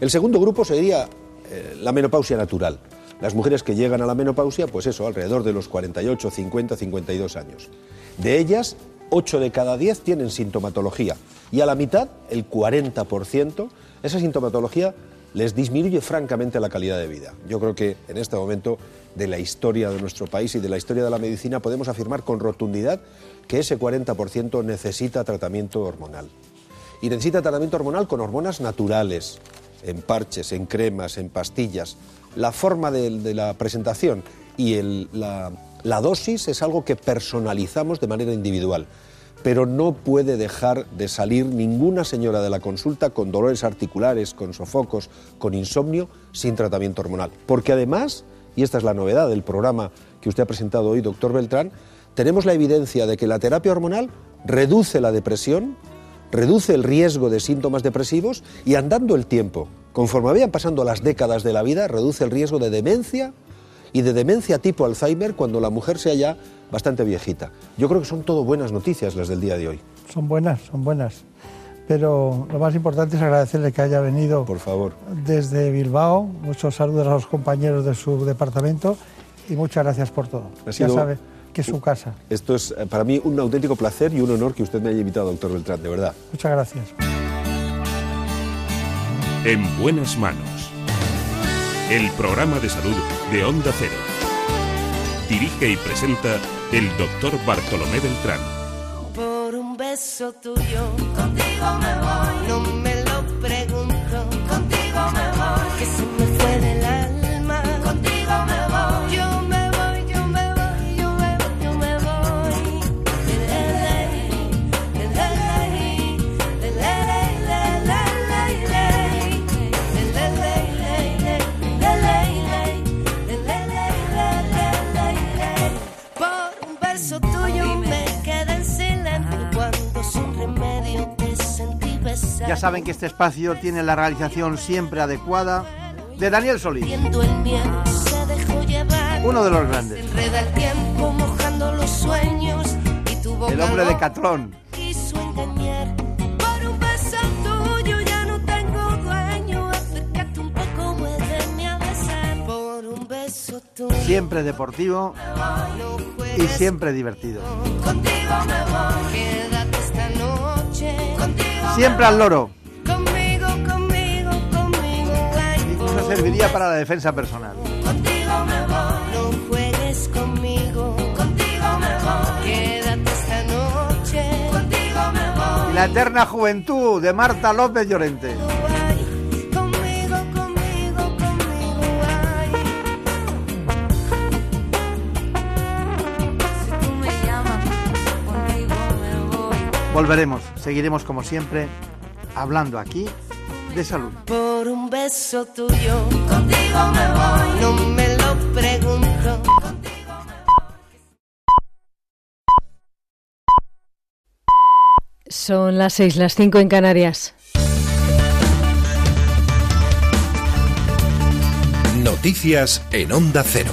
El segundo grupo sería eh, la menopausia natural. Las mujeres que llegan a la menopausia, pues eso, alrededor de los 48, 50, 52 años. De ellas, 8 de cada 10 tienen sintomatología y a la mitad, el 40%, esa sintomatología les disminuye francamente la calidad de vida. Yo creo que en este momento de la historia de nuestro país y de la historia de la medicina podemos afirmar con rotundidad que ese 40% necesita tratamiento hormonal. Y necesita tratamiento hormonal con hormonas naturales, en parches, en cremas, en pastillas. La forma de, la presentación y la la dosis es algo que personalizamos de manera individual, pero no puede dejar de salir ninguna señora de la consulta con dolores articulares, con sofocos, con insomnio, sin tratamiento hormonal. Porque además, y esta es la novedad del programa que usted ha presentado hoy, doctor Beltrán, tenemos la evidencia de que la terapia hormonal reduce la depresión, reduce el riesgo de síntomas depresivos y andando el tiempo, conforme vayan pasando las décadas de la vida, reduce el riesgo de demencia, y de demencia tipo Alzheimer cuando la mujer sea ya bastante viejita. Yo creo que son todo buenas noticias las del día de hoy.
Son buenas, son buenas. Pero lo más importante es agradecerle que haya venido.
Por favor.
Desde Bilbao. Muchos saludos a los compañeros de su departamento y muchas gracias por todo. ya sabe que es su casa.
Esto es eh, para mí un auténtico placer y un honor que usted me haya invitado, doctor Beltrán, de verdad.
Muchas gracias.
En buenas manos el programa de salud de Onda Cero. Dirige y presenta el doctor Bartolomé Beltrán.
Por un beso tuyo, contigo me voy.
Ya saben que este espacio tiene la realización siempre adecuada de Daniel Solís. Uno de los grandes. El hombre de Catrón. Siempre deportivo y siempre divertido. Siempre al loro.
Conmigo, conmigo, conmigo.
Incluso serviría para la defensa personal.
Contigo me voy. No juegues conmigo. Contigo me voy. Quédate esta noche. Contigo me voy.
Y la eterna juventud de Marta López Llorente. Volveremos, seguiremos como siempre hablando aquí de salud.
Por un beso tuyo, contigo me voy. No me lo pregunto.
Son las seis, las cinco en Canarias.
Noticias en Onda Cero.